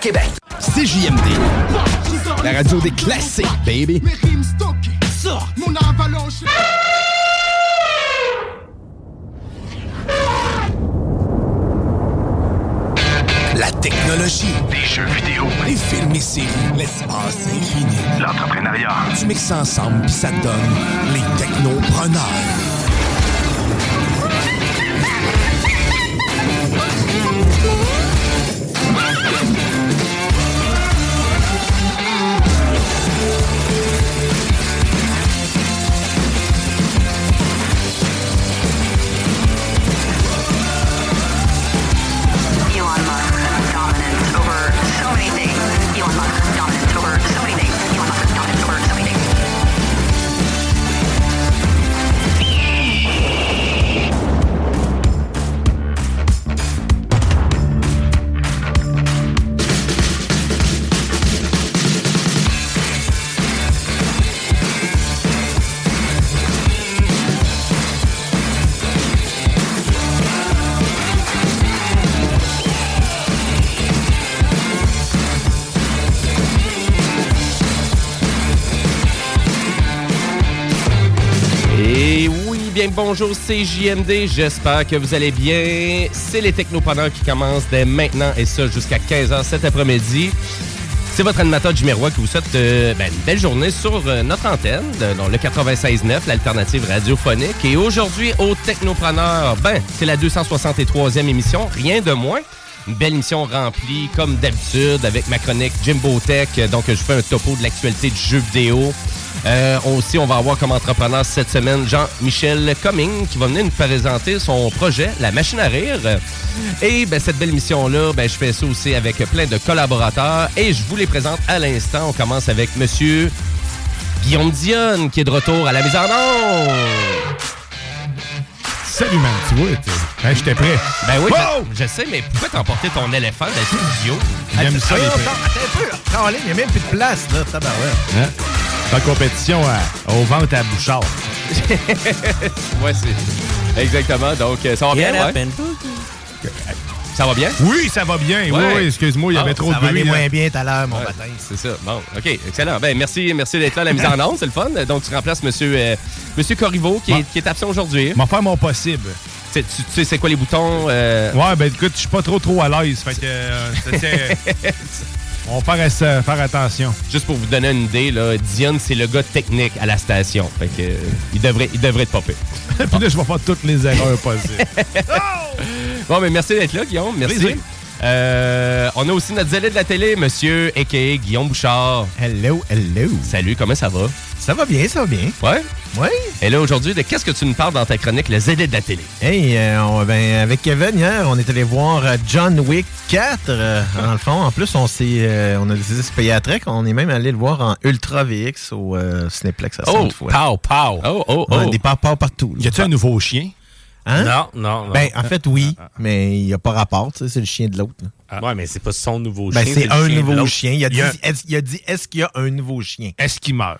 Québec. CJMD. La radio des classiques, baby. Mon avalanche. La technologie. Des jeux vidéo. Les films et séries. L'espace infini. L'entrepreneuriat. Tu mixes ça ensemble puis ça te donne les technopreneurs. Bonjour, c'est JMD. J'espère que vous allez bien. C'est les Technopreneurs qui commencent dès maintenant et ça jusqu'à 15h cet après-midi. C'est votre animateur Jimmy Roy qui vous souhaite euh, ben, une belle journée sur euh, notre antenne, de- dans le 96.9, l'alternative radiophonique. Et aujourd'hui, au Technopreneur, ben, c'est la 263e émission, rien de moins. Une belle émission remplie, comme d'habitude, avec ma chronique Jimbo Tech. Donc, je fais un topo de l'actualité du jeu vidéo. Euh, aussi, on va avoir comme entrepreneur cette semaine Jean-Michel Cumming qui va venir nous présenter son projet, La Machine à rire. Et ben, cette belle émission-là, ben, je fais ça aussi avec plein de collaborateurs et je vous les présente à l'instant. On commence avec Monsieur Guillaume Dionne qui est de retour à la mise en onde. Salut, man, hein, j'étais prêt. Ben oui, Wow! je, je sais, mais pourquoi t'emporter ton éléphant dans le studio? J'aime ça, attends un peu. Caroline, il n'y a même plus de place, là, tabarouette. Hein? En compétition à- aux ventes à Bouchard. ouais, c'est exactement. Donc, euh, ça va bien, ouais? Ça va bien? Oui, ça va bien. Oui, Ouais. oui, excuse-moi, il y Ah, avait trop Ça de va bruit. aller là. moins bien tout à l'heure, mon Ouais, matin. C'est ça. Bon, OK, excellent. Ben, merci, merci d'être là à la mise en onde, c'est le fun. Donc, tu remplaces Monsieur, euh, Monsieur Corriveau, qui, est, qui est absent aujourd'hui. Je vais faire mon possible. Tu, sais- c'est quoi les boutons? euh, Ouais, ben écoute, je suis pas trop trop à l'aise. Fait que euh, on va faire, euh, faire attention. Juste pour vous donner une idée, là, Dion, c'est le gars technique à la station. Fait que, il, devrait, il devrait être popé. Puis là, je vais faire toutes les erreurs possibles. Bon, mais merci d'être là, Guillaume. Merci. Euh, on a aussi notre zélé de la télé, Monsieur a.k.a. Guillaume Bouchard. Hello, hello. Salut, comment ça va? Ça va bien, ça va bien. Ouais? Oui. Et là, aujourd'hui, de qu'est-ce que tu nous parles dans ta chronique, le zélé de la télé? Hey, euh, on- ben, avec Kevin, hier, on est allé voir euh, John Wick 4. euh, dans le fond, en plus, on, s'est, euh, on a décidé de se payer à Trek. On est même allé le voir en Ultra VX au euh, Cineplex à Oh, Sainte-Foy. Pow, pow. Oh, oh, oh. Ouais, des partout. là. Y a-tu un nouveau chien? Hein? Non, non, non. Ben, en fait, oui, mais il n'y a pas rapport. tu sais, C'est le chien de l'autre. là. Ouais, mais c'est pas son nouveau Ben, chien. c'est un nouveau chien. Il a Il dit, y a- est-ce, il a dit, est-ce qu'il y a un nouveau chien? Est-ce qu'il meurt?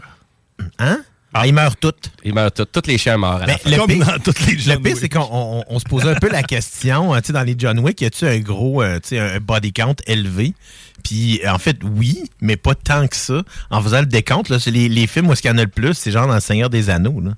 Hein? Ah, ils meurent tous. Il meurt tout- tous les chiens la Ben, le Comme pire- dans toutes les Le pire, c'est qu'on on- on se posait un peu la question, euh, tu sais, dans les John Wick, y a-tu un gros, euh, tu sais, un body count élevé? Puis, en fait, oui, mais pas tant que ça. En faisant le décompte, là, c'est les, les films où est-ce qu'il y en a le plus, c'est genre dans Le Seigneur des Anneaux, là.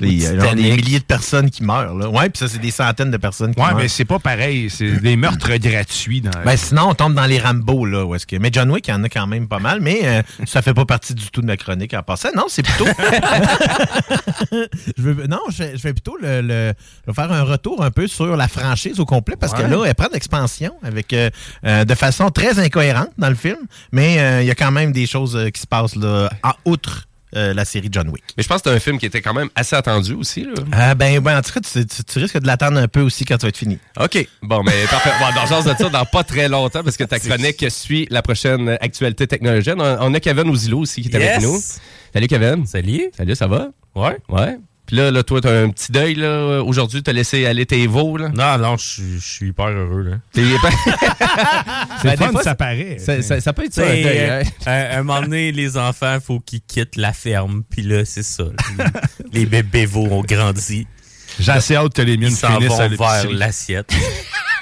Ou il y a Titanic. des milliers de personnes qui meurent. Là. Ouais, puis ça, c'est des centaines de personnes qui Ouais, meurent. mais c'est pas pareil. C'est des meurtres gratuits. Dans Ben, sinon, on tombe dans les Rambo, là. Où est-ce que... Mais John Wick, il y en a quand même pas mal, mais euh, ça fait pas partie du tout de ma chronique en passant. Non, c'est plutôt. je veux... Non, je, vais plutôt le, faire un retour un peu sur la franchise au complet parce que là, elle prend de l'expansion avec euh, euh, de façon très incohérente dans le film, mais euh, il y a quand même des choses euh, qui se passent là, en outre euh, la série John Wick. Mais je pense que c'est un film qui était quand même assez attendu aussi. Là. Ah ben, ben, en tout cas, tu, tu- tu risques de l'attendre un peu aussi quand tu vas être fini. OK. Bon, mais parfait. Bon, dans genre de ça, dans pas très longtemps, parce que ta chronique suit la prochaine actualité technologique. On, on a Kevin Ouzilo aussi qui est Yes. avec nous. Salut, Kevin. Salut. Salut, ça va? Ouais. Ouais. Puis là, là toi, t'as un petit deuil, là. Aujourd'hui, t'as laissé aller tes veaux, là? Non, non, je suis- hyper heureux, là. C'est Ben, le des fun, fois, ça paraît. Ça, ça- ça peut être ça, un deuil, euh, hein. à un moment donné, les enfants, faut qu'ils quittent la ferme. Puis là, c'est ça. là. les bébés veaux ont grandi. J'ai assez hâte que les miennes finissent vont à vers l'assiette.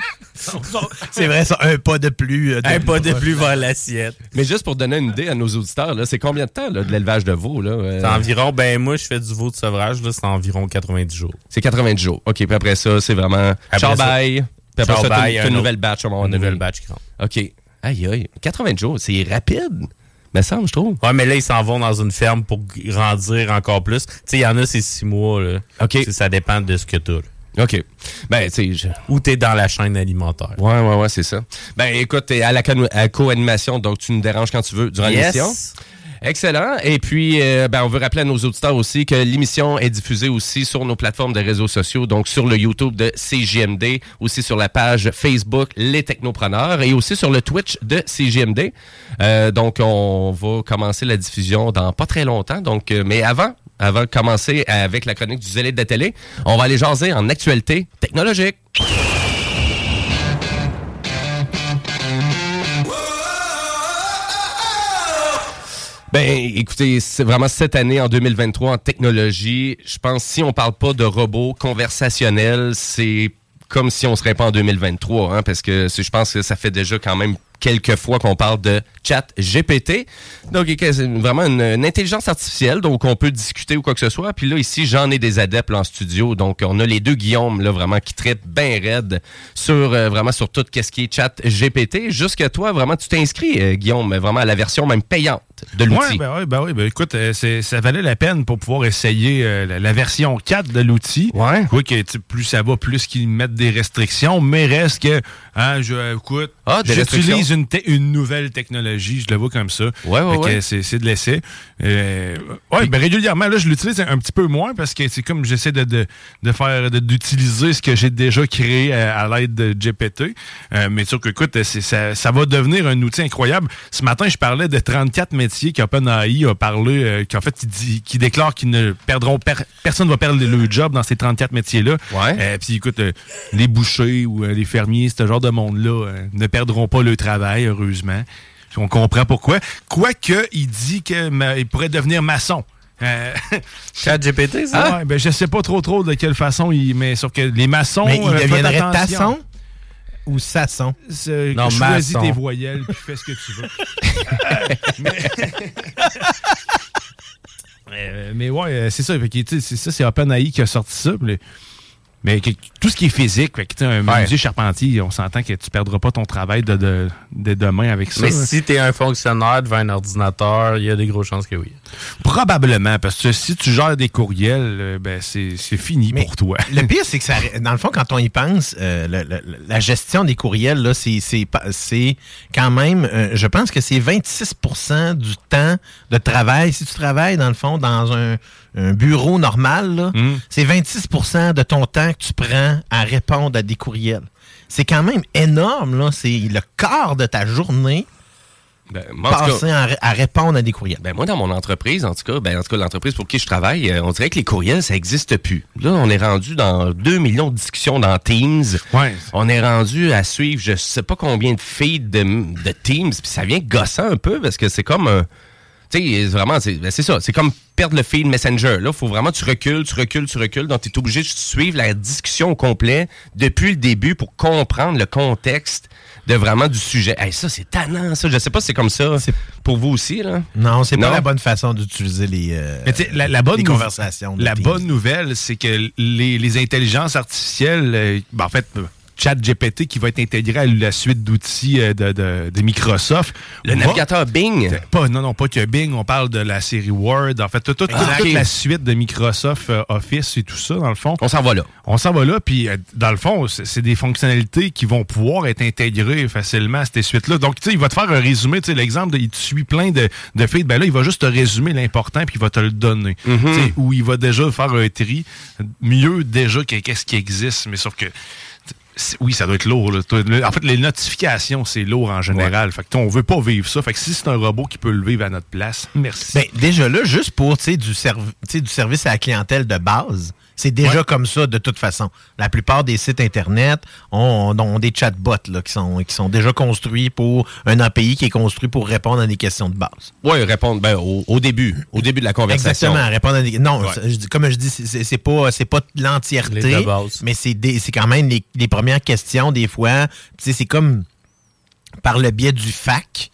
C'est vrai, ça, un pas de plus. euh, Un pas de plus vers l'assiette. Mais juste pour donner une idée à nos auditeurs, là, c'est combien de temps là, de l'élevage de veaux? Là? euh? C'est environ, ben moi, je fais du veau de sevrage, là, c'est environ 90 jours. C'est 90 jours. OK, puis après ça, c'est vraiment ciao ça- bye. Puis après ça, une, une nouvelle batch moment Une nouvelle batch qui rentre. OK. Aïe, aïe. 80 jours, c'est rapide. Me semble, je trouve. Ouais, mais là, ils s'en vont dans une ferme pour grandir encore plus. Tu sais, il y en a, c'est six mois, là. OK. Ça dépend de ce que t'as, là. OK. Ben, tu je- Ou t'es dans la chaîne alimentaire. Ouais, ouais, ouais, c'est ça. Ben, écoute, t'es à la co-animation, donc tu nous déranges quand tu veux durant Yes. l'émission. Excellent. Et puis, euh, ben, on veut rappeler à nos auditeurs aussi que l'émission est diffusée aussi sur nos plateformes de réseaux sociaux, donc sur le YouTube de CJMD, aussi sur la page Facebook Les Technopreneurs et aussi sur le Twitch de CJMD. Euh, donc, on va commencer la diffusion dans pas très longtemps. Donc, euh, mais avant, avant de commencer avec la chronique du zélé de la télé, on va aller jaser en actualité technologique. Ben, écoutez, c'est vraiment cette année, en 2023, en technologie, je pense, si on parle pas de robots conversationnels, c'est comme si on serait pas en 2023, hein, parce que je pense que ça fait déjà quand même quelques fois qu'on parle de chat GPT. Donc, c'est vraiment une, une intelligence artificielle, donc on peut discuter ou quoi que ce soit. Puis là, ici, j'en ai des adeptes là, en studio. Donc, on a les deux Guillaume, là, vraiment, qui traitent bien raide sur, euh, vraiment, sur tout ce qui est chat GPT. Jusque toi, vraiment, tu t'inscris, euh, Guillaume, vraiment à la version même payante de l'outil. Ouais, ben oui, ben oui. Ben écoute, euh, ça valait la peine pour pouvoir essayer euh, la, la version 4 de l'outil. Ouais. Oui, que plus ça va, plus qu'ils mettent des restrictions, mais reste que, hein, je, écoute, Ah, j'utilise une, une nouvelle technologie, je le vois comme ça. Ouais, ouais, ouais. C'est, c'est de l'essai. Euh, ouais, ben régulièrement, là, je l'utilise un, un petit peu moins parce que c'est comme j'essaie de, de, de faire, de- d'utiliser ce que j'ai déjà créé à, à l'aide de GPT. Euh, mais sûr que, écoute, c'est- ça, ça va devenir un outil incroyable. Ce matin, je parlais de 34 métiers qu'OpenAI a parlé, euh, qu'en fait, il, dit, qui déclare qu'ils ne perdront, per- personne ne va perdre le job dans ces 34 métiers-là. Ouais. Euh, Puis écoute, euh, les bouchers ou euh, les fermiers, ce genre de monde-là, euh, ne perdront pas le travail, heureusement. On comprend pourquoi. Quoique, il dit qu'il pourrait devenir maçon. Euh, Chat GPT, ça? ouais, ben, je sais pas trop trop de quelle façon, il, mais sauf que les maçons. Mais il euh, deviendrait tasson ou sasson? C'est- Non, choisis maçon. tes voyelles puis fais ce que tu veux. mais... Euh, mais ouais, euh, c'est ça. Fait ça, c'est OpenAI qui a sorti ça. puis Mais que- tout ce qui est physique, fait que, tu un Ouais. menuisier charpentier, on s'entend que tu perdras pas ton travail de, de, de demain avec ça. Mais si t'es un fonctionnaire devant un ordinateur, il y a des grosses chances que oui. Probablement, parce que si tu gères des courriels, euh, ben c'est c'est fini Mais pour toi. Le pire, c'est que ça, dans le fond, quand on y pense, euh, la gestion des courriels, là, c'est, c'est, pas- c'est quand même, euh, je pense que c'est 26% du temps de travail. Si tu travailles, dans le fond, dans un, un bureau normal, là, Mm. c'est 26% de ton temps que tu prends à répondre à des courriels. C'est quand même énorme, là. C'est le quart de ta journée Ben, moi, cas- passé à, ré- à répondre à des courriels. Ben moi, dans mon entreprise, en tout cas, ben en tout cas, l'entreprise pour qui je travaille, euh, on dirait que les courriels, ça n'existe plus. Là, on est rendu dans 2 millions de discussions dans Teams. Ouais. On est rendu à suivre je sais pas combien de feeds de, de Teams, puis ça vient gossant un peu parce que c'est comme un... Tu sais, vraiment, c'est ben, c'est ça. C'est comme perdre le feed Messenger. Là, faut vraiment, tu recules, tu recules, tu recules. Donc, tu es obligé de suivre la discussion au complet depuis le début pour comprendre le contexte de vraiment du sujet. Hey, ça, c'est tannant, ça. Je sais pas si c'est comme ça pour vous aussi, là. Non, c'est pas la bonne façon d'utiliser les, euh, la, la bonne les conversations. La bonne nouvelle, c'est que les, les intelligences artificielles, euh, ben, en fait, euh, ChatGPT qui va être intégré à la suite d'outils euh, de, de- de Microsoft. Le va- navigateur Bing. Pas, non, non, pas que Bing, on parle de la série Word. En fait, toute, toute- Ah, toute la suite de Microsoft euh, Office et tout ça, dans le fond. On s'en va là. On s'en va là, puis euh, dans le fond, c'est des fonctionnalités qui vont pouvoir être intégrées facilement à ces suites-là. Donc, tu sais, il va te faire un résumé, tu sais, l'exemple, il te suit plein de, de feeds, ben là, il va juste te résumer l'important, puis il va te le donner. Tu sais, Ou il va déjà faire un tri, mieux déjà que qu'est-ce qui existe, mais sauf que... Oui, ça doit être lourd. là. En fait, les notifications, c'est lourd en général. Fait que on veut pas vivre ça. Fait que si c'est un robot qui peut le vivre à notre place, merci. Ben, déjà là, juste pour du, serv- du service à la clientèle de base, c'est déjà comme ça de toute façon. La plupart des sites Internet ont, ont des chatbots là, qui, sont, qui sont déjà construits pour un API qui est construit pour répondre à des questions de base. Oui, répondre ben, au, au début, au début de la conversation. Exactement, répondre à des... Non, je comme je dis, c'est- pas, pas l'entièreté, mais c'est quand même les, les premières questions des fois. C'est comme par le biais du FAC.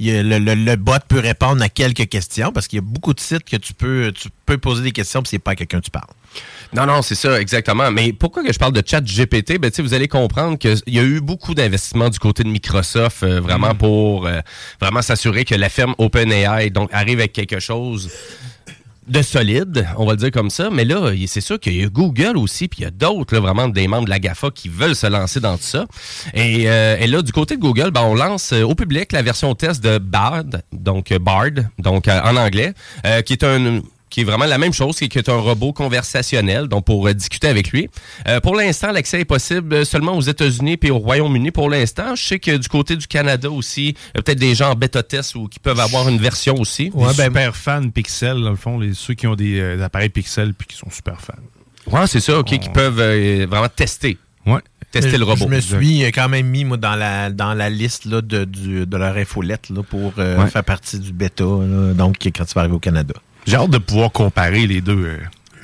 Le, le- le bot peut répondre à quelques questions parce qu'il y a beaucoup de sites que tu peux, tu peux poser des questions puis c'est pas à quelqu'un que tu parles. Non, non, c'est ça, exactement. Mais pourquoi que je parle de chat GPT? Ben, vous allez comprendre qu'il y a eu beaucoup d'investissements du côté de Microsoft, euh, vraiment pour euh, vraiment s'assurer que la firme OpenAI donc, arrive avec quelque chose de solide, on va le dire comme ça. Mais là, c'est sûr qu'il y a Google aussi, puis il y a d'autres, vraiment des membres de la GAFA qui veulent se lancer dans tout ça. Et, euh, là, du côté de Google, ben, on lance euh, au public la version test de Bard, donc euh, Bard, donc euh, en anglais, qui est un qui est vraiment la même chose, qui est- qui est un robot conversationnel, donc pour euh, discuter avec lui. Euh, pour l'instant, l'accès est possible euh, seulement aux États-Unis et au Royaume-Uni pour l'instant. Je sais que du côté du Canada aussi, il y a peut-être des gens en bêta-test ou qui peuvent avoir une version aussi. Ouais, ben, super fans Pixel, dans le fond, les, ceux qui ont des euh, appareils Pixel puis qui sont super fans. Ouais, c'est ça, OK, qui peuvent euh, vraiment tester. Ouais. Tester le robot. Je me suis quand même mis moi, dans, la, dans la liste là, de, du- de leur infolette là, pour euh, Ouais. faire partie du bêta, là, donc quand tu vas arriver au Canada. J'ai hâte de pouvoir comparer les deux. euh,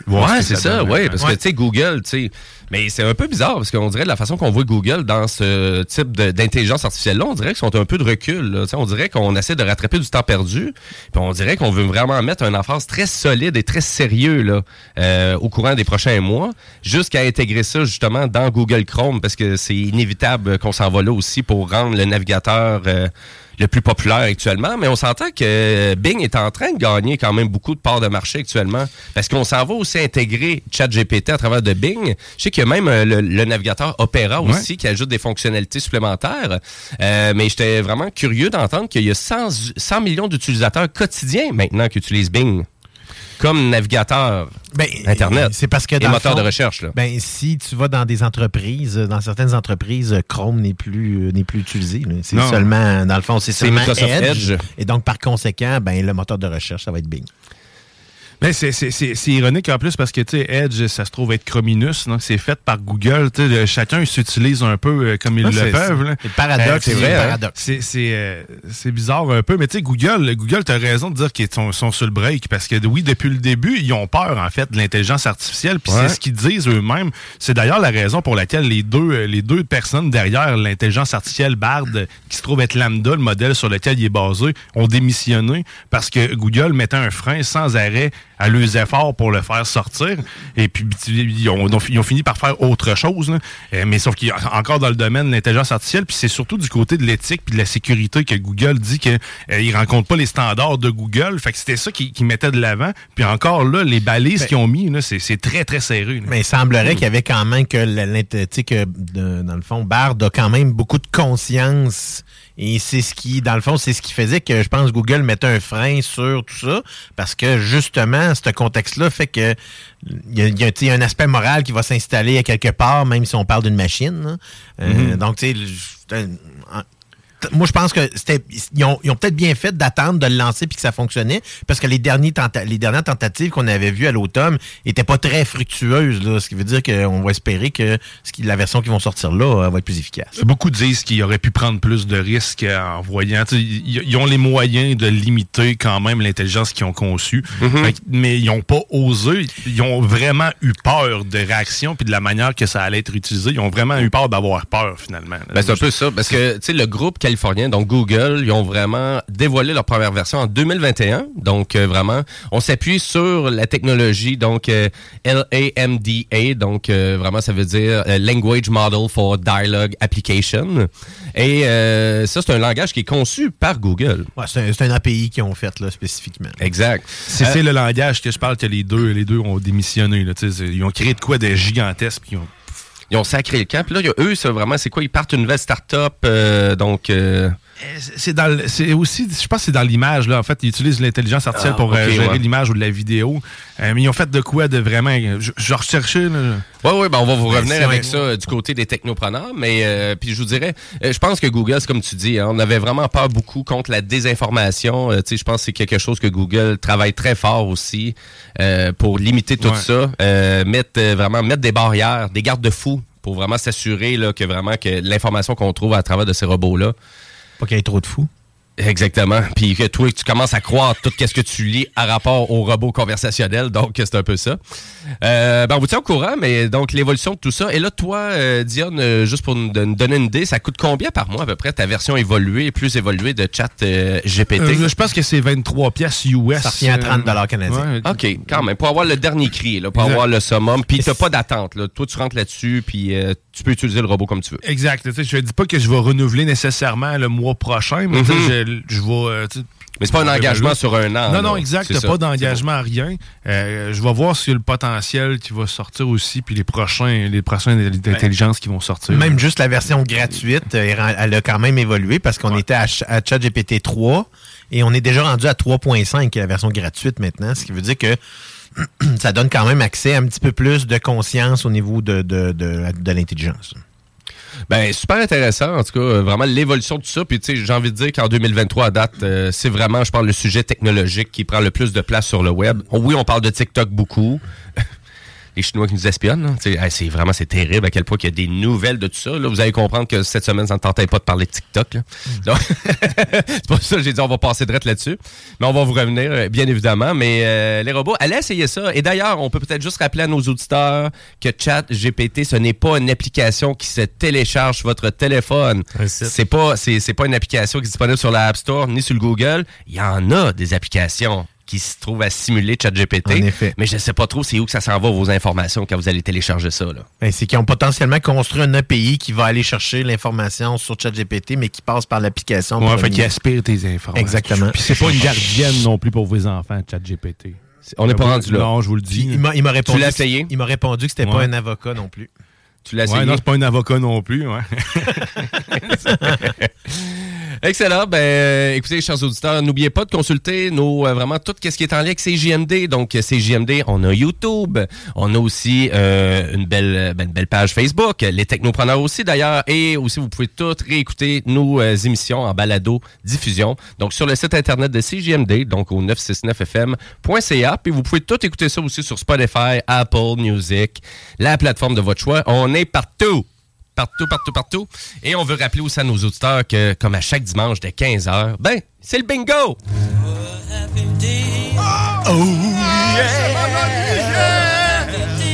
Ouais, c'est ça, donne. ouais, parce Ouais. que tu sais Google, tu sais, mais c'est un peu bizarre parce qu'on dirait de la façon qu'on voit Google dans ce type de- d'intelligence artificielle là, on dirait qu'ils sont un peu de recul, là, Tu sais, on dirait qu'on essaie de rattraper du temps perdu, puis on dirait qu'on veut vraiment mettre un emphase très solide et très sérieux là euh, au courant des prochains mois, jusqu'à intégrer ça justement dans Google Chrome parce que c'est inévitable qu'on s'en va là aussi pour rendre le navigateur euh, le plus populaire actuellement, mais on s'entend que Bing est en train de gagner quand même beaucoup de parts de marché actuellement, parce qu'on s'en va aussi intégrer ChatGPT à travers de Bing. Je sais qu'il y a même euh, le, le navigateur Opera aussi qui ajoute des fonctionnalités supplémentaires, Euh, mais j'étais vraiment curieux d'entendre qu'il y a 100, 100 millions d'utilisateurs quotidiens maintenant qui utilisent Bing comme navigateur Internet C'est parce que dans le moteur fond, de recherche. Là. Ben, si tu vas dans des entreprises, dans certaines entreprises, Chrome n'est plus, euh, n'est plus utilisé. C'est Non. seulement, dans le fond, c'est C'est seulement Microsoft Edge. Edge. Et donc, par conséquent, ben, le moteur de recherche, ça va être Bing. Mais c'est- c'est c'est- c'est ironique en plus parce que Edge, ça se trouve être Chrominus, donc c'est fait par Google. Chacun s'utilise un peu euh, comme ils Ah, le peuvent. là. c'est paradoxe, c'est le paradoxe. C'est c'est, euh, c'est bizarre un peu, mais tu sais, Google, Google, tu as raison de dire qu'ils sont, sont sur le break parce que oui, depuis le début, ils ont peur en fait de l'intelligence artificielle. Puis Ouais. c'est ce qu'ils disent eux-mêmes. C'est d'ailleurs la raison pour laquelle les deux, euh, les deux personnes derrière l'intelligence artificielle Bard, qui se trouve être Lambda, le modèle sur lequel il est basé, ont démissionné parce que Google mettait un frein sans arrêt à leurs efforts pour le faire sortir. Et puis, ils ont, ils ont fini par faire autre chose. là. Euh, mais sauf qu'il y a encore dans le domaine de l'intelligence artificielle, puis c'est surtout du côté de l'éthique puis de la sécurité que Google dit qu'il ne rencontre pas les standards de Google. Fait que c'était ça qui, qui mettait de l'avant. Puis encore là, les balises Ben- qu'ils ont mis, là, c'est c'est très, très serré. là. Mais il semblerait qu'il y avait quand même que, que de- dans le fond, Bard a quand même beaucoup de conscience. Et c'est ce qui, dans le fond, c'est ce qui faisait que je pense Google mettait un frein sur tout ça. Parce que justement, ce contexte-là fait que il y a, y un aspect moral qui va s'installer à quelque part, même si on parle d'une machine. là. Euh, Mhm. Donc, tu sais, moi, je pense que c'était, ils ont, ils ont peut-être bien fait d'attendre de le lancer puis que ça fonctionnait, parce que les, derniers tenta- les dernières tentatives qu'on avait vues à l'automne étaient pas très fructueuses, là, ce qui veut dire qu'on va espérer que ce qui- la version qui vont sortir là euh, va être plus efficace. Beaucoup disent qu'ils auraient pu prendre plus de risques en voyant. tu sais, Ils ont les moyens de limiter quand même l'intelligence qu'ils ont conçue. Fait que- mais ils n'ont pas osé. Ils ont vraiment eu peur de réaction puis de la manière que ça allait être utilisé. Ils ont vraiment eu peur d'avoir peur finalement. Ben, c'est un peu ça, parce que tu sais, le groupe californien, donc Google, ils ont vraiment dévoilé leur première version en 2021. Donc euh, vraiment, on s'appuie sur la technologie, donc euh, LAMDA, donc euh, vraiment ça veut dire euh, Language Model for Dialogue Application. Et euh, ça, c'est un langage qui est conçu par Google. Ouais, c'est un, c'est un API qu'ils ont fait là, spécifiquement. Exact. C'est Euh, c'est le langage que je parle que les deux, les deux ont démissionné. Là, ils ont créé de quoi de gigantesque. puis Ils ont Ils ont sacré le camp. Puis là, eux, c'est vraiment, c'est quoi? Ils partent une nouvelle start-up, euh, donc... euh, C'est dans c'est aussi, je pense que c'est dans l'image, là. En fait, ils utilisent l'intelligence artificielle Ah, pour euh, gérer ouais. l'image ou de la vidéo. Euh, mais ils ont fait de quoi de vraiment. Je, je recherchais, là. Oui, oui, ben on va vous Ben, revenir avec ça euh, du côté des technopreneurs, mais euh, puis je vous dirais, euh, je pense que Google, c'est comme tu dis, hein, on avait vraiment peur beaucoup contre la désinformation. Tu sais, je pense que c'est quelque chose que Google travaille très fort aussi pour limiter tout Ouais. ça, mettre vraiment mettre des barrières, des garde-fous pour vraiment s'assurer là, que vraiment que l'information qu'on trouve à travers de ces robots là. Pas qu'il trop de fous. Exactement. Puis que toi, tu commences à croire tout ce que tu lis à rapport au robot conversationnel. Donc, c'est un peu ça. Euh, ben, on vous tient au courant, mais donc l'évolution de tout ça. Et là, toi, euh, Diane, euh, juste pour nous don- nous donner une idée, ça coûte combien par mois à peu près ta version évoluée, plus évoluée de chat euh, GPT? Euh, je pense que c'est 23 pièces US. Ça revient à 30 canadiens. Ouais. OK, quand même. Pour avoir le dernier cri, là, pour Exact. avoir le summum. Puis t'as pas d'attente. Là. Toi, tu rentres là-dessus, puis euh, tu peux utiliser le robot comme tu veux. Exact. Tu sais, Je ne dis pas que je vais renouveler nécessairement le mois prochain, mais sais, Mhm. Je, vais. euh, Mais c'est pas un engagement sur un an. Non, non, exact. T'as pas d'engagement à rien. Euh, je vais voir s'il y a le potentiel qui va sortir aussi, puis les prochains, les prochaines intelligences qui vont sortir. Même juste la version gratuite, euh, elle a quand même évolué parce qu'on était à, ch- à ChatGPT 3 et on est déjà rendu à 3.5, qui est la version gratuite maintenant, ce qui veut dire que ça donne quand même accès à un petit peu plus de conscience au niveau de, de, de, de l'intelligence. Ben, super intéressant, en tout cas, euh, vraiment l'évolution de tout ça. Puis, tu sais, j'ai envie de dire qu'en 2023, à date, euh, c'est vraiment, je parle, le sujet technologique qui prend le plus de place sur le web. Oui, on parle de TikTok beaucoup. Les Chinois qui nous espionnent, hey, c'est vraiment, c'est terrible à quel point il y a des nouvelles de tout ça. Là, vous allez comprendre que cette semaine, ça ne tentait pas de parler de TikTok. là. Donc, c'est pour ça que j'ai dit on va passer direct là-dessus. Mais on va vous revenir, euh, bien évidemment. Mais euh, les robots, allez essayer ça. Et d'ailleurs, on peut peut-être juste rappeler à nos auditeurs que Chat GPT, ce n'est pas une application qui se télécharge sur votre téléphone. C'est pas, c'est, c'est pas une application qui est disponible sur la App Store ni sur le Google. Il y en a des applications qui se trouvent à simuler ChatGPT. En effet. Mais je ne sais pas trop c'est où que ça s'en va vos informations quand vous allez télécharger ça. Là. Ben, c'est qu'ils ont potentiellement construit un API qui va aller chercher l'information sur ChatGPT, mais qui passe par l'application. Pour fait qu'il aspire tes informations. Exactement. Puis c'est pas une gardienne non plus pour vos enfants, ChatGPT. On n'est pas rendu là. Non, je vous le dis. il m'a il m'a répondu, l'as essayé? Il m'a répondu que c'était pas Ouais. un avocat non plus. Tu l'as Ouais, essayé? non, c'est pas un avocat non plus. Ouais. Excellent. Ben, euh, écoutez, chers auditeurs, n'oubliez pas de consulter nos euh, vraiment tout ce qui est en lien avec CJMD. Donc, CJMD, on a YouTube, on a aussi euh, une belle euh, ben, une belle page Facebook, les technopreneurs aussi d'ailleurs, et aussi vous pouvez toutes réécouter nos euh, émissions en balado diffusion. Donc, sur le site internet de CJMD, donc au 969fm.ca, puis vous pouvez tout écouter ça aussi sur Spotify, Apple Music, la plateforme de votre choix. On est partout. Partout, partout, partout. Et on veut rappeler aussi à nos auditeurs que, comme à chaque dimanche de 15h, ben, c'est le bingo!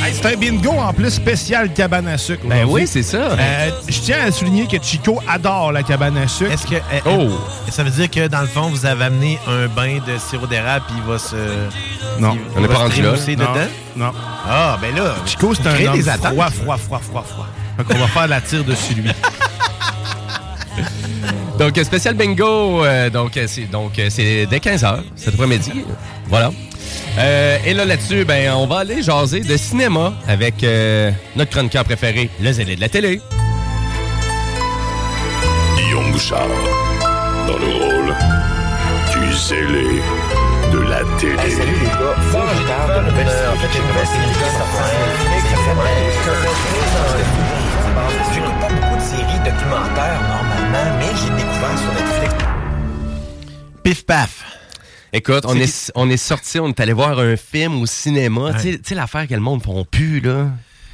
Hey, c'est un bingo en plus spécial cabane à sucre. Ben oui, c'est ça. Euh, je tiens à souligner que Chico adore la cabane à sucre. Est-ce que. euh, Oh! euh, ça veut dire que dans le fond, vous avez amené un bain de sirop d'érable puis il va se. Non, il on n'est va pas se rendu là. Non, dedans? non. Ah, ben là. Chico, c'est un homme des froid, froid, froid, froid, froid. Fait qu'on va faire la tire dessus lui. Donc, spécial bingo. euh, donc, euh, c'est donc euh, c'est dès 15h, cet après-midi. Voilà. Euh, et là, là-dessus, ben, on va aller jaser de cinéma avec euh, notre chroniqueur préféré, le zélé de la télé. Guillaume Bouchard, dans le rôle du zélé de la télé. salut les gars, faut que je parle de. En fait, j'ai une nouvelle série qui sort J'écoute normalement, mais j'ai découvert sur Pif paf. Écoute, on est, on est sorti, on est allé voir un film au cinéma. Tu sais- Tu sais l'affaire que le monde font plus, là.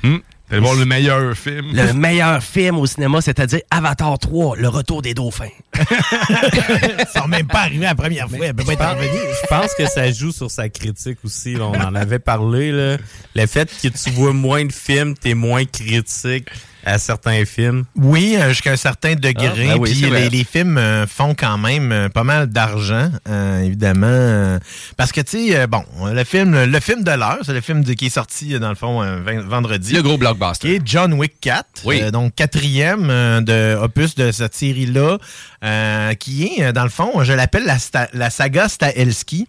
Hum. T'allais voir le meilleur film? Le meilleur film au cinéma, c'est-à-dire Avatar 3, Le Retour des Dauphins. Ils sont même pas arrivés la première fois. Elle peut pas être revenue. Je pense que ça joue sur sa critique aussi. là. On en avait parlé. Là. Le fait que tu vois moins de films, t'es moins critique à certains films. Oui, euh, jusqu'à un certain degré. Ah, ben oui, Puis les, les films euh, font quand même euh, pas mal d'argent, euh, évidemment. parce que, tu sais, bon, le film le film de l'heure, c'est le film de- qui est sorti, dans le fond, vendredi. Le gros blockbuster. Qui est John Wick 4. Oui. euh, donc, quatrième de opus de cette série-là. euh, qui est, dans le fond, je l'appelle la, sta- la saga Stahelski,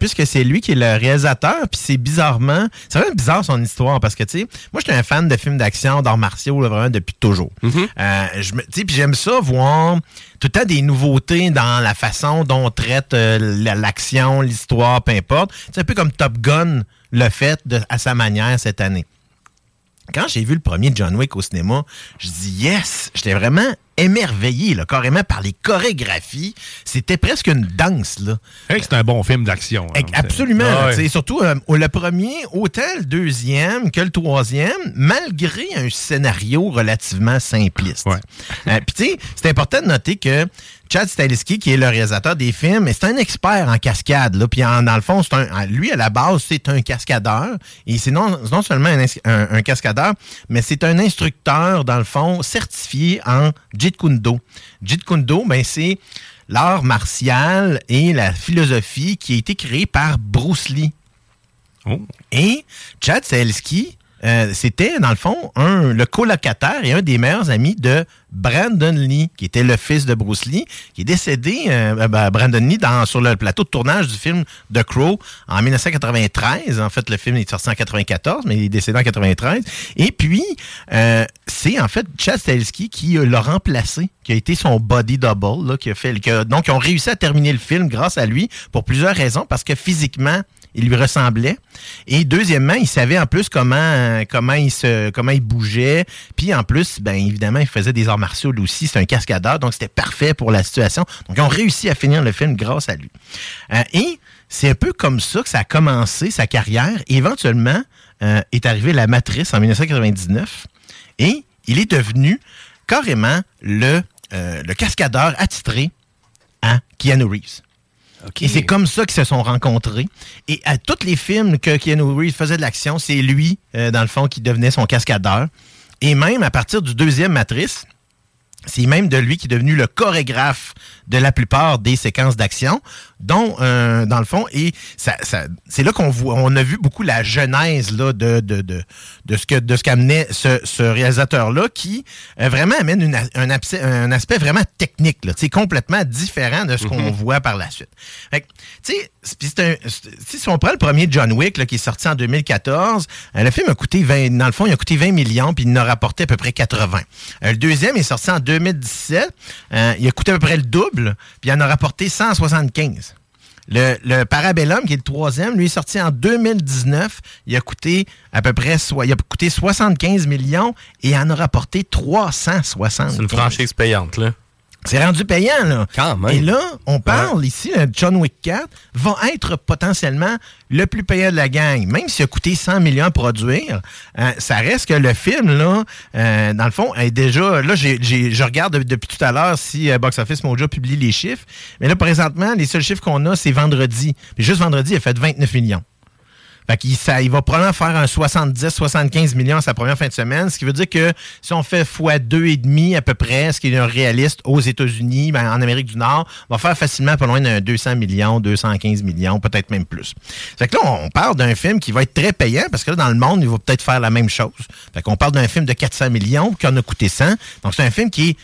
puisque c'est lui qui est le réalisateur. Puis c'est bizarrement... C'est vraiment bizarre son histoire, parce que, tu sais, moi, j'étais un fan de films d'action, d'arts martiaux, là, depuis toujours. Euh, je me- puis j'aime ça voir tout le temps des nouveautés dans la façon dont on traite euh, la- l'action, l'histoire, peu importe. C'est un peu comme Top Gun le fait de- à sa manière cette année. Quand j'ai vu le premier John Wick au cinéma, je dis yes, j'étais vraiment émerveillé, là, carrément par les chorégraphies. C'était presque une danse, là. C'est un bon film d'action. hein. Absolument. Ah ouais. Surtout euh, le premier, autant le deuxième que le troisième, malgré un scénario relativement simpliste. Euh, Puis tu sais, c'est important de noter que Chad Stahelski, qui est le réalisateur des films, c'est un expert en cascade. Là, puis en- dans le fond, un, lui, à la base, c'est un cascadeur. Et c'est non, non seulement un- un cascadeur, mais c'est un instructeur, dans le fond, certifié en Jeet Kune Do. Jeet Kune Do, ben, c'est l'art martial et la philosophie qui a été créée par Bruce Lee. Et Chad Stahelski, euh, c'était, dans le fond, un, le colocataire et un des meilleurs amis de Brandon Lee, qui était le fils de Bruce Lee, qui est décédé, euh, ben, Brandon Lee, dans, sur le plateau de tournage du film The Crow en 1993. En fait, le film est sorti en 94, mais il est décédé en 93. Et puis, euh, c'est en fait Chad qui euh, l'a remplacé, qui a été son body double, là, qui a fait, donc ils ont à terminer le film grâce à lui pour plusieurs raisons, parce que physiquement, il lui ressemblait. Et deuxièmement, il savait en plus comment, il bougeait. Puis en plus, ben évidemment, il faisait des arts martiaux lui aussi. C'est un cascadeur, donc c'était parfait pour la situation. Donc ils ont réussi à finir le film grâce à lui. Euh, et c'est un peu comme ça que ça a commencé sa carrière. Et éventuellement, euh, est arrivée La Matrice en 1999. Et il est devenu carrément le, euh, le cascadeur attitré à Keanu Reeves. Et c'est comme ça qu'ils se sont rencontrés. Et à tous les films que Keanu Reeves faisait de l'action, c'est lui, euh, dans le fond, qui devenait son cascadeur. Et même à partir du deuxième Matrice, c'est même de lui qui est devenu le chorégraphe de la plupart des séquences d'action, dont, euh, dans le fond, et ça, ça- c'est là qu'on voit, on a vu beaucoup la genèse là, de, de, de, de ce que de ce qu'amenait ce, ce réalisateur-là, qui euh, vraiment amène une un, un aspect vraiment technique, là, complètement différent de ce qu'on voit par la suite. Fait sais, tu sais, si on prend le premier John Wick, là, qui est sorti en 2014, euh, le film a coûté 20, dans le fond, il a coûté 20 millions, puis il en a rapporté à peu près 80. Euh, le deuxième est sorti en 2017, euh, il a coûté à peu près le double, puis il en a rapporté 175. Le, Parabellum, qui est le troisième, lui est sorti en 2019. Il a coûté à peu près il a coûté 75 millions et en a rapporté 360. C'est une franchise payante, là. C'est rendu payant, là. Quand même. Et là, on parle ici, le John Wick 4 va être potentiellement le plus payant de la gang. Même s'il a coûté 100 millions à produire, euh, ça reste que le film, là, euh, dans le fond, est déjà. Là, je regarde de- depuis tout à l'heure si euh, Box Office Mojo publie les chiffres. Mais là, présentement, les seuls chiffres qu'on a, c'est vendredi. Puis juste vendredi, il a fait 29 millions. Fait qu'il il va probablement faire un 70-75 millions à sa première fin de semaine, ce qui veut dire que si on fait fois deux et demi à peu près, ce qui est un réaliste aux États-Unis, ben, en Amérique du Nord, va faire facilement pas loin d'un 200 millions, 215 millions, peut-être même plus. Fait que là, on parle d'un film qui va être très payant parce que là, dans le monde, il va peut-être faire la même chose. Fait qu'on parle d'un film de 400 millions qui en a coûté 100. Donc, c'est un film qui est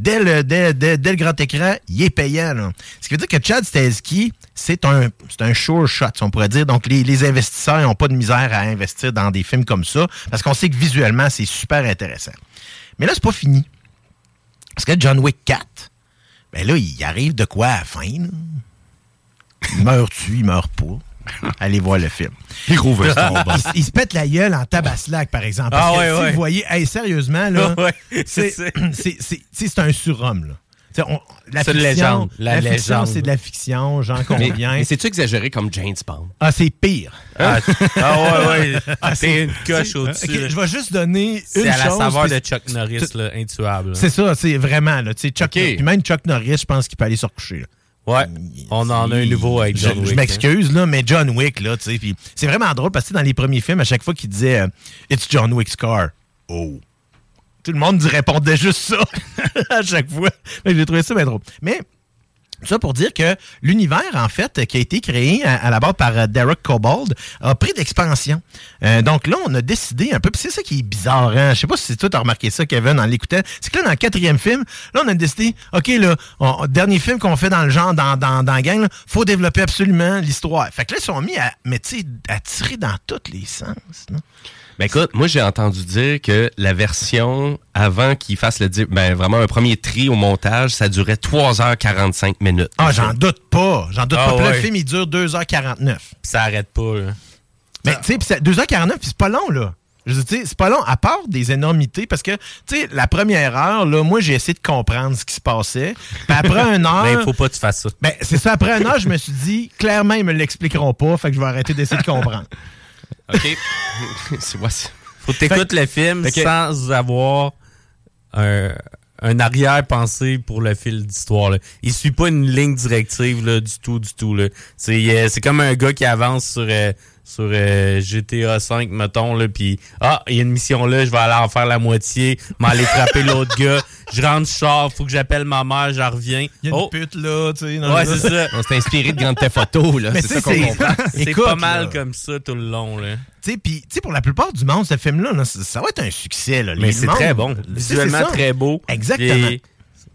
Dès le, dès, dès- grand écran, il est payant. là. Ce qui veut dire que Chad Stahelski, c'est un, un sure shot, on pourrait dire. Donc, les, les investisseurs n'ont pas de misère à investir dans des films comme ça, parce qu'on sait que visuellement, c'est super intéressant. Mais là, c'est pas fini. Parce que John Wick 4, ben là, il arrive de quoi à la fin? Il meurt-tu, il meurt pas? Allez voir le film. Il il, se pète la gueule en tabaslac, par exemple. Parce Ah que ouais, si ouais. vous voyez, hey, sérieusement, là, Ouais, c'est c'est- c'est- c'est- c'est- c'est un surhomme. Là. On- la C'est légende, la légende. c'est de la fiction, j'en Mais, conviens. mais c'est-tu exagéré comme James Bond? Ah, c'est pire. Ah, ah ouais, ouais. Ah, T'es une coche au-dessus. là. je vais juste donner une C'est à la chose, saveur de Chuck Norris, là, intuable. C'est ça, c'est vraiment. Là, tu sais, Chuck, Ok. puis même Chuck Norris, je pense qu'il peut aller se recoucher. là. Ouais. On en a un nouveau avec Je, John Wick. je hein. m'excuse, là, mais John Wick, là, tu sais. C'est vraiment drôle parce que dans les premiers films, à chaque fois qu'il disait euh, It's John Wick's car. Oh. Tout le monde répondait juste ça à chaque fois. Mais J'ai trouvé ça bien drôle. Mais. Ça pour dire que l'univers, en fait, qui a été créé à, la base par euh, Derek Cobold, a pris d'expansion. Euh, donc là, on a décidé un peu, puis c'est ça qui est bizarre, hein? Je sais pas si toi t'as remarqué ça, Kevin, en l'écoutant. C'est que là, dans le quatrième film, là, on a décidé, OK, là, dernier film qu'on fait dans le genre, dans, dans, dans la gang, là, faut développer absolument l'histoire. Fait que là, ils sont mis à, mais tu sais, à tirer dans tous les sens? Ben écoute, moi j'ai entendu dire que la version avant qu'il fasse le ben vraiment un premier tri au montage, ça durait 3h45 minutes. Ah, j'en doute pas. J'en doute Ah pas. Ouais. le film, il dure 2h49. Puis ça arrête pas, là. Mais tu sais, puis c'est 2h49, puis c'est pas long, là. Je veux dire, tu sais, c'est pas long, à part des énormités, parce que, tu sais, la première heure, là, moi, j'ai essayé de comprendre ce qui se passait. Puis après une heure. Mais il faut pas que tu fasses ça. Ben, c'est ça, après une heure, je me suis dit, clairement, ils me l'expliqueront pas, fait que je vais arrêter d'essayer de comprendre. OK. c'est moi ça. Faut que t'écoutes le film sans avoir un, un arrière-pensée pour le fil d'histoire. Il suit pas une ligne directive là, du tout, du tout. C'est euh, c'est comme un gars qui avance sur, euh, sur euh, GTA 5, mettons, là, puis ah, il y a une mission là, je vais aller en faire la moitié, m'aller frapper l'autre gars, je rentre, je sors, faut que j'appelle ma mère, j'en reviens. Il y a une Oh, pute, là, tu sais. ouais, c'est ça. On s'est inspiré de Grande Auto, là. C'est ça qu'on c'est- comprend. C'est pas mal là. comme ça tout le long. Là. Tu sais, puis, tu sais, pour la plupart du monde, ce film-là, là, ça ça va être un succès, là. Mais c'est très bon. Visuellement très beau. Exactement. Et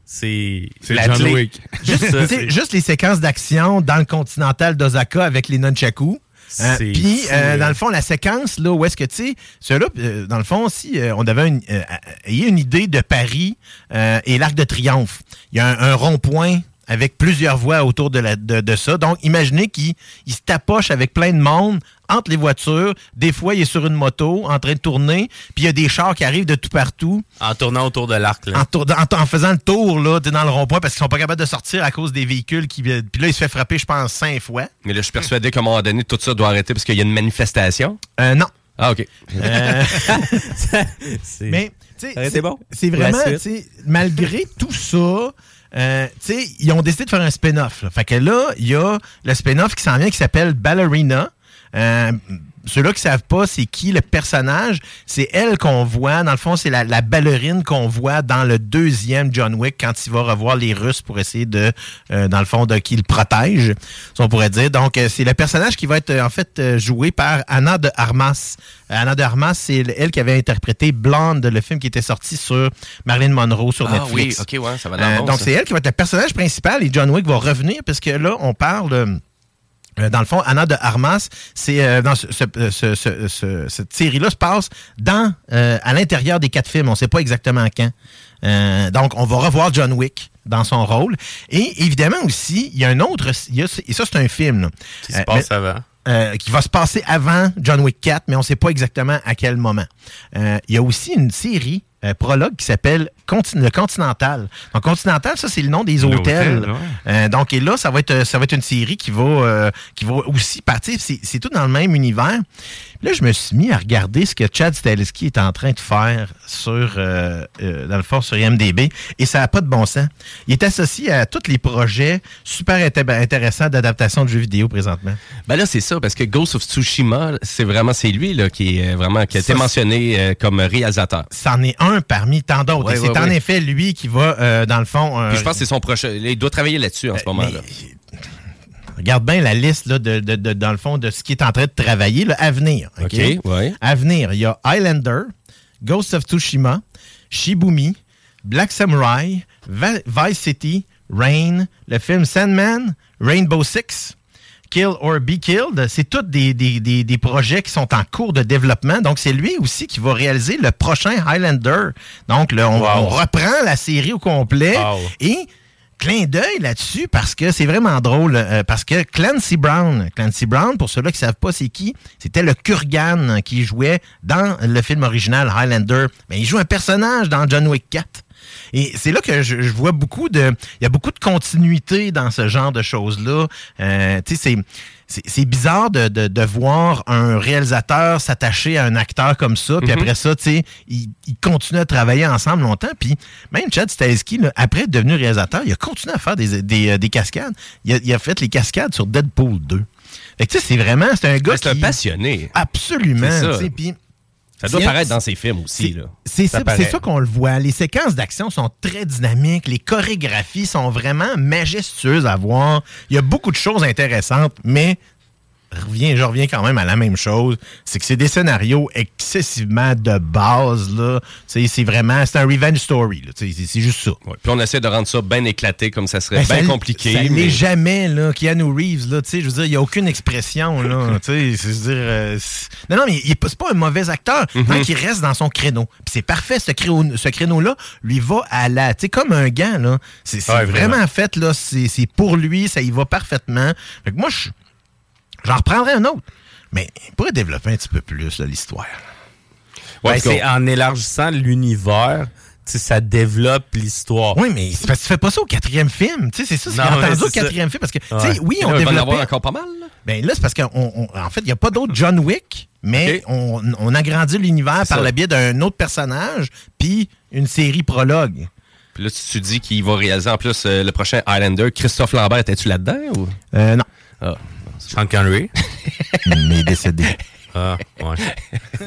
C'est la John. Wick. Juste, juste les séquences d'action dans le continental d'Osaka avec les nunchaku. Euh, Puis, euh, dans le fond, la séquence, là, où est-ce que, tu sais, ceux-là, euh, dans le fond, si euh, on avait une, euh, ayez une idée de Paris euh, et l'Arc de Triomphe, il y a un, un rond-point avec plusieurs voies autour de, la, de, de ça. Donc, imaginez qu'il il se tapoche avec plein de monde entre les voitures. Des fois, il est sur une moto en train de tourner, puis il y a des chars qui arrivent de tout partout En tournant autour de l'arc. là. en, tour- en- en faisant le tour là, dans le rond-point parce qu'ils sont pas capables de sortir à cause des véhicules qui puis là il se fait frapper je pense cinq fois. Mais là, je suis persuadé qu'à un moment donné, tout ça doit arrêter parce qu'il y a une manifestation. Euh, non. Ah, OK. Euh, mais tu sais, c'est- bon. C'est vraiment malgré tout ça euh, tu sais, ils ont décidé de faire un spin-off. Fait que là, il y a le spin-off qui s'en vient qui s'appelle Ballerina. Euh, ceux-là qui savent pas c'est qui le personnage, c'est elle qu'on voit. Dans le fond, c'est la, la ballerine qu'on voit dans le deuxième John Wick quand il va revoir les Russes pour essayer de, euh, dans le fond, de qui le protège, si on pourrait dire. Donc, euh, c'est le personnage qui va être euh, en fait euh, joué par Anna de Armas. Anna de Armas, c'est elle qui avait interprété Blonde, le film qui était sorti sur Marilyn Monroe sur Ah oui, Netflix. OK, ouais, ça va Euh, bon, donc, c'est elle qui va être le personnage principal et John Wick va revenir parce que là, on parle. Euh, euh, dans le fond, Anna de Armas, c'est euh, dans ce, ce- ce- ce- ce- cette série-là se passe dans euh, à l'intérieur des quatre films. On ne sait pas exactement quand. Euh, donc, on va revoir John Wick dans son rôle. Et évidemment aussi, il y a un autre. il y a- et ça, c'est un film. là. Qui se Euh, passe mais- avant. euh, qui va se passer avant John Wick 4, mais on ne sait pas exactement à quel moment. Euh, Il y a aussi une série euh, prologue qui s'appelle le Continental. Donc Continental, ça c'est le nom des hôtels. Ouais. Euh, donc et là, ça va être ça va être une série qui va euh, qui va aussi partir. C'est tout dans le même univers. Là, je me suis mis à regarder ce que Chad Stahelski est en train de faire sur euh, euh, dans le fond sur IMDb et ça n'a pas de bon sens. Il est associé à tous les projets super inté- intéressants d'adaptation de jeux vidéo présentement. Ben là, c'est ça, parce que Ghost of Tsushima, c'est vraiment, c'est lui, là, qui est euh, vraiment, qui a été Ça, mentionné euh, comme réalisateur. c'en est un parmi tant d'autres. Ouais, Et c'est ouais, en ouais. effet lui qui va, euh, dans le fond. euh, Puis je pense que c'est son prochain. Il doit travailler là-dessus en ce moment-là. Regarde bien la liste, là, de, de- de- dans le fond, de ce qui est en train de travailler, là, à venir. OK? OK, ouais. À venir, il y a Highlander, Ghost of Tsushima, Shibumi, Black Samurai, Va- Vice City, Rain, le film Sandman, Rainbow Six, Kill or Be Killed. C'est tous des, des- des- des projets qui sont en cours de développement. Donc, c'est lui aussi qui va réaliser le prochain Highlander. Donc, là, on, Wow. on reprend la série au complet Wow. et clin d'œil là-dessus parce que c'est vraiment drôle. euh, parce que Clancy Brown, Clancy Brown, pour ceux-là qui savent pas c'est qui, c'était le Kurgan qui jouait dans le film original Highlander. Mais il joue un personnage dans John Wick 4. Et c'est là que je, je vois beaucoup de... Il y a beaucoup de continuité dans ce genre de choses-là. Euh, tu sais, c'est... C'est bizarre de, de, de voir un réalisateur s'attacher à un acteur comme ça, puis Mhm. après ça, tu sais, ils ils continuent à travailler ensemble longtemps. Puis même Chad Stahelski, là, après être devenu réalisateur, il a continué à faire des, des, euh, des cascades. Il a, il a fait les cascades sur Deadpool 2. Fait que tu sais, c'est vraiment, c'est un gars Ouais, c'est un qui- passionné. Absolument. Puis Ça doit paraître dans ses films aussi. c'est ça, ça qu'on le voit. Les séquences d'action sont très dynamiques. Les chorégraphies sont vraiment majestueuses à voir. Il y a beaucoup de choses intéressantes, mais reviens, je reviens quand même à la même chose. C'est que c'est des scénarios excessivement de base. là. C'est vraiment, c'est un revenge story. C'est juste ça. Puis on essaie de rendre ça bien éclaté, comme ça serait Ben, bien compliqué. Ça mais- l'est jamais, là. Keanu Reeves, là, tu sais, je veux dire, il n'y a aucune expression, là. tu sais, c'est- dire, euh, non, non, mais il c'est pas un mauvais acteur, Mhm. tant qu'il reste dans son créneau. Puis c'est parfait, ce créneau, ce créneau-là, lui va à la, tu sais, comme un gant, là. C'est Ouais, vraiment. vraiment. fait, là. C'est c'est pour lui, ça y va parfaitement. Fait que moi, je- j'en reprendrai un autre. Mais il pourrait développer un petit peu plus, l'histoire. Ben, c'est en élargissant l'univers, ça développe l'histoire. Oui, mais c'est parce que tu fais pas ça au quatrième film. C'est ça, c'est entendu ouais, au quatrième film. Parce que, Ouais. oui, on là, va en avoir encore pas mal, là. Ben là, c'est parce qu'en en fait, il n'y a pas d'autre John Wick, mais on, on agrandit l'univers par le biais d'un autre personnage, puis une série prologue. Puis là, tu, tu dis qu'il va réaliser en plus euh, le prochain Highlander. Christophe Lambert, étais-tu là-dedans? Ou? Euh, non. Ah. Sean Connery. mais décédé. Ah, ouais.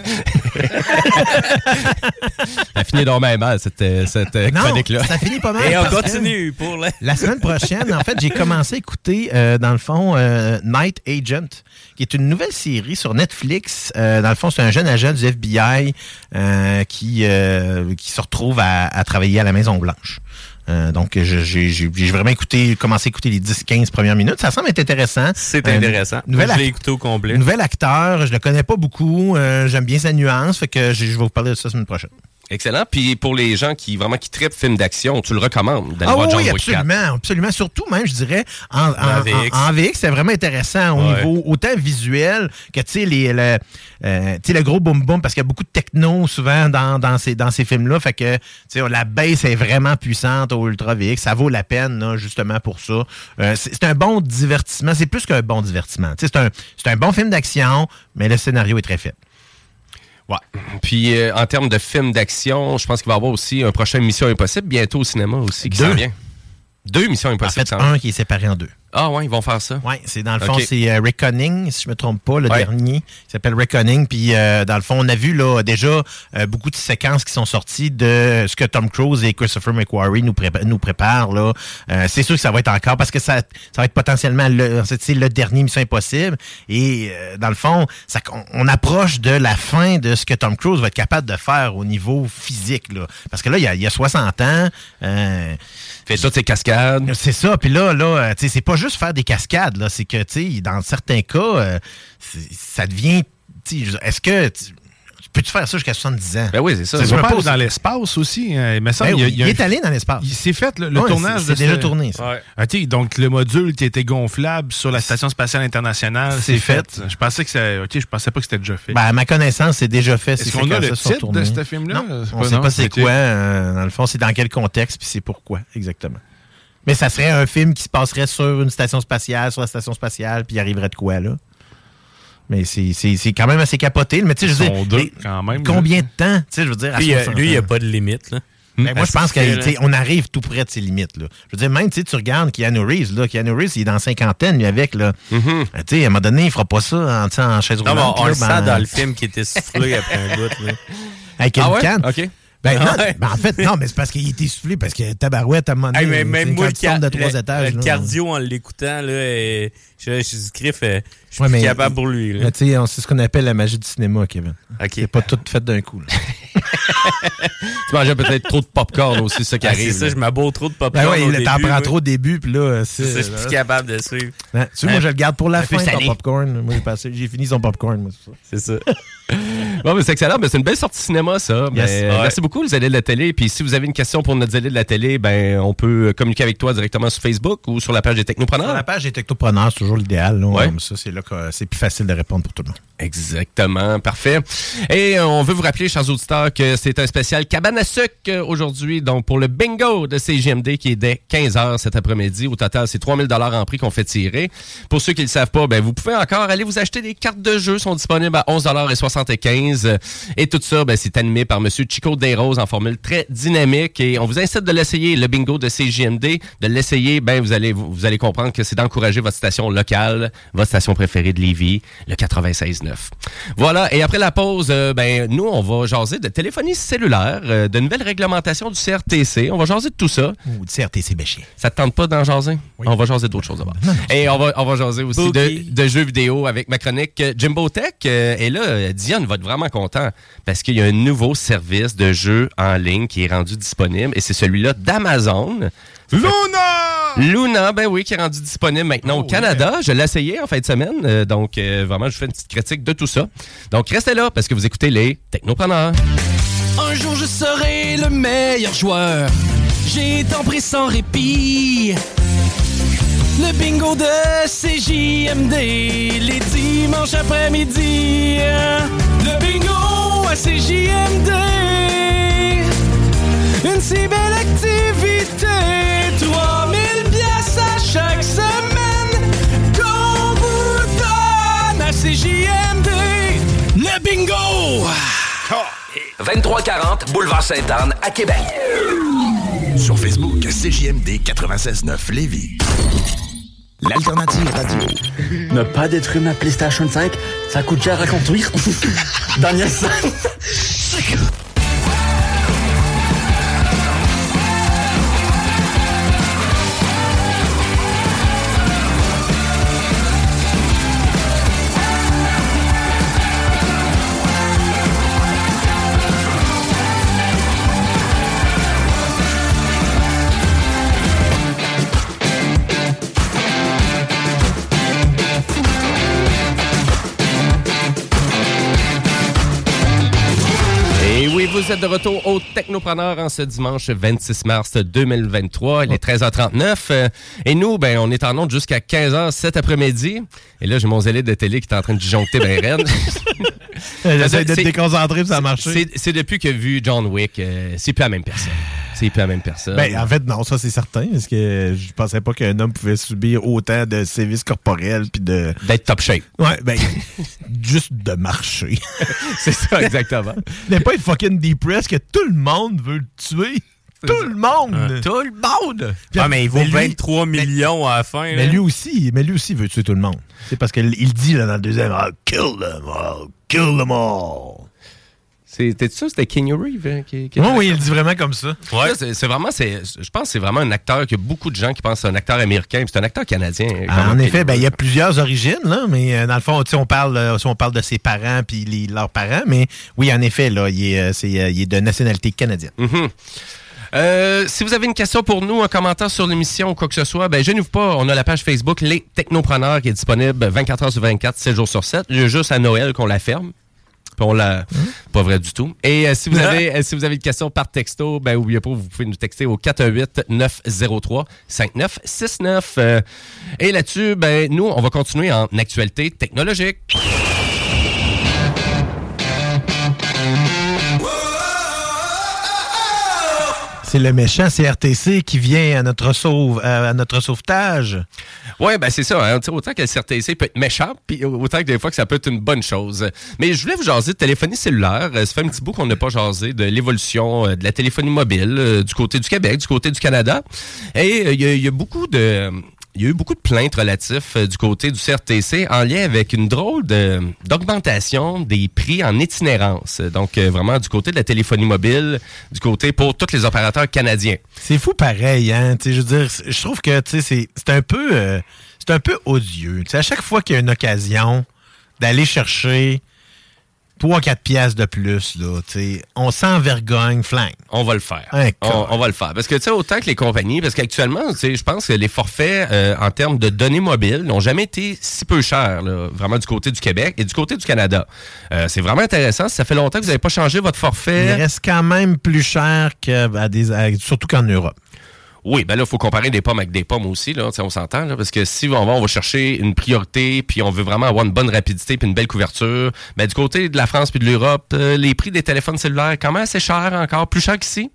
Ça finit donc bien mal, cette, euh, cette Non, chronique-là. ça finit pas mal. Et on continue pour. La semaine prochaine, en fait, j'ai commencé à écouter, euh, dans le fond, euh, Night Agent, qui est une nouvelle série sur Netflix. Euh, dans le fond, c'est un jeune agent du FBI euh, qui, euh, qui se retrouve à, à travailler à la Maison-Blanche. Euh, donc, je- j'ai vraiment écouté, commencé à écouter les 10-15 premières minutes. Ça semble être intéressant. C'est Euh, intéressant. nouvel je l'ai écouté au complet. Nouvel acteur, je le connais pas beaucoup. euh, J'aime bien sa nuance, fait que je je vais vous parler de ça la semaine prochaine. Excellent. Puis pour les gens qui vraiment qui trippent films d'action, tu le recommandes d'aller Ah voir oui, John oui, Wick 4. absolument, absolument. Surtout même, je dirais, en, en, En VX. en- VX, c'est vraiment intéressant au Ouais. niveau autant visuel que, tu sais, le, euh, le gros boom-boom, parce qu'il y a beaucoup de techno souvent dans, dans ces, dans ces films-là. Fait que, la base est vraiment puissante au Ultra VX. Ça vaut la peine, là, justement, pour ça. Euh, c'est un bon divertissement. C'est plus qu'un bon divertissement. C'est un, c'est un bon film d'action, mais le scénario est très fait. Ouais. Puis euh, en termes de films d'action, je pense qu'il va y avoir aussi un prochain Mission Impossible bientôt au cinéma aussi qui Deux? s'en vient. Deux Missions En Impossibles. fait, qui s'en un qui est séparé en deux. Ah ouais, ils vont faire ça. Oui, c'est dans le fond, c'est euh, Reckoning, si je me trompe pas, le Ouais. dernier. Il s'appelle Reckoning. Puis euh, dans le fond, on a vu là déjà euh, beaucoup de séquences qui sont sorties de ce que Tom Cruise et Christopher McQuarrie nous, prépa- nous préparent. là. Euh, c'est sûr que ça va être encore parce que ça, ça va être potentiellement le, le dernier Mission Impossible. Et euh, dans le fond, ça, on, on approche de la fin de ce que Tom Cruise va être capable de faire au niveau physique. Là. Parce que là, il y a, il y a 60 ans. Euh, Fait toutes ces cascades. c'est ça. Puis là, là, tu sais, c'est pas juste faire des cascades. Là, c'est que, tu sais, dans certains cas, euh, ça devient. Est-ce que tu- peux-tu faire ça jusqu'à 70 ans? Ben oui, c'est ça. Ça pas pose- dans l'espace aussi. hein. Il me semble Ben il y a- oui, il y a il un- est allé dans l'espace. Il s'est fait le, le Ouais, tournage. c'est- déjà ce- tourné, ça. Ouais. Ah, donc le module qui était gonflable sur la station spatiale internationale, C'est fait. fait. Je pensais que ça, je pensais pas que c'était déjà fait. Ben, à ma connaissance, c'est déjà fait. Est-ce ces qu'on a le titre de ce film-là? On pas- sait pas c'est quoi. euh, dans le fond, c'est dans quel contexte, puis c'est pourquoi, exactement. Mais ça serait un film qui se passerait sur une station spatiale, sur la station spatiale, puis il arriverait de quoi, là? Mais c'est c'est- c'est quand même assez capoté. Mais tu sais, je veux Ils dire, sont deux, quand même, combien de temps? Tu sais, je veux dire, à Lui, il y a- 60 lui, il n'y a pas de limite. Là. Ben, moi, je pense qu'on arrive tout près de ses limites. Là. Je veux dire, même, tu sais, tu regardes Keanu Reeves, là, Keanu Reeves, il est dans la cinquantaine, lui, avec. Là. Tu sais, à un moment donné, il fera pas ça en, tu sais, en chaise Non, mais roulante. on, on là, le ben, sent dans le film qui était soufflé après un bout. Là. Avec Ah une ouais? Ben, non, Ouais. ben, en fait, non, mais c'est parce qu'il était soufflé, parce que tabarouette, à un moment donné, Hey, mais c'est même moi, de trois le- étages. le là. cardio en l'écoutant, là, et je, je suis griff, euh, je suis Ouais, mais- capable pour lui. Là. Mais tu sais, on- c'est ce qu'on appelle la magie du cinéma, Kevin. Ok. C'est pas tout fait d'un coup. là. Tu mangeais peut-être trop de popcorn aussi, c'est ça qui Ah, arrive. c'est ça, je trop de popcorn. Ben ouais, au il t'en trop au début, puis là, C'est c'est. ça, je suis plus capable de suivre. Hein, tu sais, moi, Hein? je le garde pour la Un fin, ton popcorn. Moi, j'ai passé- j'ai fini son popcorn, moi, c'est ça. C'est ça. Bon, mais c'est excellent. Ben, c'est une belle sortie cinéma, ça. Ben, Yes. euh, Ouais. Merci beaucoup, les allées de la télé. Puis si vous avez une question pour notre allées de la télé, ben, on peut communiquer avec toi directement sur Facebook ou sur la page des Sur Technopreneurs. la page des technopreneurs, c'est toujours l'idéal. Ouais. Comme ça, c'est là que c'est plus facile de répondre pour tout le monde. Exactement, parfait. Et euh, on veut vous rappeler, chers auditeurs, que c'est un spécial cabane à sucre euh, aujourd'hui, donc pour le bingo de CGMD qui est dès 15h cet après-midi. Au total, c'est 3000 dollars en prix qu'on fait tirer. Pour ceux qui ne le savent pas, ben, vous pouvez encore aller vous acheter des cartes de jeu, sont disponibles à 11 et 75. Et tout ça, ben, c'est animé par Monsieur Chico Desroses en formule très dynamique. Et on vous incite de l'essayer, le bingo de CGMD. De l'essayer, ben, vous allez, vous allez comprendre que c'est d'encourager votre station locale, votre station préférée de Lévis, le 96.9. Voilà, et après la pause, euh, ben, nous, on va jaser de téléphonie cellulaire, euh, de nouvelles réglementations du CRTC. On va jaser de tout ça. Ou du CRTC Béchier. Ça te tente pas d'en jaser? On va jaser d'autres choses d'abord. Et on va, on va jaser aussi de, de jeux vidéo avec ma chronique euh, Jimbo Tech. Et là, Diane va être vraiment content parce qu'il y a un nouveau service de jeux en ligne qui est rendu disponible et c'est celui-là d'Amazon. Luna! Luna, ben oui, qui est rendu disponible maintenant au Canada. Je l'ai essayé en fin de semaine. euh, donc, euh, vraiment, je fais une petite critique de tout ça. Donc, restez là parce que vous écoutez les Technopreneurs. Un jour je serai le meilleur joueur. J'ai tant pris sans répit. Le bingo de CJMD, les dimanches après-midi. Le bingo à CJMD. Une si belle activité. Bingo! 2340 Boulevard Sainte-Anne à Québec. Sur Facebook, CJMD 96.9 Lévis. L'alternative radio. Ne pas détruire ma PlayStation 5, ça coûte cher à construire. Daniel vous êtes de retour au Technopreneur en ce dimanche 26 mars 2023. Il est 13h39. euh, Et nous, ben, on est en onde jusqu'à 15h cet après-midi. Et là, j'ai mon zélé de télé qui est en train de disjoncter ben raide. J'essaie déconcentrer, puis ça a marché. C'est c'est depuis que vu John Wick, euh, c'est plus la même personne. C'est plus la même personne. Ben, en fait, non, ça c'est certain, parce que je pensais pas qu'un homme pouvait subir autant de sévices corporels puis de. D'être top shape. Ouais, ben, juste de marcher. c'est ça, exactement. N'est pas fucking depressed que tout le monde veut le tuer. Tout le monde! Tout le monde! Ah, mais il vaut lui- 23 millions à la fin. Mais là. lui aussi, mais lui aussi veut tuer tout le monde. C'est parce qu'il il dit là, dans le deuxième, I'll kill them, I'll kill them all. T'es sûr que c'était King Reeve hein, qui, qui Oui, oui, il dit vraiment comme ça. Ouais. C'est vraiment, c'est, je pense que c'est vraiment un acteur que beaucoup de gens qui pensent que c'est un acteur américain, puis c'est un acteur canadien. Ah, en effet, ben, il y a plusieurs origines, là, mais euh, dans le fond, on parle, euh, si on parle de ses parents puis les- leurs parents, mais oui, en effet, là, il est, euh, c'est, euh, il est de nationalité canadienne. Mhm. Euh, si vous avez une question pour nous, un commentaire sur l'émission ou quoi que ce soit, ben, gênez-vous pas. On a la page Facebook Les Technopreneurs qui est disponible 24 heures sur 24, 7 jours sur 7. Il y a juste à Noël qu'on la ferme. Puis on la. Pas vrai du tout. Et euh, si, vous avez, euh, si vous avez une question par texto, ben, oubliez pas, vous pouvez nous texter au 418-903-5969. Euh, et là-dessus, ben, nous, on va continuer en actualité technologique. C'est le méchant CRTC qui vient à notre, sauve, à notre sauvetage. Oui, ben c'est ça. Hein. Autant que le CRTC peut être méchant, puis autant que des fois que ça peut être une bonne chose. Mais je voulais vous jaser de téléphonie cellulaire. Euh, Ça fait un petit bout qu'on n'a pas jasé de l'évolution euh, de la téléphonie mobile euh, du côté du Québec, du côté du Canada. Et il y a beaucoup de... Il y a eu beaucoup de plaintes relatives euh, du côté du CRTC en lien avec une drôle d'augmentation des prix en itinérance. Donc, euh, vraiment, du côté de la téléphonie mobile, du côté pour tous les opérateurs canadiens. C'est fou pareil, hein. Je veux dire, je trouve que c'est un peu euh, c'est un peu odieux. À chaque fois qu'il y a une occasion d'aller chercher 3-4 pièces de plus, là, tu sais, on s'envergogne flingue. On va le faire. Un On, va le faire. Parce que, tu sais, autant que les compagnies, parce qu'actuellement, tu sais, je pense que les forfaits euh, en termes de données mobiles n'ont jamais été si peu chers, là, vraiment du côté du Québec et du côté du Canada. Euh, c'est vraiment intéressant. Ça fait longtemps que vous n'avez pas changé votre Il forfait. reste quand même plus cher que à des, à- surtout qu'en Europe. Oui, ben là, il faut comparer des pommes avec des pommes aussi, là, on s'entend, là, parce que si on va, on chercher une priorité, puis on veut vraiment avoir une bonne rapidité, puis une belle couverture, ben du côté de la France puis de l'Europe, euh, les prix des téléphones cellulaires, quand même assez cher encore, plus cher qu'ici.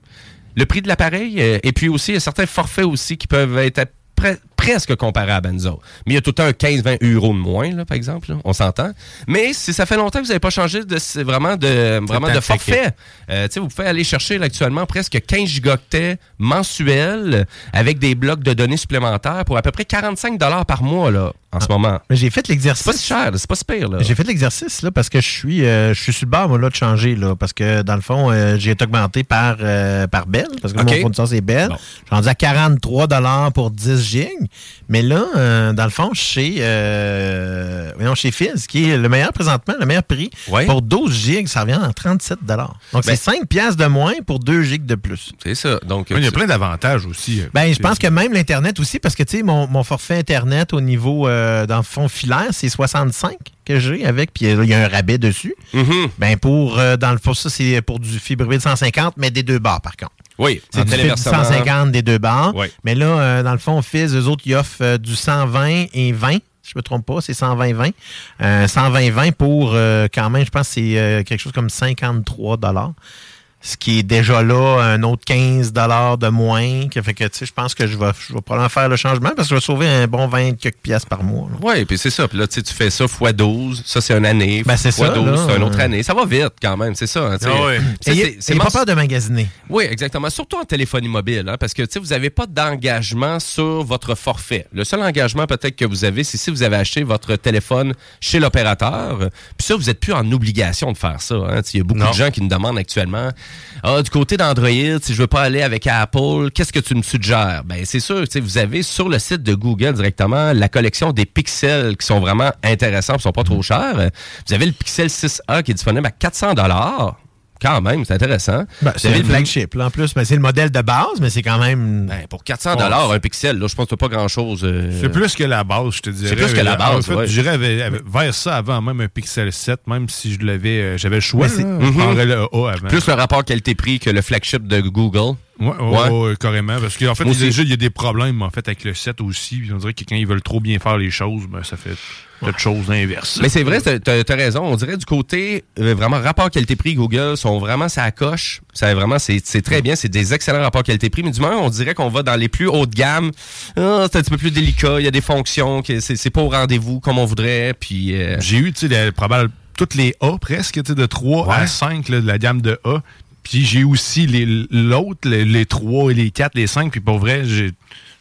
Le prix de l'appareil, euh, et puis aussi, il y a certains forfaits aussi qui peuvent être pre- presque comparés à Benzo. Mais il y a tout le temps un 15-20 euros de moins, là, par exemple, là, on s'entend. Mais si ça fait longtemps que vous n'avez pas changé de, vraiment de, vraiment de forfait, euh, vous pouvez aller chercher là, actuellement presque 15 gigaoctets mensuels avec des blocs de données supplémentaires pour à peu près 45 par mois là, en ce moment. Mais j'ai fait l'exercice. C'est pas si cher, c'est pas si pire. J'ai fait l'exercice là parce que je suis euh, je suis sur le bord moi, là, de changer là parce que dans le fond euh, j'ai été augmenté par euh, par Bell parce que mon fournisseur c'est Bell. Bon. Je suis rendu à 43 dollars pour 10 Mais là euh, dans le fond chez euh, chez Fizz qui est le meilleur présentement, le meilleur prix Ouais. pour 12 gigs, ça revient à 37 dollars. Donc Ben- c'est 5 pièces de moins pour 2 gigs de plus. C'est ça. Donc Il y a plein d'avantages aussi. euh, Ben, je pense que même l'Internet aussi, parce que, tu sais, mon, mon forfait Internet au niveau, euh, dans le fond filaire, c'est 65 que j'ai avec, puis il y a un rabais dessus. Mhm. Ben, pour, euh, dans le fond, ça, c'est pour du fibre de 150, mais des deux barres, par contre. Oui, C'est du fibre téléversement. 150 des deux barres. Oui. Mais là, euh, dans le fond, Fizz, eux autres, ils offrent euh, du 120 et 20. Si je me trompe pas, c'est 120-20. Euh, 120-20 pour, euh, quand même, je pense que c'est quelque chose comme 53 ce qui est déjà là un autre 15 de moins. Que fait que, tu sais, je pense que je vais, je vais probablement faire le changement parce que je vais sauver un bon 20 quelques pièces par mois. là. Oui, puis c'est ça. Puis là, tu sais, tu fais ça x 12, ça c'est une année. Ben, c'est fois ça, 12, là. c'est une autre année. Ça va vite quand même, c'est ça. hein, tu sais. Ah Ayez, c'est- pas peur de magasiner. Oui, exactement. Surtout en téléphonie mobile, hein, parce que tu sais, vous n'avez pas d'engagement sur votre forfait. Le seul engagement peut-être que vous avez, c'est si vous avez acheté votre téléphone chez l'opérateur. Puis ça, vous n'êtes plus en obligation de faire ça. hein. Tu sais, Il y a beaucoup Non. de gens qui nous demandent actuellement, ah, du côté d'Android, si je veux pas aller avec Apple, qu'est-ce que tu me suggères? Ben, c'est sûr, vous avez sur le site de Google directement la collection des pixels qui sont vraiment intéressants, qui sont pas trop chers. Vous avez le Pixel 6A qui est disponible à 400 Quand même, c'est intéressant. Ben, c'est le flagship. Là, en plus, Ben, c'est le modèle de base, mais c'est quand même. Ben, pour 400 dollars un pixel, là, je pense que pas grand-chose. euh, C'est plus que la base, je te dirais. C'est plus que la Euh, base, En fait, ouais. je dirais avec- avec- vers ça avant même un Pixel 7, même si je l'avais, euh, j'avais le choix. Là, Mhm. le A avant. Plus le rapport qualité-prix que le flagship de Google. Ouais, ouais, carrément. Parce qu'en fait, il y a des problèmes en fait, avec le 7 aussi. On dirait que quand ils veulent trop bien faire les choses, ben, ça fait Mais c'est vrai, t'as- t'as t'as raison. On dirait du côté euh, vraiment rapport qualité-prix Google sont vraiment ça coche. Ça vraiment c'est très bien, c'est des excellents rapports qualité-prix. Mais du moins, on dirait qu'on va dans les plus hautes gammes. Ah, c'est un petit peu plus délicat. Il y a des fonctions que c'est pas au rendez-vous comme on voudrait. Puis euh, J'ai eu, tu sais, la- probable- toutes les A presque, tu sais, de 3 Ouais. à 5 là, de la gamme de A. Puis j'ai eu aussi les- l'autre, les, les 3 et les 4, les 5. Puis pour vrai, j'ai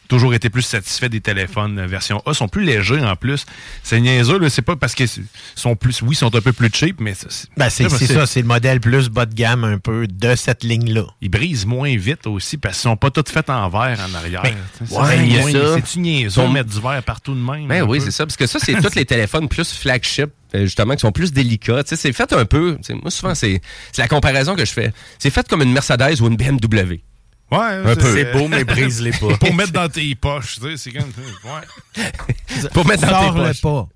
toujours été plus satisfait des téléphones euh, version A. Ils sont plus légers en plus. C'est niaiseux, là. C'est pas parce qu'ils sont plus. Oui, ils sont un peu plus cheap, mais c'est Ben, c'est que ça, c'est le modèle plus bas de gamme un peu de cette ligne-là. Ils brisent moins vite aussi parce qu'ils sont pas tous faits en verre en arrière. Ben, ouais. C'est-tu niaiseux de mettre du verre partout de même? Ben oui, c'est ça. Parce que ça, c'est tous les téléphones plus flagship, euh, justement, qui sont plus délicats. C'est fait un peu. Moi, souvent, c'est c'est la comparaison que je fais. C'est fait comme une Mercedes ou une BMW. Ouais. C'est beau, mais brise-les pas. Pour mettre dans tes poches, tu sais, c'est comme. Ouais. Pour mettre dans tes poches. pas.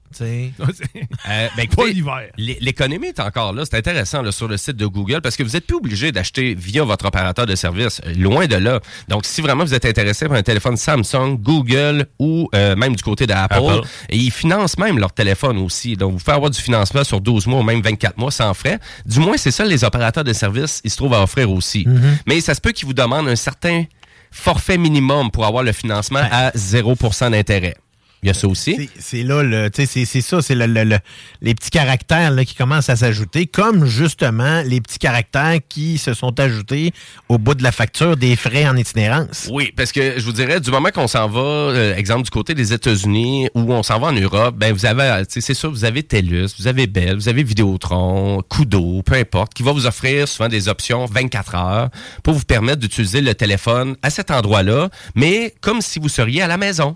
Euh, ben, pas l'hiver. L'économie est encore là. C'est intéressant là, sur le site de Google parce que vous n'êtes plus obligé d'acheter via votre opérateur de service. euh, Loin de là. Donc, si vraiment vous êtes intéressé par un téléphone Samsung, Google ou euh, même du côté d'Apple, Apple. et ils financent même leur téléphone aussi. Donc, vous pouvez avoir du financement sur 12 mois ou même 24 mois sans frais. Du moins, c'est ça les opérateurs de service, ils se trouvent à offrir aussi. Mais ça se peut qu'ils vous demandent un certain forfait minimum pour avoir le financement à 0% d'intérêt. Il y a ça aussi. C'est- là, le, c'est c'est ça, c'est le- le- le- les petits caractères là, qui commencent à s'ajouter, comme justement les petits caractères qui se sont ajoutés au bout de la facture des frais en itinérance. Oui, parce que je vous dirais, du moment qu'on s'en va, euh, exemple du côté des États-Unis ou on s'en va en Europe, ben vous avez, euh, c'est sûr, vous avez TELUS, vous avez Bell, vous avez Vidéotron, Kudo, peu importe, qui va vous offrir souvent des options 24 heures pour vous permettre d'utiliser le téléphone à cet endroit-là, mais comme si vous seriez à la maison.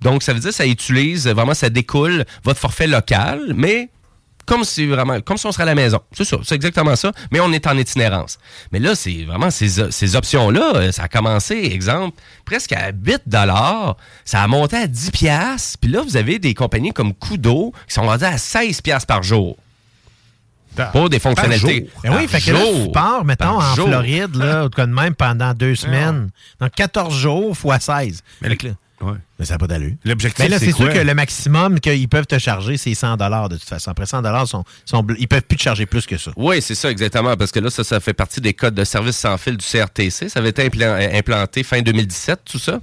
Donc, ça veut dire que ça utilise, vraiment, ça découle votre forfait local, mais comme si vraiment, comme si on serait à la maison. C'est ça, c'est exactement ça. Mais on est en itinérance. Mais là, c'est vraiment ces, ces options-là, ça a commencé, exemple, presque à 8 Ça a monté à 10 piastres. Puis là, vous avez des compagnies comme Kudo qui sont rendues à 16 piastres par jour. Pour des fonctionnalités. Ben oui, par fait que là, jour. tu pars, mettons, Par en jour. Floride, là, ou de même, pendant deux semaines. Donc, 14 jours fois 16. Mais Fait là- Mais ça n'a pas d'allure. L'objectif, Mais là, c'est sûr que le maximum qu'ils peuvent te charger, c'est 100 de toute façon. Après 100 sont, sont, ils peuvent plus te charger plus que ça. Oui, c'est ça, exactement. Parce que là, ça, ça fait partie des codes de service sans fil du CRTC. Ça avait été euh, implanté fin 2017, tout ça.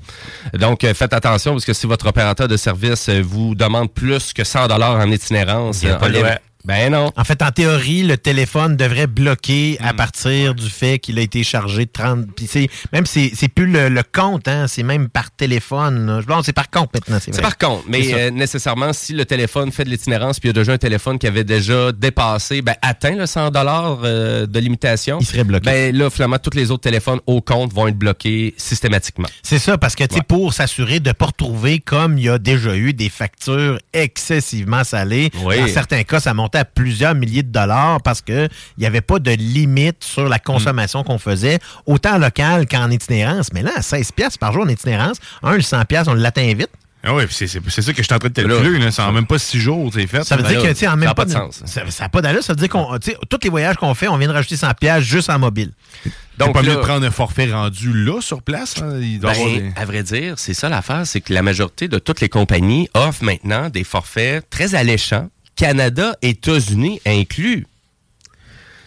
Donc, euh, faites attention parce que si votre opérateur de service euh, vous demande plus que 100 en itinérance, Il y a pas en. Ben non. En fait, en théorie, le téléphone devrait bloquer Hmm. à partir du fait qu'il a été chargé de 30. Puis c'est, même c'est, c'est plus le, le compte, hein, c'est même par téléphone. là. Bon, c'est par compte maintenant, c'est C'est par C'est mais euh, nécessairement, si le téléphone fait de l'itinérance, puis il y a déjà un téléphone qui avait déjà dépassé, ben, atteint le 100 euh, de limitation, il serait bloqué. Ben, là, finalement, tous les autres téléphones au compte vont être bloqués systématiquement. C'est ça, parce que, tu sais, pour s'assurer de ne pas retrouver, comme il y a déjà eu des factures excessivement salées, Oui. dans certains cas, ça montait à plusieurs milliers de dollars parce qu'il n'y avait pas de limite sur la consommation qu'on faisait, autant local qu'en itinérance. Mais là, à 16 piastres par jour en itinérance, un, le 100 piastres, on l'attend vite. Ah oui, puis c'est c'est- c'est ça que je suis en train de calculer. là. Ça en même pas six jours, c'est fait. Ça veut Ben dire là, que, tu sais, en même ça a pas, de sens. Ça n'a pas d'allure. Ça veut dire qu'on, tu sais, tous les voyages qu'on fait, on vient de rajouter 100 piastres juste en mobile. Donc, pas là- mieux de prendre un forfait rendu là, sur place. hein? Il doit Ben, avoir des- À vrai dire, c'est ça l'affaire, c'est que la majorité de toutes les compagnies offrent maintenant des forfaits très alléchants, Canada, États-Unis inclus.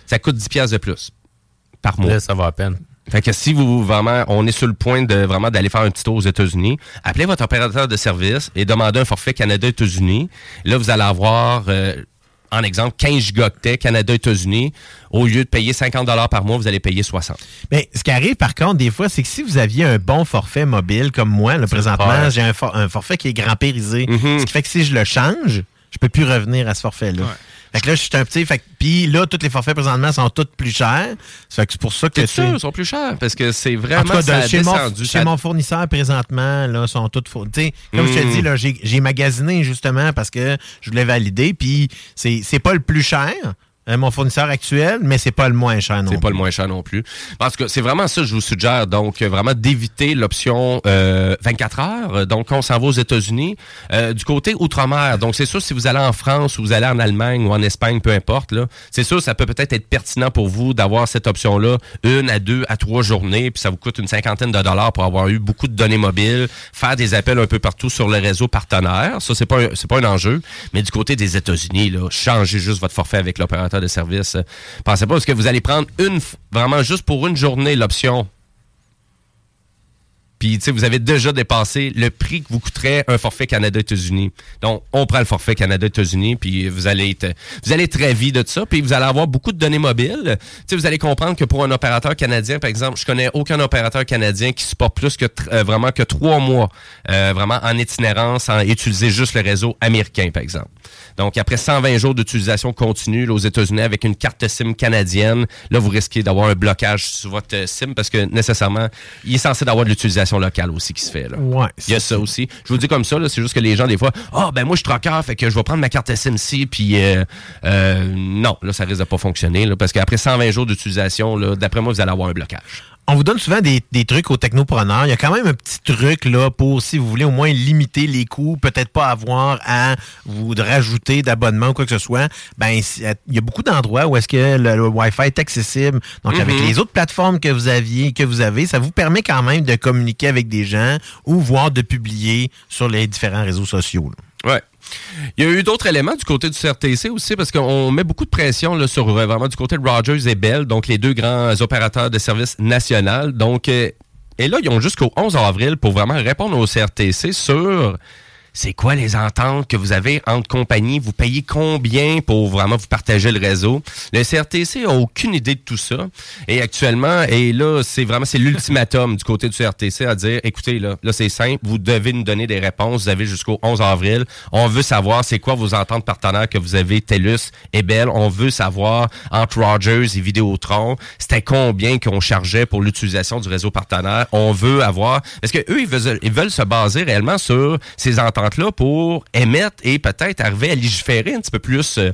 Ça coûte 10 piastres de plus par mois. Là, ça va à peine. Fait que si vous vraiment, on est sur le point de vraiment d'aller faire un petit tour aux États-Unis, appelez votre opérateur de service et demandez un forfait Canada-États-Unis. Là, vous allez avoir, euh, en exemple, 15 gigaoctets Canada-États-Unis. Au lieu de payer 50 par mois, vous allez payer 60. Mais ce qui arrive, par contre, des fois, c'est que si vous aviez un bon forfait mobile, comme moi, là, présentement, j'ai un, for- un forfait qui est grand-périsé. Mm-hmm. Ce qui fait que si je le change, je peux plus revenir à ce forfait-là. Fait que là, je suis un petit. Fait que- puis là, tous les forfaits présentement sont tous plus chers. Fait que c'est pour ça que. Sais- sûr, ils sont plus chers? Parce que c'est En vraiment tout cas, de- ça a chez, mon, chez fournisseur présentement, là, sont toutes Comme je te Mm. dis, là, j'ai j'ai magasiné justement parce que je voulais valider. Puis c'est c'est pas le plus cher, euh, mon fournisseur actuel, mais c'est pas le moins cher non C'est pas le moins cher non plus. Parce que c'est vraiment ça, je vous suggère. Donc, euh, vraiment d'éviter l'option euh, 24 heures. Donc, on s'en va aux États-Unis. Euh, du côté outre-mer, donc c'est sûr, si vous allez en France ou vous allez en Allemagne ou en Espagne, peu importe, là, c'est sûr, ça peut peut-être être pertinent pour vous d'avoir cette option-là une à deux à trois journées, puis ça vous coûte une cinquantaine de dollars pour avoir eu beaucoup de données mobiles, faire des appels un peu partout sur le réseau partenaire. Ça, c'est pas un- c'est pas un enjeu. Mais du côté des États-Unis, là, changez juste votre forfait avec l'opérateur de service. Euh, Pensez pas parce que vous allez prendre une vraiment juste pour une journée l'option. Puis, tu sais, vous avez déjà dépassé le prix que vous coûterait un forfait Canada-États-Unis. Donc, on prend le forfait Canada-États-Unis, puis vous allez être, vous allez être ravis de ça, puis vous allez avoir beaucoup de données mobiles. Tu sais, vous allez comprendre que pour un opérateur canadien, par exemple, je connais aucun opérateur canadien qui supporte plus que euh, vraiment que trois mois, euh, vraiment en itinérance, en utiliser juste le réseau américain, par exemple. Donc, après 120 jours d'utilisation continue là, aux États-Unis avec une carte SIM canadienne, là, vous risquez d'avoir un blocage sur votre euh, SIM parce que nécessairement, il est censé d'avoir de l'utilisation locale aussi qui se fait. Là. Ouais, Il y a ça aussi. Je vous dis comme ça, là, c'est juste que les gens, des fois, ah, ben moi, je suis troqueur, fait que je vais prendre ma carte SIM-ci, puis euh, euh, non, là, ça risque de pas fonctionner, là, parce qu'après 120 jours d'utilisation, là, d'après moi, vous allez avoir un blocage. On vous donne souvent des, des trucs aux technopreneurs. Il y a quand même un petit truc là pour, si vous voulez, au moins limiter les coûts, peut-être pas avoir à vous rajouter d'abonnement ou quoi que ce soit. Ben, c'est- il y a beaucoup d'endroits où est-ce que le, le Wi-Fi est accessible. Donc, avec Mhm. les autres plateformes que vous aviez, que vous avez, ça vous permet quand même de communiquer avec des gens ou voire de publier sur les différents réseaux sociaux. là. Ouais. Il y a eu d'autres éléments du côté du CRTC aussi, parce qu'on met beaucoup de pression là, sur euh, vraiment du côté de Rogers et Bell, donc les deux grands opérateurs de services nationaux. Donc, euh, et là, ils ont jusqu'au 11 avril pour vraiment répondre au CRTC sur c'est quoi les ententes que vous avez entre compagnies, vous payez combien pour vraiment vous partager le réseau? Le CRTC a aucune idée de tout ça. Et actuellement, et là, c'est vraiment c'est l'ultimatum du côté du CRTC à dire écoutez, là, là c'est simple, vous devez nous donner des réponses. Vous avez jusqu'au 11 avril. On veut savoir c'est quoi vos ententes partenaires que vous avez, TELUS et Bell. On veut savoir entre Rogers et Vidéotron, c'était combien qu'on chargeait pour l'utilisation du réseau partenaire. On veut avoir. Parce que eux, ils veulent, se baser réellement sur ces ententes-là pour émettre et peut-être arriver à légiférer un petit peu plus. euh,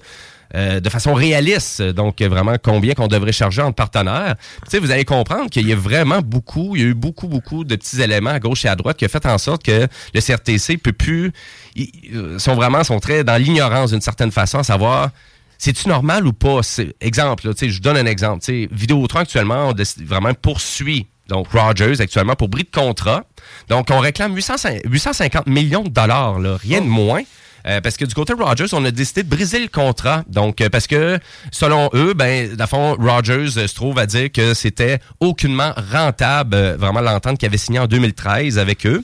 euh, de façon réaliste, donc vraiment combien qu'on devrait charger entre partenaires. Tu sais, vous allez comprendre qu'il y a vraiment beaucoup, il y a eu beaucoup, beaucoup de petits éléments à gauche et à droite qui ont fait en sorte que le CRTC peut plus, ils, euh, sont vraiment sont très dans l'ignorance d'une certaine façon, à savoir c'est-tu normal ou pas? Exemple, là, je vous donne un exemple. Vidéotron, actuellement, vraiment poursuit donc Rogers actuellement pour bris de contrat. Donc, on réclame 800 850 millions de dollars, là, rien de moins. Euh, parce que du côté Rogers, on a décidé de briser le contrat. Donc, euh, parce que selon eux, ben, le fond, Rogers euh, se trouve à dire que c'était aucunement rentable, euh, vraiment l'entente qu'il avait signée en 2013 avec eux.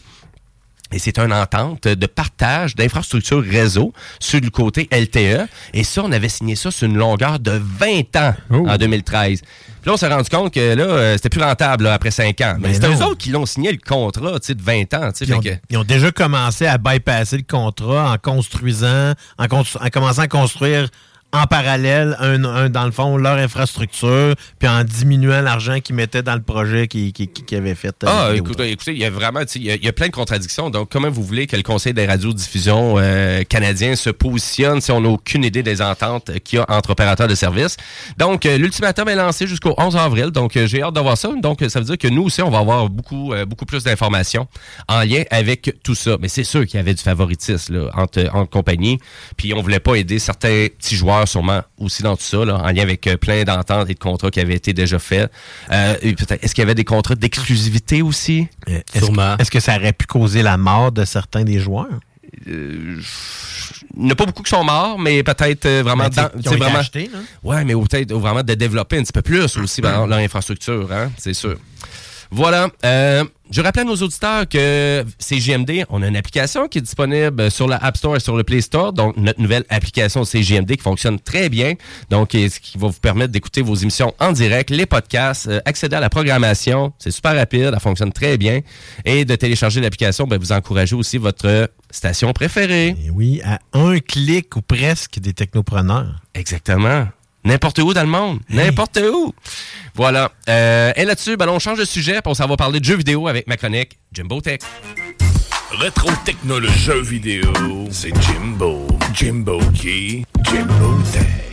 Et c'est une entente de partage d'infrastructures réseau sur le côté LTE. Et ça, on avait signé ça sur une longueur de 20 ans en 2013. Puis là, on s'est rendu compte que là, euh, c'était plus rentable là, après 5 ans. Mais, Mais c'était non. eux autres qui l'ont signé le contrat tu sais, de 20 ans. tu sais, Ils ont, que- ils ont déjà commencé à bypasser le contrat en construisant, en, constru- en commençant à construire en parallèle, un, un, dans le fond, leur infrastructure, puis en diminuant l'argent qu'ils mettaient dans le projet qu'ils qui, qui, avaient fait. euh, Ah, écoutez, écoutez, il y a vraiment, il y, a- il y a plein de contradictions. Donc, comment vous voulez que le Conseil des radiodiffusions euh, canadiens se positionne si on n'a aucune idée des ententes qu'il y a entre opérateurs de services? Donc, euh, l'ultimatum est lancé jusqu'au 11 avril. Donc, euh, j'ai hâte de voir ça. Donc, ça veut dire que nous aussi, on va avoir beaucoup, beaucoup plus d'informations en lien avec tout ça. Mais c'est sûr qu'il y avait du favoritisme là, entre, entre compagnies. Puis, on voulait pas aider certains petits joueurs sûrement aussi dans tout ça, là, en lien avec euh, plein d'ententes et de contrats qui avaient été déjà faits. Euh, Est-ce qu'il y avait des contrats d'exclusivité aussi? Est-ce que, est-ce que ça aurait pu causer la mort de certains des joueurs? Euh, il n'y en a pas beaucoup qui sont morts, mais peut-être euh, vraiment... Dans- tu ont vraiment, là. Ouais, mais peut-être vraiment de développer un petit peu plus aussi leur infrastructure, hein, c'est sûr. Voilà. Euh, je rappelle à nos auditeurs que CGMD, on a une application qui est disponible sur la App Store et sur le Play Store. Donc, notre nouvelle application CGMD qui fonctionne très bien. Donc, ce qui va vous permettre d'écouter vos émissions en direct, les podcasts, euh, accéder à la programmation. C'est super rapide, elle fonctionne très bien. Et de télécharger l'application, ben, vous encouragez aussi votre station préférée. Et oui, à un clic ou presque des technopreneurs. Exactement. N'importe où dans le monde. N'importe où. Voilà. Euh, et là-dessus, ben, on change de sujet. s'en va parler de jeux vidéo avec ma chronique Jimbo Tech. Rétro Techno, le jeu vidéo, c'est Jimbo. Jimbo qui? Jimbo Tech.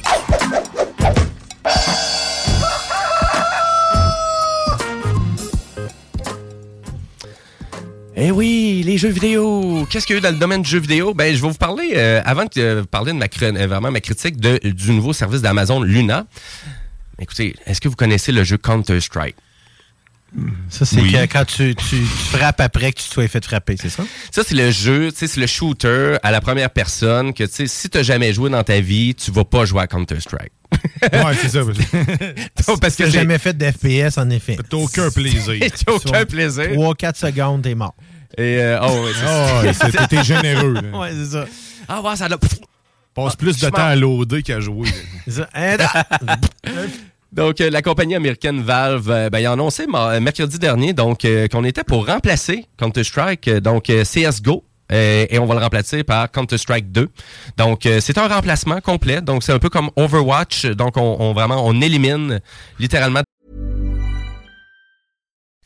Eh oui, les jeux vidéo. Qu'est-ce qu'il y a eu dans le domaine du jeu vidéo? Ben, je vais vous parler, euh, avant de euh, parler de ma, euh, vraiment ma critique de, du nouveau service d'Amazon Luna. Écoutez, est-ce que vous connaissez le jeu Counter-Strike? Ça, c'est Oui. que quand tu, tu- tu frappes après que tu te sois fait frapper, c'est ça? Ça, c'est le jeu, tu sais, c'est le shooter à la première personne que, tu sais, si t'as jamais joué dans ta vie, tu vas pas jouer à Counter-Strike. Ouais, c'est ça. parce que t'as c'est- jamais fait d'FPS, en effet. T'as aucun plaisir. T'as aucun plaisir. 3-4 secondes, t'es mort. Et, euh, oh, ouais, c'est Ah, t'es généreux. là. Ouais, c'est ça. Ah, ouais, ça l'a. Passe plus de temps à loader qu'à jouer. C'est ça. Da- Donc, euh, la compagnie américaine Valve, euh, ben, ils ont annoncé ma- mercredi dernier donc euh, qu'on était pour remplacer Counter-Strike, euh, donc euh, CSGO. Euh, et on va le remplacer par Counter-Strike 2. Donc, euh, c'est un remplacement complet. Donc, c'est un peu comme Overwatch. Donc, on, on vraiment, on élimine littéralement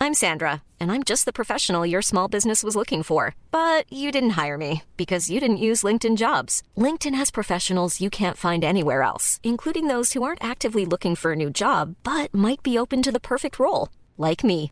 I'm Sandra, and I'm just the professional your small business was looking for. But you didn't hire me because you didn't use LinkedIn jobs. LinkedIn has professionals you can't find anywhere else, including those who aren't actively looking for a new job but might be open to the perfect role, like me.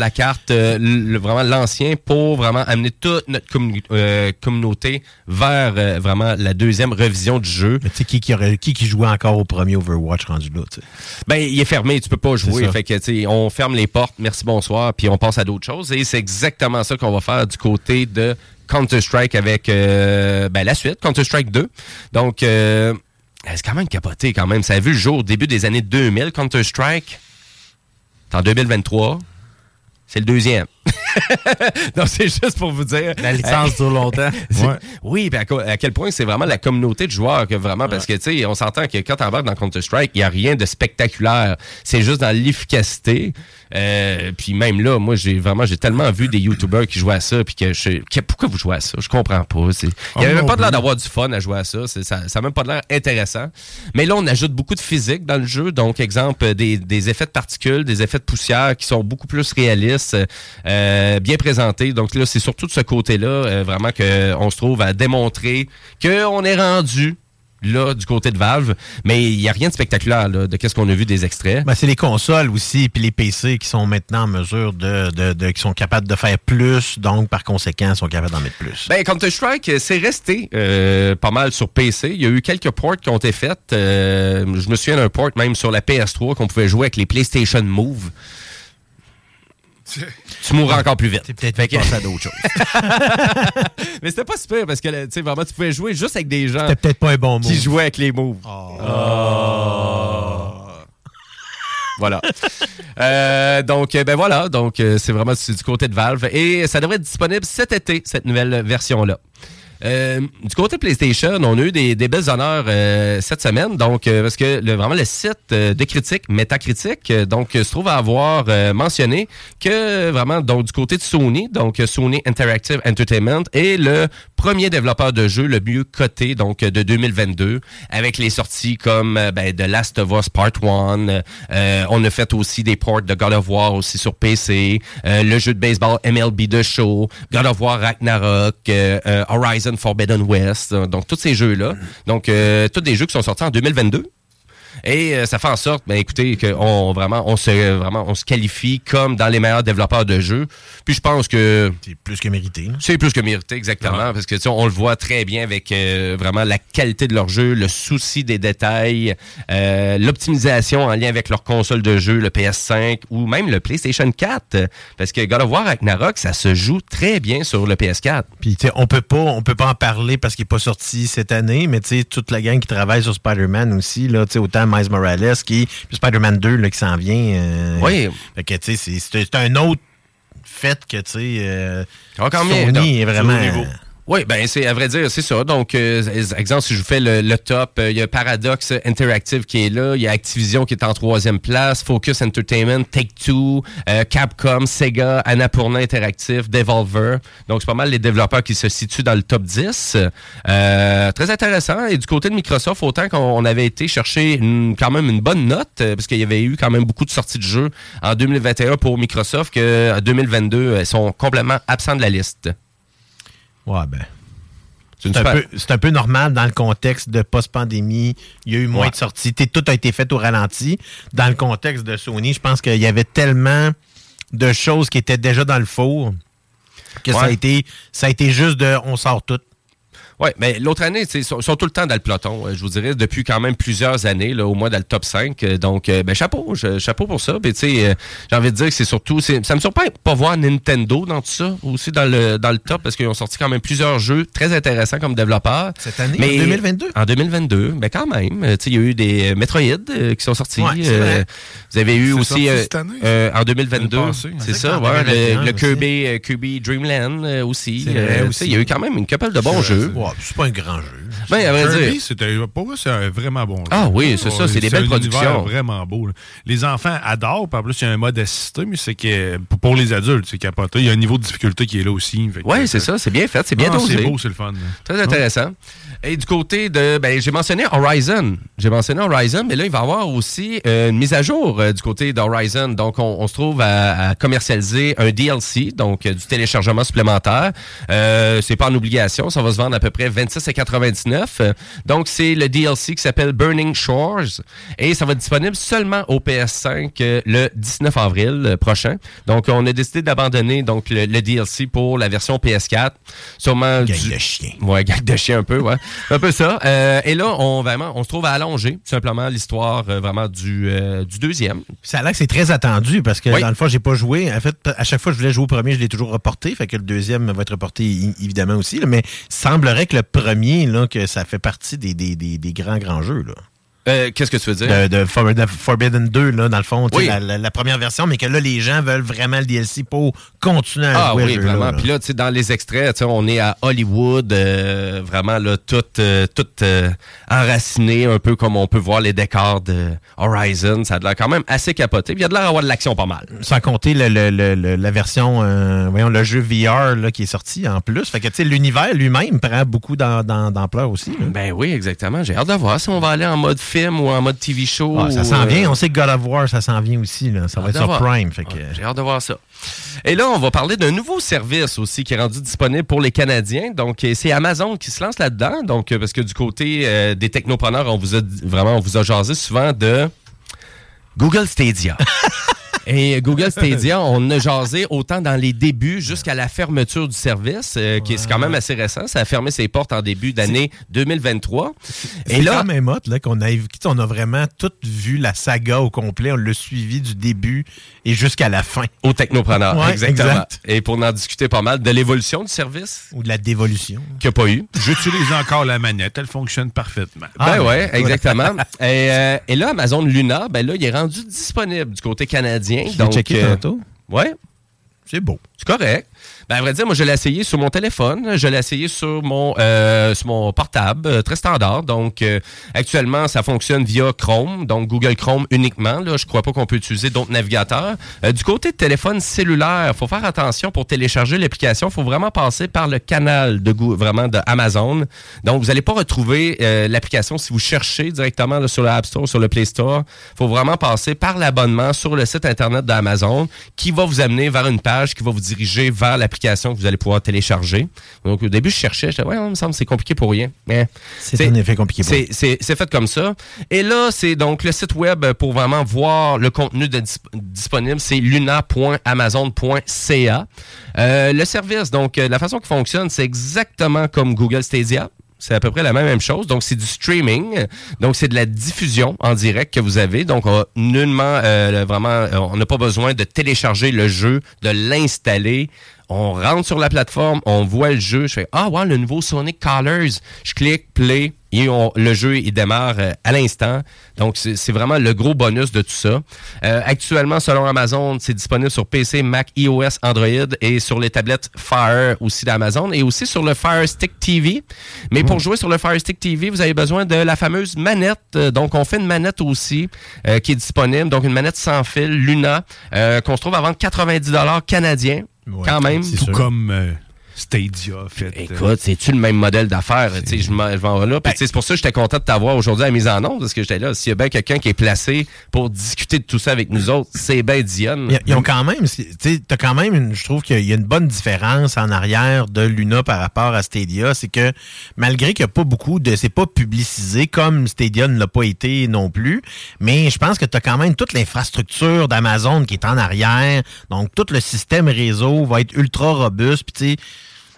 La carte, euh, le- vraiment l'ancien, pour vraiment amener toute notre euh, communauté vers euh, vraiment la deuxième revision du jeu. Mais tu sais, qui, qui, aurait- qui qui jouait encore au premier Overwatch rendu là? Ben, il est fermé, tu peux pas jouer. Fait que, tu sais, on ferme les portes, merci, bonsoir, puis on passe à d'autres choses. Et c'est exactement ça qu'on va faire du côté de Counter-Strike avec ben, la suite, Counter-Strike 2. Donc, c'est quand même capoté quand même. Ça a vu le jour au début des années 2000, Counter-Strike. C'est en 2023. C'est le deuxième. Donc, c'est juste pour vous dire. La licence dure longtemps. C'est- Oui, puis à, quel point c'est vraiment la communauté de joueurs que vraiment, parce que, tu sais, on s'entend que quand t'embarques dans Counter-Strike, il n'y a rien de spectaculaire. C'est juste dans l'efficacité. Euh, puis même là, moi, j'ai vraiment, j'ai tellement vu des YouTubers qui jouaient à ça, puis que je que- pourquoi vous jouez à ça? Je comprends pas. Il n'y avait même pas de l'air d'avoir du fun à jouer à ça. Ça n'a même pas de l'air intéressant. Mais là, on ajoute beaucoup de physique dans le jeu. Donc, exemple, euh, des, des effets de particules, des effets de poussière qui sont beaucoup plus réalistes, euh, bien présentés. Donc là, c'est surtout de ce côté-là, euh, vraiment, qu'on se trouve à démontrer qu'on est rendu là du côté de Valve. Mais il n'y a rien de spectaculaire là, de qu'est-ce qu'on a vu des extraits. Ben, c'est les consoles aussi, puis les PC qui sont maintenant en mesure de, de- de- qui sont capables de faire plus, donc par conséquent, sont capables d'en mettre plus. Ben, Counter-Strike, euh, c'est resté euh, pas mal sur PC. Il y a eu quelques ports qui ont été faits. Euh, je me souviens d'un port même sur la PS3 qu'on pouvait jouer avec les PlayStation Move. Tu mourras encore plus vite. C'est peut-être Fait que- passé à d'autres choses. Mais c'était pas super parce que tu vraiment, tu pouvais jouer juste avec des gens C'était peut-être pas un bon mot. qui jouaient avec les moves. Voilà. Euh, donc, euh, ben voilà. Donc, euh, c'est vraiment du côté de Valve. Et ça devrait être disponible cet été, cette nouvelle version-là. Euh, du côté PlayStation, on a eu des, des belles honneurs euh, cette semaine. Donc, euh, parce que le, vraiment le site euh, de critique, Metacritic, euh, donc se trouve à avoir mentionné que vraiment donc du côté de Sony, donc Sony Interactive Entertainment est le premier développeur de jeu le mieux coté donc de 2022 avec les sorties comme ben, The Last of Us Part 1. euh, on a fait aussi des ports de God of War aussi sur PC, le jeu de baseball MLB The Show, God of War Ragnarok, euh, Forbidden West, euh, donc tous ces jeux-là. Donc, euh, tous des jeux qui sont sortis en 2022. Et euh, ça fait en sorte, ben écoutez, qu'on vraiment, on se, vraiment, on se qualifie comme dans les meilleurs développeurs de jeux. Puis je pense que C'est plus que mérité. là. c'est plus que mérité, exactement, parce que tu sais, on le voit très bien avec euh, vraiment la qualité de leur jeu, le souci des détails, euh, l'optimisation en lien avec leur console de jeu, le PS5 ou même le PlayStation 4, parce que God of War Ragnarok, ça se joue très bien sur le PS4. Puis tu sais, on peut pas, on peut pas en parler parce qu'il est pas sorti cette année, mais tu sais, toute la gang qui travaille sur Spider-Man aussi, là, tu sais, autant Miles Morales qui, puis Spider-Man 2 là, qui s'en vient. euh, Oui. Fait que tu sais, c'est- un autre fait que tu sais, euh, Sony est vraiment. Oui, ben c'est à vrai dire, c'est ça. Donc, euh, exemple, si je vous fais le, le top, euh, il y a Paradox Interactive qui est là, il y a Activision qui est en troisième place, Focus Entertainment, Take-Two, euh, Capcom, Sega, Annapurna Interactive, Devolver. Donc, c'est pas mal les développeurs qui se situent dans le top 10. Euh, très intéressant. Et du côté de Microsoft, autant qu'on avait été chercher une- quand même une bonne note, euh, parce qu'il y avait eu quand même beaucoup de sorties de jeux en 2021 pour Microsoft, que en 2022, elles sont complètement absents de la liste. Ouais, ben. C'est un, peu, c'est un peu normal dans le contexte de post-pandémie. Il y a eu moins Ouais. de sorties. Tout a été fait au ralenti. Dans le contexte de Sony, je pense qu'il y avait tellement de choses qui étaient déjà dans le four que ça, a été, ça a été juste de on sort tout. Oui, mais l'autre année, ils sont, sont tout le temps dans le peloton, euh, je vous dirais, depuis quand même plusieurs années, là, au moins dans le top 5. Euh, Donc, euh, ben, chapeau, chapeau pour ça. Puis, tu sais, euh, j'ai envie de dire que c'est surtout... Ça me surprend pas voir Nintendo dans tout ça, aussi dans le, dans le top, parce qu'ils ont sorti quand même plusieurs jeux très intéressants comme développeurs. Cette année, Mais- en 2022? En 2022, mais quand même. euh, tu sais, Il y a eu des euh, Metroid euh, qui sont sortis. Ouais, c'est vrai. vous avez eu aussi euh, cette année? euh, en 2022. L'année passée. C'est ça, ouais, 2021 le, le. Kirby, euh, Kirby Dreamland euh, aussi. Euh, Il y a eu quand même une couple de bons jeux. Ouais, c'est pas un grand jeu. Ben, à vrai dire. c'était pour moi, c'est un vraiment bon jeu. Ah oui, c'est ça, c'est des belles productions. vraiment beau. là. Les enfants adorent, puis en plus, il y a un mode assisté, mais c'est que pour- les adultes, c'est capoté. Il y a un niveau de difficulté qui est là aussi. Fait que- Oui, c'est ça, c'est bien fait, c'est bien Ah, dosé. C'est beau, c'est le fun. Très intéressant. Et du côté de. Ben, j'ai mentionné Horizon. J'ai mentionné Horizon, mais là, il va y avoir aussi euh, une mise à jour euh, du côté d'Horizon. Donc, on, on se trouve à, à commercialiser un DLC, donc euh, du téléchargement supplémentaire. Euh, c'est pas en obligation, ça va se vendre à peu près 26,99. Euh, Donc, c'est le DLC qui s'appelle Burning Shores. Et ça va être disponible seulement au PS5 euh, le 19 avril euh, prochain. Donc, on a décidé d'abandonner donc le, le DLC pour la version PS4. Sûrement Gang du- de chien. Ouais, gag de chien un peu, ouais. un peu ça. Euh, et là, on vraiment, on se trouve à allonger tout simplement l'histoire euh, vraiment du, euh, du deuxième. Ça a l'air que c'est très attendu parce que Oui. dans le fond, j'ai pas joué. En fait, à chaque fois que je voulais jouer au premier, je l'ai toujours reporté. Fait que le deuxième va être reporté évidemment aussi. là. mais semblerait que le premier, là, que ça fait partie des, des, des, des grands, grands jeux. Là. Euh, Qu'est-ce que tu veux dire? de, de For- de Forbidden 2, là, dans le fond, Oui. la, la- la première version, mais que là, les gens veulent vraiment le DLC pour continuer à Ah jouer oui, ce jeu-là, vraiment. là. Puis là, tu sais, dans les extraits, on est à Hollywood, euh, vraiment là, tout, euh, tout enraciné, un peu comme on peut voir les décors de Horizon. Ça a l'air quand même assez capoté. Puis il y a de l'air d'avoir de l'action pas mal. Sans compter le- le- le- le- la version, voyons, le jeu VR là, qui est sorti en plus. Fait que, tu sais, l'univers lui-même prend beaucoup d'am- d'am- d'ampleur aussi. là. Ben oui, exactement. J'ai hâte de voir si on va aller en mode film ou en mode TV show. Ah, ça s'en euh, vient. On sait que God of War, ça s'en vient aussi. Là. Ça va être sur voir. Prime. Fait que, Ouais, J'ai hâte de voir ça. Et là, on va parler d'un nouveau service aussi qui est rendu disponible pour les Canadiens. Donc, euh, c'est Amazon qui se lance là-dedans. Donc, euh, parce que du côté euh, des technopreneurs, on vous a vraiment, on vous a jasé souvent de Google Stadia. Et Google Stadia, on a jasé autant dans les débuts jusqu'à la fermeture du service, euh, qui est c'est quand même assez récent. Ça a fermé ses portes en début d'année 2023. C'est quand même hot là, qu'on a, on a vraiment tout vu la saga au complet. On l'a suivi du début et jusqu'à la fin. Au technopreneur, Ouais, exactement. exact. Et pour en discuter pas mal de l'évolution du service? Ou de la dévolution. Qu'il n'y a pas eu. J'utilise encore la manette, elle fonctionne parfaitement. Ben ouais, exactement. et, euh, et là, Amazon Luna, ben là, il est rendu disponible du côté canadien. Je l'ai Donc, checké euh, tantôt. Ouais. C'est beau. C'est correct. Ben, à vrai dire, moi, je l'ai essayé sur mon téléphone. Je l'ai essayé sur mon, euh, sur mon portable, euh, très standard. Donc, euh, actuellement, ça fonctionne via Chrome, donc Google Chrome uniquement. Là, je crois pas qu'on peut utiliser d'autres navigateurs. Du côté de téléphone cellulaire, faut faire attention pour télécharger l'application. faut vraiment passer par le canal de vraiment de Amazon. Donc, vous n'allez pas retrouver l'application si vous cherchez directement sur le App Store, sur le Play Store. faut vraiment passer par l'abonnement sur le site Internet d'Amazon qui va vous amener vers une page qui va vous diriger vers l'application que vous allez pouvoir télécharger. Donc, au début, je cherchais, j'étais, ouais, il me semble que c'est compliqué pour rien. Mais C'est en effet compliqué pour c'est- c'est fait comme ça. Et là, c'est donc le site web pour vraiment voir le contenu de disponible, c'est luna.amazon.ca. Euh, le service, donc euh, la façon qu'il fonctionne, c'est exactement comme Google Stadia. C'est à peu près la même, chose. Donc, c'est du streaming. Donc, c'est de la diffusion en direct que vous avez. Donc, on a nullement, euh, vraiment, on n'a pas besoin de télécharger le jeu, de l'installer. On rentre sur la plateforme, on voit le jeu. Je fais, ah, ouais, le nouveau Sonic Colors. Je clique, play, et on- le jeu, il démarre euh, à l'instant. Donc, c'est vraiment le gros bonus de tout ça. Euh, actuellement, selon Amazon, c'est disponible sur PC, Mac, iOS, Android et sur les tablettes Fire aussi d'Amazon et aussi sur le Fire Stick TV. Mais pour jouer sur le Fire Stick TV, vous avez besoin de la fameuse manette. Euh, Donc, on fait une manette aussi euh, qui est disponible. Donc, une manette sans fil, Luna, euh, qu'on se trouve à vendre 90 canadiens. Quand même. Tout comme euh, Stadia fait. euh, Écoute, c'est-tu le même modèle d'affaires? Tu sais, Je m'en vais là. Sais, c'est pour ça que j'étais content de t'avoir aujourd'hui à la mise en onde, parce que j'étais là. S'il y a bien quelqu'un qui est placé pour discuter de tout ça avec nous autres, c'est bien Dionne. Ils, ont quand même, tu sais, t'as quand même, une, je trouve qu'il y a une bonne différence en arrière de Luna par rapport à Stadia. C'est que malgré qu'il n'y a pas beaucoup de, c'est pas publicisé comme Stadia ne l'a pas été non plus, mais je pense que tu as quand même toute l'infrastructure d'Amazon qui est en arrière. Donc tout le système réseau va être ultra robuste. Puis tu sais,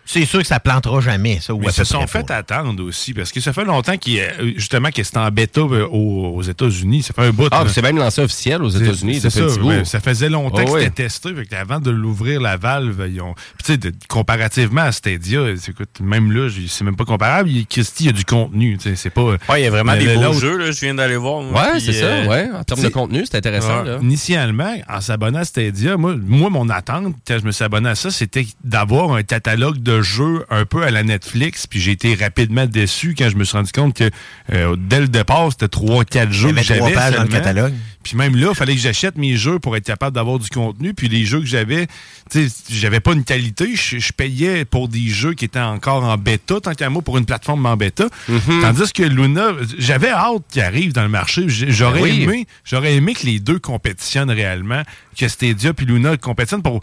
c'est sûr que ça plantera jamais, ça. ou Mais se sont fait attendre aussi, parce que ça fait longtemps qu'il euh, justement que c'est en bêta euh, aux, États-unis. Ça fait un bout. Ah, c'est même lancé officiel aux États-Unis. Ça. ouais, faisait longtemps Oh, que oui. c'était testé. Fait que avant de l'ouvrir, la valve, ils ont. Puis, de- comparativement à Stadia, écoute, même là, c'est même pas comparable. Il- Christy, il y a du contenu. C'est pas. Ouais, il y a vraiment Mais des beaux jeux, là, je viens d'aller voir. moi, Ouais, c'est ça, euh, ouais. En termes de contenu, c'est intéressant, là. Initialement, en s'abonnant à Stadia, moi, moi, mon attente, quand je me suis abonné à ça, c'était d'avoir un catalogue de jeux un peu à la Netflix. Puis j'ai été rapidement déçu quand je me suis rendu compte que euh, dès le départ, c'était 3-4 jeux que j'avais. dans le catalogue. Puis même là, il fallait que j'achète mes jeux pour être capable d'avoir du contenu. Puis les jeux que j'avais, tu sais, j'avais pas une qualité. Je, je payais pour des jeux qui étaient encore en bêta, tant qu'à moi, pour une plateforme en bêta. Mhm. Tandis que Luna, j'avais hâte qu'il arrive dans le marché. J'aurais Ben oui. aimé, j'aurais aimé que les deux compétitionnent réellement, que Stadia puis Luna compétitionnent pour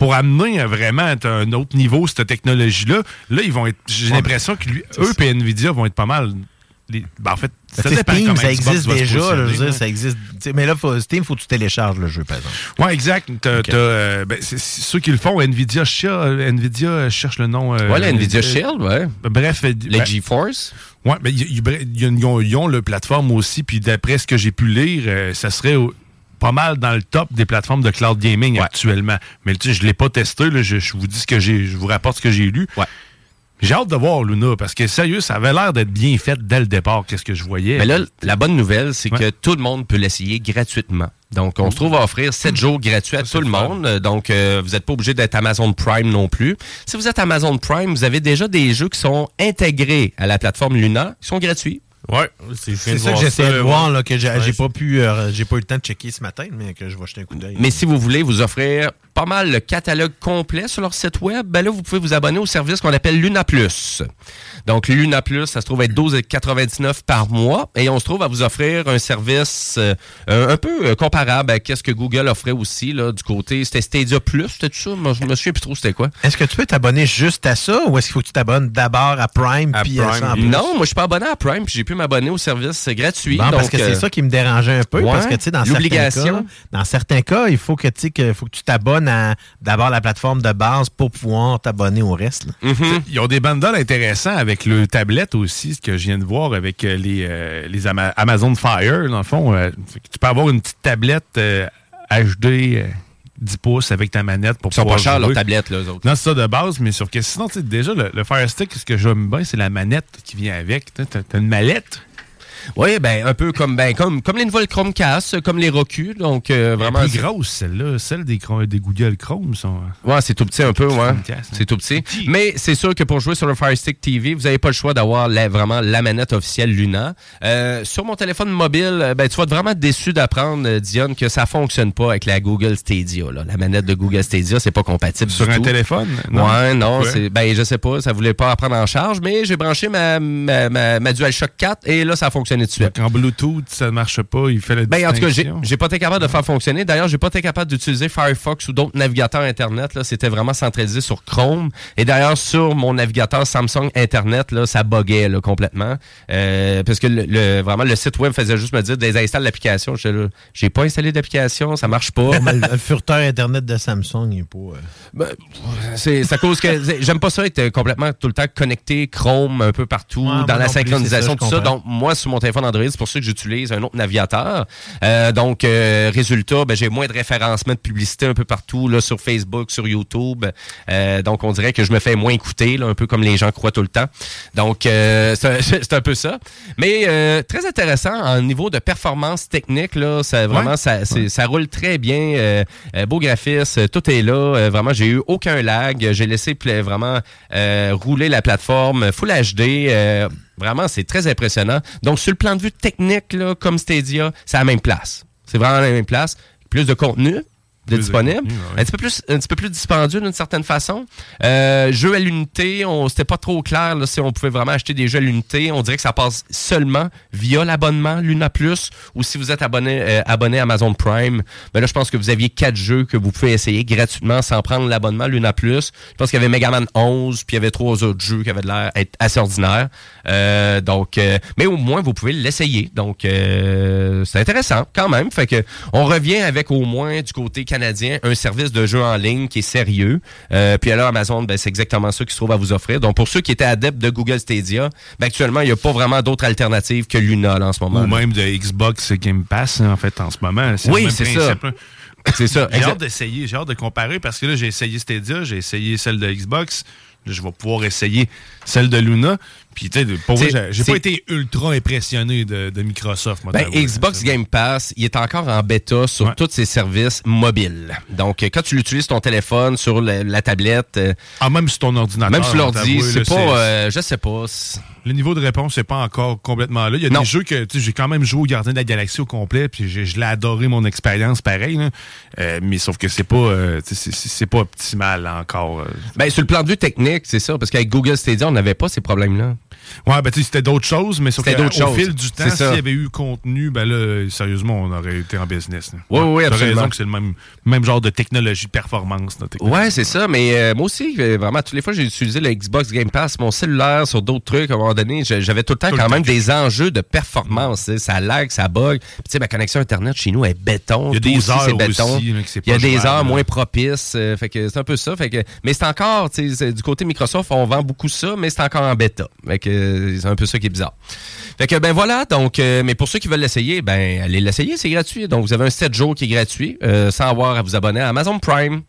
pour amener euh, vraiment à un autre niveau cette technologie-là. Là, ils vont être. J'ai Ouais, l'impression que lui- eux et Nvidia vont être pas mal. les- ben, en fait, Ben, Steam, comment ça existe déjà. là, je veux dire, ça existe. Mais là, faut, Steam, faut que tu télécharges le jeu, par exemple. Ouais, exact. Euh, ben, c'est- ceux qui le font, Nvidia, Shield, Nvidia euh, cherche le nom. euh, Ouais, la Nvidia euh, Shield, ouais. Bref, euh, Les GeForce. Ouais, mais ils ont, le plateforme aussi, puis d'après ce que j'ai pu lire, euh, ça serait pas mal dans le top des plateformes de cloud gaming actuellement. Mais tu sais, je l'ai pas testé, là, je, je vous dis ce que j'ai, je vous rapporte ce que j'ai lu. J'ai hâte de voir Luna parce que sérieux, ça avait l'air d'être bien fait dès le départ, qu'est-ce que je voyais. Mais là, la bonne nouvelle, c'est que tout le monde peut l'essayer gratuitement. Donc, on se trouve à offrir 7 jours gratuits à tout le monde. Donc, euh, vous n'êtes pas obligé d'être Amazon Prime non plus. Si vous êtes Amazon Prime, vous avez déjà des jeux qui sont intégrés à la plateforme Luna, qui sont gratuits. Ouais, C'est ça que j'essaie de voir, là, que j'ai pas pu, euh, j'ai pas eu le temps de checker ce matin, mais que je vais jeter un coup d'œil. Mais si vous voulez vous offrir pas mal le catalogue complet sur leur site web, ben là, vous pouvez vous abonner au service qu'on appelle Luna Plus. Donc, Luna Plus, ça se trouve être 12,99 par mois et on se trouve à vous offrir un service euh, un peu euh, comparable à ce que Google offrait aussi là, du côté. C'était Stadia Plus, c'était ça? Moi, je me souviens plus trop c'était quoi. Est-ce que tu peux t'abonner juste à ça ou est-ce qu'il faut que tu t'abonnes d'abord à Prime puis à ça en plus? Non, moi, je suis pas abonné à Prime puis j'ai pu m'abonner au service gratuit. Bon, parce donc, que c'est euh, ça qui me dérangeait un peu. ouais, parce que, tu sais, dans certains cas, l'obligation. dans certains cas, il faut que, tu sais, que- faut que tu t'abonnes à d'abord la plateforme de base pour pouvoir t'abonner au reste. Mm-hmm. Ils ont des bundles intéressants avec le tablette aussi, ce que je viens de voir avec euh, les, euh, les Ama- Amazon Fire, dans le fond. euh, tu peux avoir une petite tablette euh, HD euh, 10 pouces avec ta manette pour Ils sont pas chers, leurs tablettes, là, eux autres. Non, c'est ça de base, mais sauf que sinon, tu sais, déjà, le, le Fire Stick, ce que j'aime bien, c'est la manette qui vient avec. T'as t'as une mallette. Oui, ben un peu comme ben comme comme les nouvelles Chromecast, comme les Roku, donc euh, vraiment plus c'est- grosse, celle-là. Celle des, Google Chrome sont. Ouais, c'est tout petit un peu, ouais. Chromecast, C'est tout petit. Mais c'est sûr que pour jouer sur le Fire Stick TV, vous n'avez pas le choix d'avoir la- vraiment la manette officielle Luna. Euh, sur mon téléphone mobile, euh, ben, tu vas être vraiment déçu d'apprendre, euh, Dion, que ça fonctionne pas avec la Google Stadia. Là. La manette de Google Stadia, c'est pas compatible Sur du un tout. téléphone? Ouais, non, Ouais. c'est ben je sais pas, ça voulait pas prendre en charge, mais j'ai branché ma, ma, ma, ma DualShock 4 et là ça a fonctionné de suite. En Bluetooth, ça ne marche pas. Il fait la Ben, en tout cas, j'ai pas été capable de faire fonctionner. D'ailleurs, j'ai pas été capable d'utiliser Firefox ou d'autres navigateurs Internet. Là, C'était vraiment centralisé sur Chrome. Et d'ailleurs, sur mon navigateur Samsung Internet, là, ça buguait là, complètement. Euh, parce que le, le- vraiment, le site web faisait juste me dire désinstalle l'application. J'ai pas installé d'application, ça marche pas. Mais le, le furteur Internet de Samsung, il est pas. euh, Ben, c'est c'est à cause que j'aime pas ça être complètement tout le temps connecté Chrome un peu partout Ouais, dans la plus, synchronisation ça, tout ça. Donc moi sur mon téléphone Android, c'est pour ça que j'utilise un autre navigateur. Euh, donc euh, résultat, ben, j'ai moins de référencement de publicité un peu partout là sur Facebook, sur YouTube. Euh, donc on dirait que je me fais moins écouter là, un peu comme les gens croient tout le temps. Donc euh, c'est un peu ça. Mais euh, très intéressant en niveau de performance technique là, ça vraiment Ouais. ça, ça roule très bien. euh, beau graphisme, tout est là. Euh, vraiment, j'ai eu aucun lag. J'ai laissé vraiment euh, rouler la plateforme Full HD. Vraiment, c'est très impressionnant. Donc, sur le plan de vue technique, là, comme Stadia, c'est à la même place. C'est vraiment la même place. Plus de contenu. De disponible. ouais. Un petit peu plus, un petit peu plus dispendieux d'une certaine façon. Euh, jeux à l'unité, on c'était pas trop clair là, si on pouvait vraiment acheter des jeux à l'unité. On dirait que ça passe seulement via l'abonnement Luna Plus ou si vous êtes abonné euh, abonné à Amazon Prime. Ben là, je pense que vous aviez quatre jeux que vous pouvez essayer gratuitement sans prendre l'abonnement Luna Plus. Je pense qu'il y avait Mega Man 11 puis il y avait trois autres jeux qui avaient l'air être assez ordinaires. Euh, donc, euh, mais au moins vous pouvez l'essayer. Donc, c'est intéressant quand même. Fait que on revient avec au moins du côté canadien un service de jeu en ligne qui est sérieux. Euh, puis alors Amazon, ben, c'est exactement ça qu'ils se trouve à vous offrir. Donc pour ceux qui étaient adeptes de Google Stadia, ben, actuellement il n'y a pas vraiment d'autres alternatives que Luna en ce moment. Ou même de Xbox Game Pass, en fait, en ce moment. Oui, c'est ça. là. C'est ça. J'ai hâte d'essayer, j'ai hâte de comparer parce que là, j'ai essayé Stadia, j'ai essayé celle de Xbox. Je vais pouvoir essayer celle de Luna. Puis, tu sais, pour j'ai- pas été ultra impressionné de, de Microsoft. moi, Ben. Xbox Game Pass, il est encore en bêta sur tous ses services mobiles. Donc, euh, quand tu l'utilises sur ton téléphone, sur la, la tablette... euh, Ah, même sur ton ordinateur. Même sur l'ordi, c'est pas... euh, je sais pas. Le niveau de réponse, c'est pas encore complètement là. Il y a Non. des jeux que tu sais, j'ai quand même joué au Gardien de la Galaxie au complet, puis je l'ai adoré mon expérience pareil. là. Euh, mais sauf que c'est pas, euh, c'est- pas optimal encore. Ben, sur le plan de vue technique, c'est ça. Parce qu'avec Google Stadia, on n'avait pas ces problèmes-là. Ouais, ben tu sais, c'était d'autres choses, mais C'était que, d'autres au choses. fil du temps, s'il y avait eu contenu, ben là, sérieusement, on aurait été en business. Oui, oui, T'as absolument. raison que c'est le même, même genre de technologie, de performance. technologie. Ouais, c'est ça. Mais euh, moi aussi, euh, vraiment, toutes les fois j'ai utilisé le Xbox Game Pass, mon cellulaire, sur d'autres trucs, à un moment donné, j'avais tout le temps Tout le quand temps même des enjeux de performance. Ça lag, ça bug. Puis, Tu sais, ma connexion Internet chez nous est béton. Il y a des aussi, heures c'est béton. aussi, là, Il y a des jouable, heures là. moins propices. euh, fait que c'est un peu ça. Fait que, mais c'est encore, tu sais, du côté Microsoft, on vend beaucoup ça, mais c'est encore en bêta. Fait que c'est un peu ça qui est bizarre. Fait que ben voilà, donc euh, mais pour ceux qui veulent l'essayer, ben allez l'essayer, c'est gratuit. Donc vous avez un 7 jours qui est gratuit euh, sans avoir à vous abonner à Amazon Prime.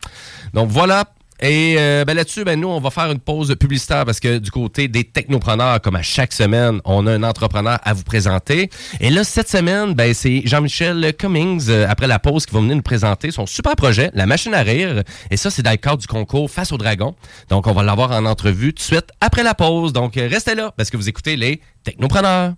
Donc voilà, Et euh, ben, là-dessus, ben, nous, on va faire une pause publicitaire parce que du côté des technopreneurs, comme à chaque semaine, on a un entrepreneur à vous présenter. Et là, cette semaine, ben, c'est Jean-Michel Cummings, euh, après la pause, qui va venir nous présenter son super projet, La Machine à rire. Et ça, c'est dans le cadre du concours Face au Dragon. Donc, on va l'avoir en entrevue tout de suite après la pause. Donc, euh, restez là parce que vous écoutez les technopreneurs.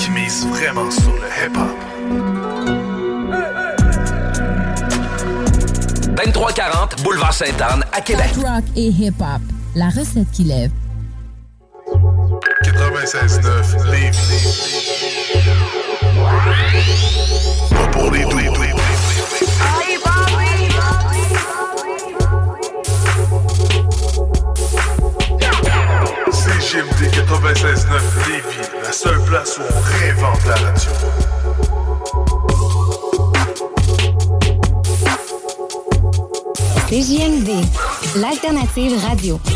Qui mise vraiment sur le hip-hop. 2340 Boulevard Sainte-Anne à Québec. Rock et hip-hop, la recette qui lève. Radio.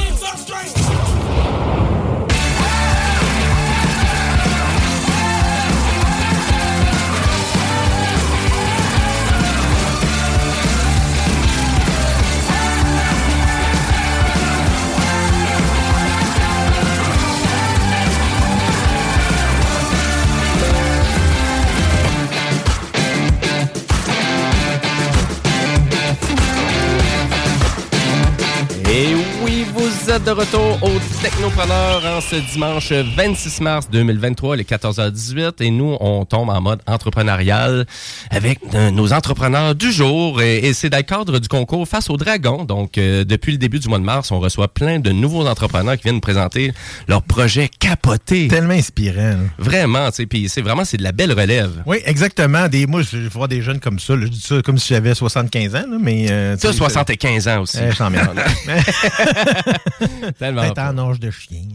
De retour au Technopreneur en ce dimanche 26 mars 2023, les 14h18. Et nous, on tombe en mode entrepreneurial avec nos entrepreneurs du jour. Et, c'est dans le cadre du concours Face au Dragon. Donc, euh, depuis le début du mois de mars, on reçoit plein de nouveaux entrepreneurs qui viennent présenter leurs projets capotés. Tellement inspirant. là. Vraiment, tu sais. Puis c'est vraiment, c'est de la belle relève. Oui, exactement. Des, moi, je vois des jeunes comme ça. là. Je dis ça comme si j'avais 75 ans, là, mais... Euh, Ça, tu sais, 75 ans aussi. Eh, je t'emmerde. Tellement mange de chien.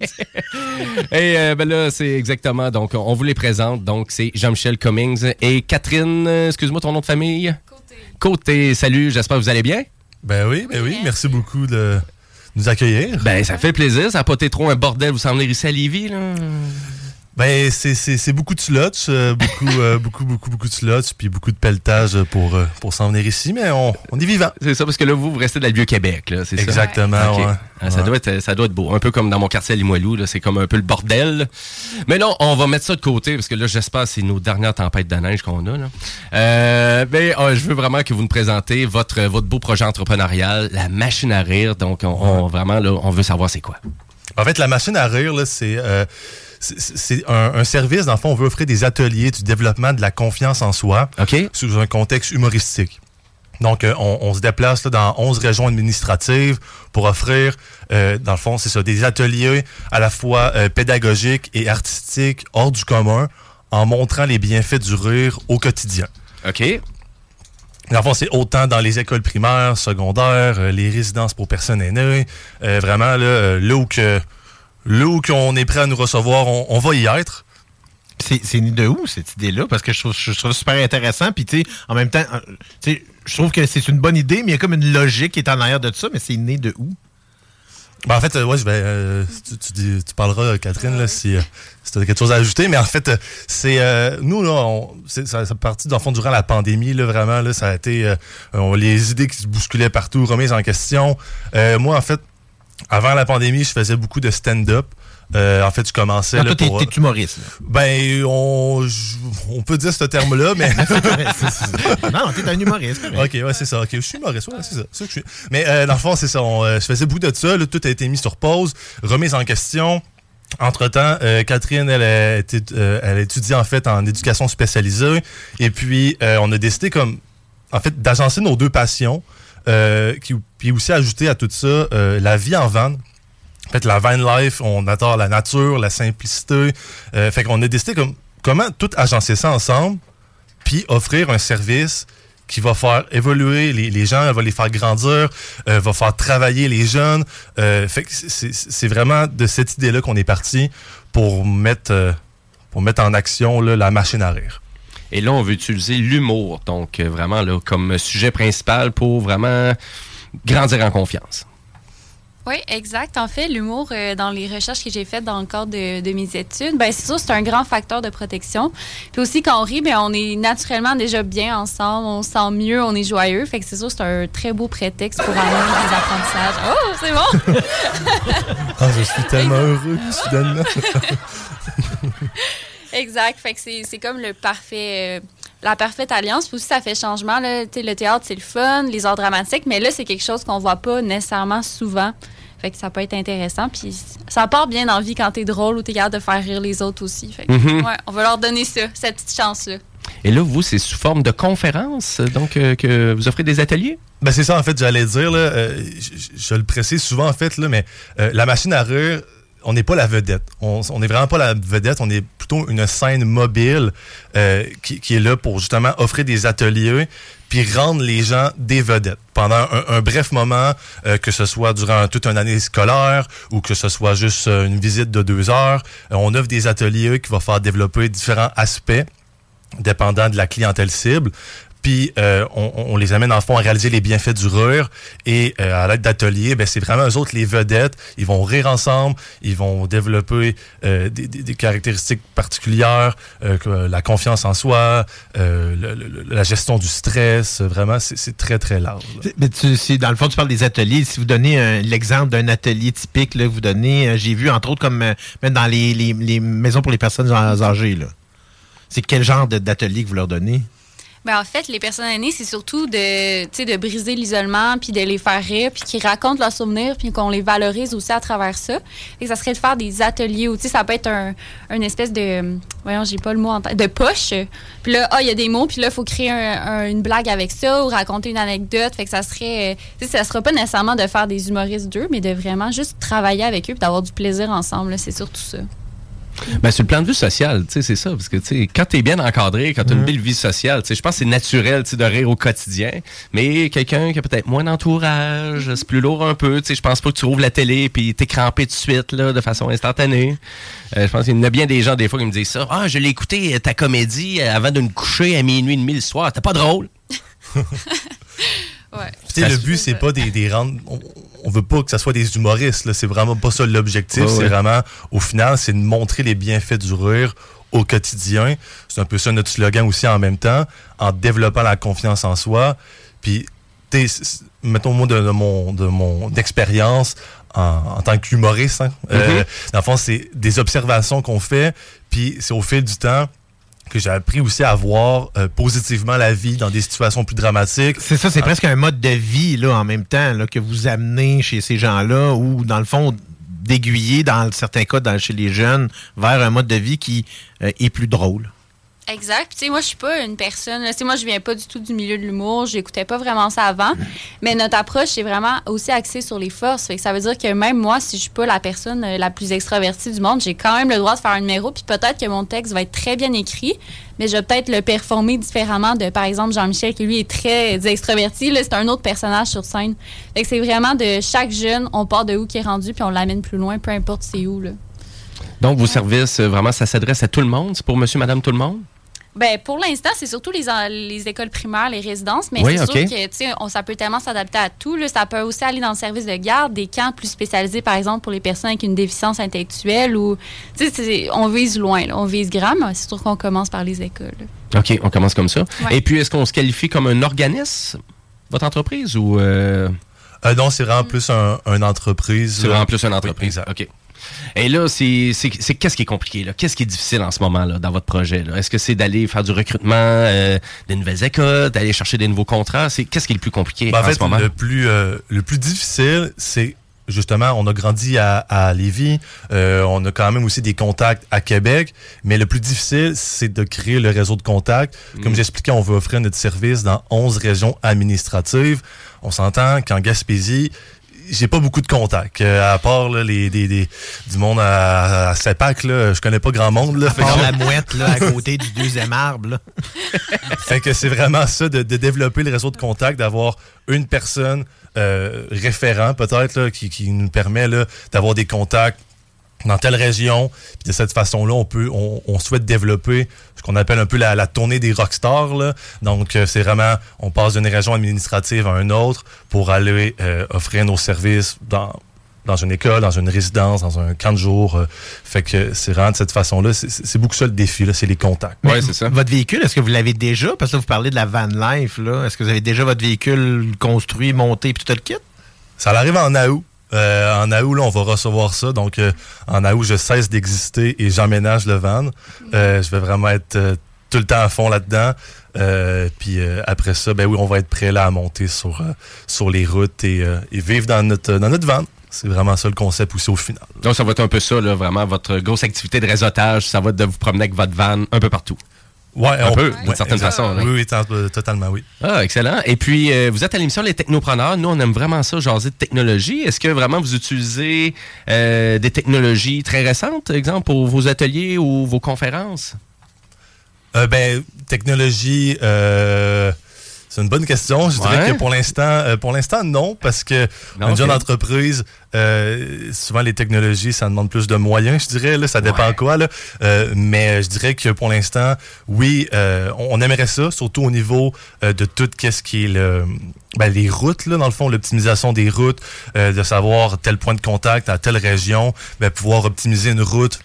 Et euh, ben là, c'est exactement. Donc, on vous les présente. Donc, c'est Jean-Michel Cummings et Catherine, euh, excuse-moi ton nom de famille? Côté. Côté, salut, j'espère que vous allez bien. Ben oui, ben oui, merci beaucoup de nous accueillir. Ben, ça fait plaisir. Ça n'a pas été trop un bordel vous s'en venir ici à Lévis, là. Ben, c'est- beaucoup de slots, euh, beaucoup, euh, beaucoup, beaucoup, beaucoup de slots, puis beaucoup de pelletage pour, euh, pour s'en venir ici, mais on, on est vivant. C'est ça, parce que là, vous, vous restez dans le Vieux-Québec, là, c'est ça? Exactement, ouais. Ah, ça, doit être, ça doit être beau. Un peu comme dans mon quartier à Limoilou, c'est comme un peu le bordel. Mais non, on va mettre ça de côté, parce que là, j'espère que c'est nos dernières tempêtes de neige qu'on a. Là. Euh, mais euh, je veux vraiment que vous nous présentez votre, votre beau projet entrepreneurial, la machine à rire. Donc, on, on- vraiment, là, on veut savoir c'est quoi. En fait, la machine à rire, là, c'est euh, c'est- un, un service. Dans le fond, on veut offrir des ateliers du développement de la confiance en soi sous un contexte humoristique. Donc, euh, on, on se déplace là, dans 11 régions administratives pour offrir, euh, dans le fond, c'est ça, des ateliers à la fois euh, pédagogiques et artistiques hors du commun en montrant les bienfaits du rire au quotidien. OK. Dans le fond, c'est autant dans les écoles primaires, secondaires, les résidences pour personnes aînées. Vraiment, là, là où que là où qu'on est prêt à nous recevoir, on, on va y être. C'est né de où, cette idée-là? Parce que je trouve, je trouve ça super intéressant. Puis, tu sais, en même temps, euh, tu sais, je trouve que c'est une bonne idée, mais il y a comme une logique qui est en arrière de ça. Mais c'est né de où? Ben, en fait, euh, ouais, je vais, euh, tu, tu dis- tu parleras, euh, Catherine, là, si, euh, si tu as quelque chose à ajouter. Mais en fait, c'est nous, là, on, ça, ça partit, dans le fond, durant la pandémie, là, vraiment, là, ça a été on- les idées qui se bousculaient partout, remises en question. Moi, en fait, avant la pandémie, je faisais beaucoup de stand-up. Euh, en fait, je commençais. Ah, là, toi, t'es- humoriste, là. Ben, on, on peut dire ce terme-là, mais. non, t'es un humoriste. correct. Ok, ouais, c'est ça. Ok, je suis humoriste, ouais, c'est ça. que je suis. Mais euh, dans le fond, c'est ça. on, euh, je faisais beaucoup de ça. là, tout a été mis sur pause, remise en question. Entre-temps, euh, Catherine, elle a, été, euh, elle en fait en éducation spécialisée. Et puis, euh, on a décidé comme, en fait, d'agencer nos deux passions. Euh, qui, puis aussi ajouter à tout ça euh, la vie en van. En fait, la van life, on adore la nature, la simplicité. Euh, fait qu'on a décidé comme, comment tout agencer ça ensemble, puis offrir un service qui va faire évoluer les, gens, va les faire grandir, va faire travailler les jeunes. Fait que c'est- vraiment de cette idée-là qu'on est parti pour mettre, pour mettre en action la machine à rire. Et là, on veut utiliser l'humour, donc euh, vraiment là, comme sujet principal pour vraiment grandir en confiance. Oui, exact. En fait, l'humour, euh, dans les recherches que j'ai faites dans le cadre de, de mes études, ben c'est sûr, c'est un grand facteur de protection. Puis aussi, quand on rit, ben, on est naturellement déjà bien ensemble, on se sent mieux, on est joyeux. Fait que c'est sûr, c'est un très beau prétexte pour amener des apprentissages. Oh, c'est bon! Ah, je suis tellement heureux, soudainement. Exact. Fait que c'est c'est comme le parfait, euh, la parfaite alliance. Puis aussi, ça fait changement. Là. Le théâtre, c'est le fun, les arts dramatiques, mais là, c'est quelque chose qu'on voit pas nécessairement souvent. Fait que ça peut être intéressant. Puis ça part bien dans la vie quand t'es drôle ou t'es capable de faire rire les autres aussi. Fait que, Mhm. ouais, on va leur donner ça, cette petite chance-là. Et là, vous, c'est sous forme de conférence, donc euh, que vous offrez des ateliers? Ben c'est ça en fait, j'allais dire là, euh, je, je- je le précise souvent en fait là, mais euh, la machine à rire, on n'est pas la vedette. On n'est vraiment pas la vedette, on est plutôt une scène mobile euh, qui, est là pour justement offrir des ateliers puis rendre les gens des vedettes pendant un, bref moment, euh, que ce soit durant toute une année scolaire ou que ce soit juste euh, une visite de deux heures. On offre des ateliers qui vont faire développer différents aspects dépendant de la clientèle cible. Puis euh, on, les amène en fond à réaliser les bienfaits du rire et euh, à l'aide d'ateliers, ben, c'est vraiment eux autres les vedettes. Ils vont rire ensemble, ils vont développer euh, des, caractéristiques particulières, la confiance en soi, la gestion du stress. Vraiment, c'est très très large. Mais dans le fond, tu parles des ateliers. Si vous donnez l'exemple d'un atelier typique, là, vous donnez, j'ai vu entre autres comme dans les, maisons pour les personnes âgées. C'est quel genre d'atelier que vous leur donnez? Ben, en fait, les personnes aînées, c'est surtout de, de briser l'isolement, puis de les faire rire, puis qu'ils racontent leurs souvenirs, puis qu'on les valorise aussi à travers ça. Que ça serait de faire des ateliers où, ça peut être un, une espèce de, voyons, j'ai pas le mot en tête, de poche. Puis là, ah, il y a des mots, puis là, il faut créer un- un- une blague avec ça ou raconter une anecdote. Fait que ça serait, euh, ça sera pas nécessairement de faire des humoristes d'eux, mais de vraiment juste travailler avec eux, puis d'avoir du plaisir ensemble. C'est surtout ça. Ben, sur le plan de vue social, tu sais, c'est ça. Parce que, tu sais, quand t'es bien encadré, quand t'as une belle vie sociale, tu sais, je pense que c'est naturel, tu sais, de rire au quotidien. Mais quelqu'un qui a peut-être moins d'entourage, c'est plus lourd un peu, tu sais, je pense pas que tu rouvres la télé puis t'es crampé tout de suite, là, de façon instantanée. Euh, je pense qu'il y en a bien des gens, des fois, qui me disent ça. Ah, je l'ai écouté, ta comédie, euh, avant de me coucher à minuit et demi le soir. T'es pas drôle. Tu sais, le but, c'est pas des, des rendre. On, veut pas que ça soit des humoristes. là. C'est vraiment pas ça l'objectif. C'est ouais. vraiment, au final, c'est de montrer les bienfaits du rire au quotidien. C'est un peu ça notre slogan aussi en même temps, en développant la confiance en soi. Puis, mettons, moi, de, de mon, de mon expérience en, en tant qu'humoriste, hein, euh, Mhm. dans le fond, c'est des observations qu'on fait, puis c'est au fil du temps que j'ai appris aussi à voir euh, positivement la vie dans des situations plus dramatiques. C'est ça, c'est Ah. presque un mode de vie là, en même temps là, que vous amenez chez ces gens-là ou dans le fond d'aiguiller dans certains cas dans- chez les jeunes vers un mode de vie qui euh, est plus drôle. Exact. Tu sais, moi, je suis pas une personne. Tu sais, moi, je viens pas du tout du milieu de l'humour. J'écoutais pas vraiment ça avant. Mais notre approche, c'est vraiment aussi axée sur les forces. Ça veut dire que même moi, si je suis pas la personne euh, la plus extravertie du monde, j'ai quand même le droit de faire un numéro. Puis peut-être que mon texte va être très bien écrit, mais je vais peut-être le performer différemment de, par exemple, Jean-Michel, qui lui est très extraverti. Là, c'est un autre personnage sur scène. Fait c'est vraiment de chaque jeune, on part de où qui est rendu, puis on l'amène plus loin, peu importe c'est où. Donc, vos services, euh, vraiment, ça s'adresse à tout le monde? C'est pour monsieur, madame, tout le monde? Ben, pour l'instant, c'est surtout les, écoles primaires, les résidences, mais Oui, c'est sûr que tu sais, on- ça peut tellement s'adapter à tout. Là. Ça peut aussi aller dans le service de garde, des camps plus spécialisés, par exemple, pour les personnes avec une déficience intellectuelle ou. tu sais, On vise loin, là. on vise grand, mais c'est sûr qu'on commence par les écoles. là. OK, on commence comme ça. Ouais. Et puis, est-ce qu'on se qualifie comme un organisme, votre entreprise, ou... euh, Euh, non, c'est vraiment plus un, une entreprise. C'est vraiment plus une entreprise. OK. Et là, c'est qu'est-ce qui est compliqué? là? Qu'est-ce qui est difficile en ce moment là, dans votre projet? Est-ce que c'est d'aller faire du recrutement, euh, des nouvelles écoles, d'aller chercher des nouveaux contrats? C'est Qu'est-ce qui est le plus compliqué Ben, en en fait, ce moment? le plus, euh, le plus difficile, c'est justement, on a grandi à, à Lévis, euh, on a quand même aussi des contacts à Québec, mais le plus difficile, c'est de créer le réseau de contacts. Comme Mm. j'expliquais, on veut offrir notre service dans 11 régions administratives. On s'entend qu'en Gaspésie, j'ai pas beaucoup de contacts. Euh, à part là, les, des- des- du monde à, à Sepac, là, je connais pas grand monde. Là, Fait Par que- la mouette là, à côté du deuxième arbre. là. fait que c'est vraiment ça, de, de développer le réseau de contacts, d'avoir une personne euh, référent peut-être qui, qui nous permet d'avoir des contacts dans telle région. Puis de cette façon-là, on peut, on, on souhaite développer ce qu'on appelle un peu la, la tournée des rockstars. Là. Donc, euh, c'est vraiment, on passe d'une région administrative à une autre pour aller euh, offrir nos services dans dans une école, dans une résidence, dans un camp de jour. euh, fait que c'est vraiment de cette façon-là. C'est- C'est c'est beaucoup ça le défi, là, c'est les contacts. Mais Votre véhicule, est-ce que vous l'avez déjà? Parce que là, vous parlez de la van life. là. Est-ce que vous avez déjà votre véhicule construit, monté, puis tout le kit? Ça arrive en août. Euh, en août, là, on va recevoir ça. Donc, euh, en août, je cesse d'exister et j'emménage le van. Euh, je vais vraiment être euh, tout le temps à fond là-dedans. Euh, puis euh, après ça, ben oui, on va être prêt là à monter sur, sur les routes et, et vivre dans notre, dans notre van. C'est vraiment ça le concept aussi au final. Donc, ça va être un peu ça, là, vraiment, votre grosse activité de réseautage, ça va être de vous promener avec votre van un peu partout. Ouais, un on- peu, ouais, d'une certaine façon. là. Oui, oui, totalement, oui. Ah, excellent. Et puis, euh, vous êtes à l'émission Les Technopreneurs. Nous, on aime vraiment ça, jaser de technologie. Est-ce que vraiment vous utilisez euh, des technologies très récentes, exemple, pour vos ateliers ou vos conférences? Euh, ben, technologie, c'est une bonne question. Je dirais Ouais. que pour l'instant, euh, pour l'instant, non, parce que Non, une jeune ok. entreprise, euh, souvent les technologies, ça demande plus de moyens, je dirais. Là, ça dépend quoi. Là. Euh, mais je dirais que pour l'instant, oui, euh, on, aimerait ça, surtout au niveau euh, de tout ce qui est le, ben, les routes, là, dans le fond, l'optimisation des routes, euh, de savoir tel point de contact à telle région, ben, pouvoir optimiser une route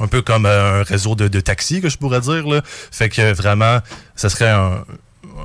un peu comme euh, un réseau de, de taxis, que je pourrais dire. Là. Fait que vraiment, ça serait un,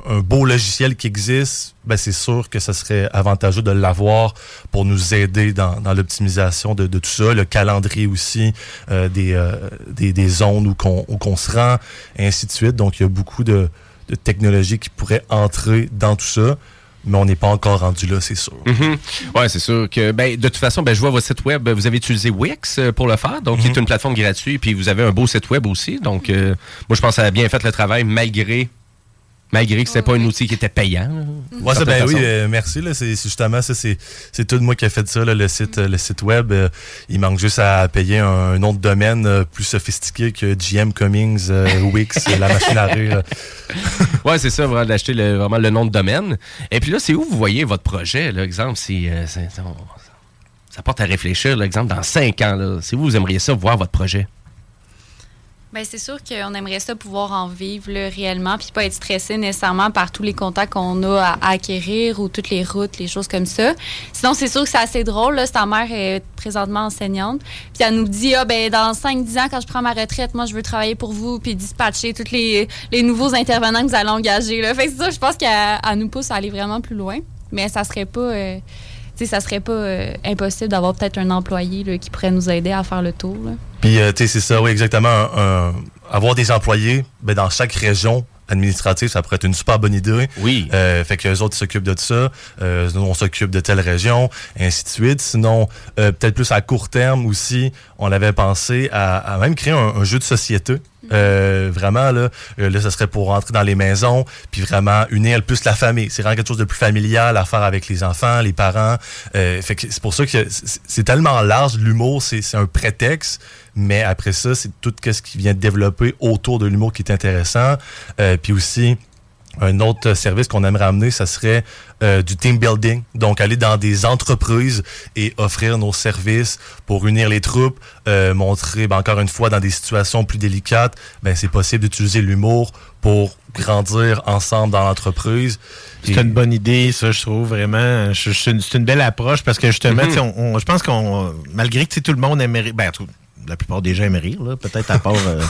un beau logiciel qui existe. Ben, c'est sûr que ça serait avantageux de l'avoir pour nous aider dans, dans l'optimisation de, de tout ça. Le calendrier aussi euh, des, euh, des, des zones où qu'on se rend, et ainsi de suite. Donc, il y a beaucoup de, de technologies qui pourraient entrer dans tout ça. Mais on n'est pas encore rendu là, c'est sûr. Mhm. Ouais, c'est sûr que ben, de toute façon, ben, je vois votre site web, vous avez utilisé Wix euh, pour le faire, donc qui est une plateforme gratuite, puis vous avez un beau site web aussi. Donc, euh, moi, je pense que ça a bien fait le travail malgré Malgré que c'était pas un outil qui était payant. Ouais, ça, ben oui, euh, merci. là. C'est justement ça, c'est c'est tout moi qui a fait ça, là, le site euh, le site web. euh, il manque juste à payer un, un nom de domaine euh, plus sophistiqué que GM Cummings, Wix, la machine à rire. Ouais, c'est ça, vraiment, d'acheter le- vraiment le nom de domaine. Et puis là, c'est où vous voyez votre projet, là, exemple, si ça porte à réfléchir, là, exemple, dans cinq ans, là, c'est où vous aimeriez ça voir votre projet? Ben, c'est sûr qu'on aimerait ça pouvoir en vivre là, réellement, puis pas être stressé nécessairement par tous les contacts qu'on a à, acquérir ou toutes les routes, les choses comme ça. Sinon, c'est sûr que c'est assez drôle. Là, sa mère est présentement enseignante, puis elle nous dit ah ben dans 5-10 ans, quand je prends ma retraite, moi je veux travailler pour vous, puis dispatcher tous les, les nouveaux intervenants que vous allez engager. Là. Fait que c'est ça, je pense qu'elle elle nous pousse à aller vraiment plus loin, mais ça serait pas. euh, sais, ça serait pas euh, impossible d'avoir peut-être un employé qui pourrait nous aider à faire le tour. Puis, euh, tu sais, c'est ça, oui, exactement. avoir des employés ben, dans chaque région administrative, ça pourrait être une super bonne idée. Oui. Euh, fait que les autres s'occupent de ça. Euh, nous, on s'occupe de telle région, et ainsi de suite. Sinon, euh, peut-être plus à court terme aussi, on avait pensé à, à même créer un, un jeu de société. Euh, vraiment, là, euh, là, ça serait pour rentrer dans les maisons, puis vraiment unir plus la famille. C'est vraiment quelque chose de plus familial à faire avec les enfants, les parents. Euh, fait que c'est pour ça que c'est c'est tellement large. L'humour, c'est c'est un prétexte, mais après ça, c'est tout ce qui vient de développer autour de l'humour qui est intéressant. Euh, puis aussi, un autre service qu'on aimerait amener, ça serait euh, du team building. Donc, aller dans des entreprises et offrir nos services pour unir les troupes, euh, montrer, ben, encore une fois, dans des situations plus délicates, ben, c'est possible d'utiliser l'humour pour grandir ensemble dans l'entreprise. C'est une bonne idée, ça, je trouve vraiment. C'est une, belle approche parce que justement, sais, on- on- je pense qu'on. Malgré que tout le monde aime rire. Ben, tout- la plupart des gens aiment rire, peut-être à part. euh,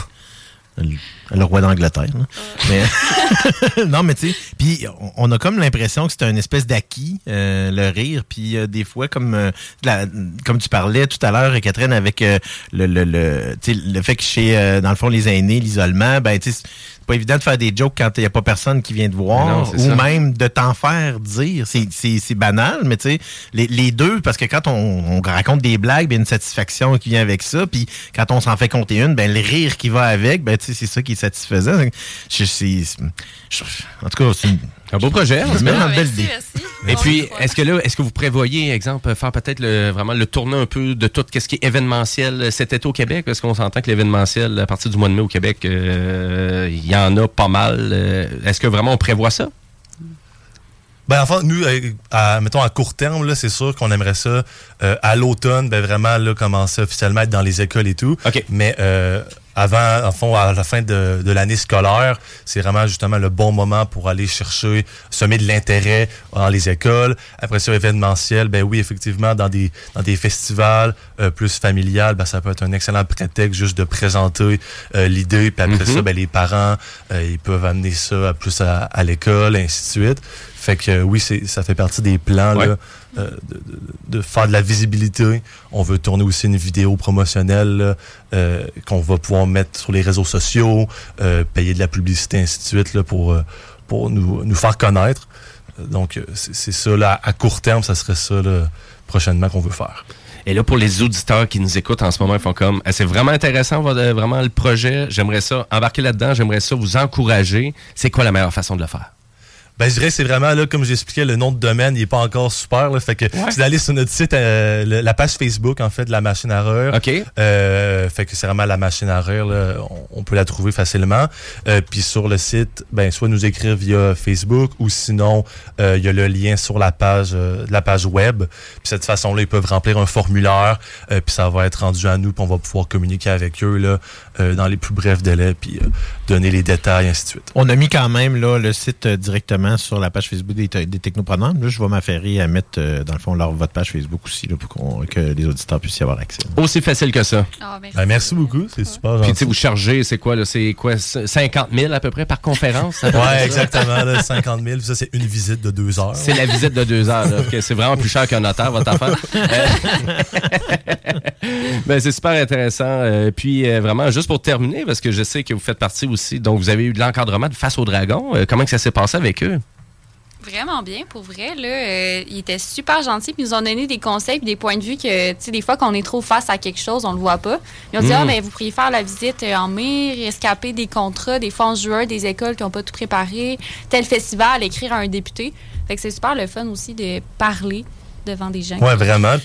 le, roi d'Angleterre. non, mais tu sais, puis on, a comme l'impression que c'est une espèce d'acquis, euh, le rire. Puis euh, des fois, comme comme tu parlais tout à l'heure, Catherine, avec le, le, le, le fait que chez, dans le fond, les aînés, l'isolement, ben, tu sais, pas évident de faire des jokes quand il n'y a pas personne qui vient te voir, Non, ou ça. même de t'en faire dire. C'est- banal, mais tu sais, les, les deux, parce que quand on, on raconte des blagues, il y a une satisfaction qui vient avec ça. Puis quand on s'en fait compter une, ben, le rire qui va avec, ben, c'est ça qui est satisfaisant. Je- c'est- je- en tout cas, c'est Un beau projet. vraiment une belle idée. Et puis, est-ce que là, est-ce que vous prévoyez, exemple, faire peut-être le, vraiment le tournant un peu de tout ce qui est événementiel cet été au Québec? Parce qu'on s'entend que l'événementiel, à partir du mois de mai au Québec, euh, il y en a pas mal. Euh, Est-ce que vraiment on prévoit ça? Ben, enfin, nous, euh, à, mettons, à court terme, là, c'est sûr qu'on aimerait ça euh, à l'automne, ben, vraiment, là, commencer officiellement à être dans les écoles et tout. Mais euh, avant, en fond, à la fin de, de l'année scolaire, c'est vraiment justement le bon moment pour aller chercher, semer de l'intérêt dans les écoles. Après ça, événementiel, ben oui, effectivement, dans des, dans des festivals euh, plus familiales, ben, ça peut être un excellent prétexte juste de présenter euh, l'idée. Puis après ça, ben, les parents, euh, ils peuvent amener ça plus à, à l'école, et ainsi de suite. Fait que oui, ça fait partie des plans Ouais. là, euh, de, de- de faire de la visibilité. On veut tourner aussi une vidéo promotionnelle euh, qu'on va pouvoir mettre sur les réseaux sociaux, euh, payer de la publicité, ainsi de suite, là, pour, pour nous, nous faire connaître. Donc, c'est, ça, là, à court terme, ça serait ça là, prochainement qu'on veut faire. Et là, pour les auditeurs qui nous écoutent en ce moment, ils font comme, Eh, c'est vraiment intéressant, vraiment le projet. J'aimerais ça embarquer là-dedans. J'aimerais ça vous encourager. C'est quoi la meilleure façon de le faire? Ben, je dirais que c'est vraiment, là, comme j'expliquais, le nom de domaine, il n'est pas encore super. Là, fait que c'est d'aller sur notre site, euh, la page Facebook, en fait, de la machine à rire. OK. Euh, fait que c'est vraiment la machine à rire, là, on, on peut la trouver facilement. Euh, Puis sur le site, ben, soit nous écrire via Facebook ou sinon, euh, il y a le lien sur la page, euh, la page web. Puis cette façon-là, ils peuvent remplir un formulaire, euh, puis ça va être rendu à nous, puis on va pouvoir communiquer avec eux là, euh, dans les plus brefs délais, puis euh, donner les détails, ainsi de suite. On a mis quand même là, le site euh, directement sur la page Facebook des, des technopreneurs. Là, je vais m'affairer à mettre, euh, dans le fond, leur, votre page Facebook aussi là, pour qu'on- que les auditeurs puissent y avoir accès. Aussi facile que ça. Ben, merci beaucoup, c'est super Puis, gentil. tu sais, vous chargez, c'est quoi? C'est quoi, 50 000 à peu près par conférence? ça? exactement. Là, 50 000. Ça, c'est une visite de deux heures. C'est la visite de deux heures. C'est vraiment plus cher qu'un notaire, votre affaire. Ben, c'est super intéressant. Euh, puis, euh, vraiment, juste pour terminer, parce que je sais que vous faites partie aussi, donc vous avez eu de l'encadrement de Face au Dragon. Euh, comment que ça s'est passé avec eux? Vraiment bien, pour vrai. Là, Euh, ils étaient super gentils, puis ils nous ont donné des conseils puis des points de vue que, tu sais, des fois qu'on est trop face à quelque chose, on le voit pas. Ils ont dit, Mm. ah, ben, vous pourriez faire la visite euh, en mai, escaper des contrats, des fois en juin, des écoles qui n'ont pas tout préparé, tel festival, écrire à un député. Fait que c'est super le fun aussi de parler devant des gens. Ouais, vraiment.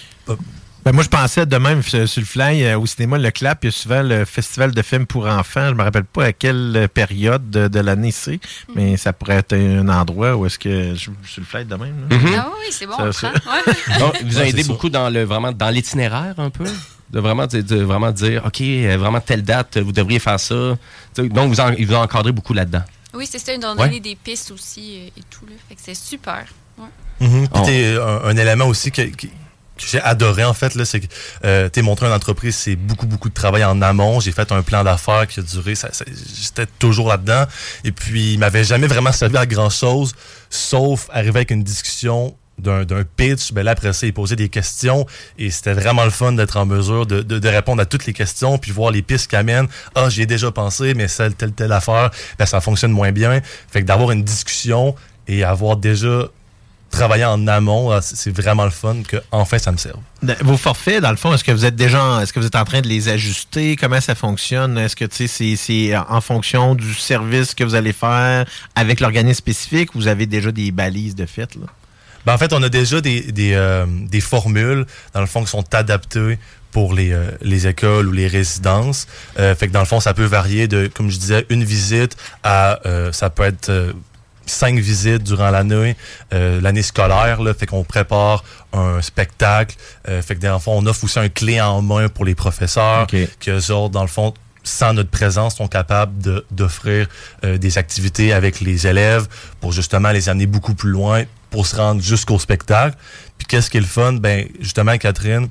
Ben, moi, je pensais de même sur sur le fly euh, au cinéma Le Clap, il y a souvent le festival de films pour enfants. Je me rappelle pas à quelle euh, période de, de l'année c'est, mais ça pourrait être un endroit où est-ce que je sur le fly de même. Mhm. Ah oui, c'est bon, Ça, on ça- prend. Ouais. Donc, vous Ouais, a aidé beaucoup dans le vraiment dans l'itinéraire un peu? De vraiment de, de vraiment dire ok euh, vraiment telle date vous devriez faire ça donc vous en, ils vous ont encadré beaucoup là-dedans Oui, c'est ça, ils nous ont Ouais. donné des pistes aussi euh, et tout. Là. Fait que c'est super. Ouais. Puis t'es, un, un élément aussi que, que- j'ai adoré en fait là, c'est que euh, t'es montré une entreprise, c'est beaucoup beaucoup de travail en amont. J'ai fait un plan d'affaires qui a duré, ça, ça- j'étais toujours là-dedans. Et puis il m'avait jamais vraiment servi à grand chose, sauf arriver avec une discussion d'un pitch, ben là après ça, il posait des questions et c'était vraiment le fun d'être en mesure de, de- de répondre à toutes les questions puis voir les pistes qu'il amène. Ah, j'y ai déjà pensé, mais celle, telle, telle affaire, ben ça fonctionne moins bien. Fait que d'avoir une discussion et avoir déjà travaillé en amont, ah, c'est vraiment le fun que enfin ça me serve. De- Vos forfaits, dans le fond, est-ce que vous êtes déjà, en- est-ce que vous êtes en train de les ajuster? Comment ça fonctionne? Est-ce que tu sais, c'est- en fonction du service que vous allez faire avec l'organisme spécifique ou vous avez déjà des balises de fait? Là? Ben, en fait, on a déjà des, des, euh, des formules, dans le fond, qui sont adaptées pour les, euh, les écoles ou les résidences. Euh, fait que dans le fond, ça peut varier de, comme je disais, une visite à, ça peut être cinq visites durant l'année, euh, l'année scolaire. Là, fait qu'on prépare un spectacle. Euh, fait que dans le fond, on offre aussi un clé en main pour les professeurs, que eux autres, dans le fond, sans notre présence, sont capables de- d'offrir euh, des activités avec les élèves pour justement les amener beaucoup plus loin pour se rendre jusqu'au spectacle. Puis qu'est-ce qui est le fun? Ben, justement, Catherine,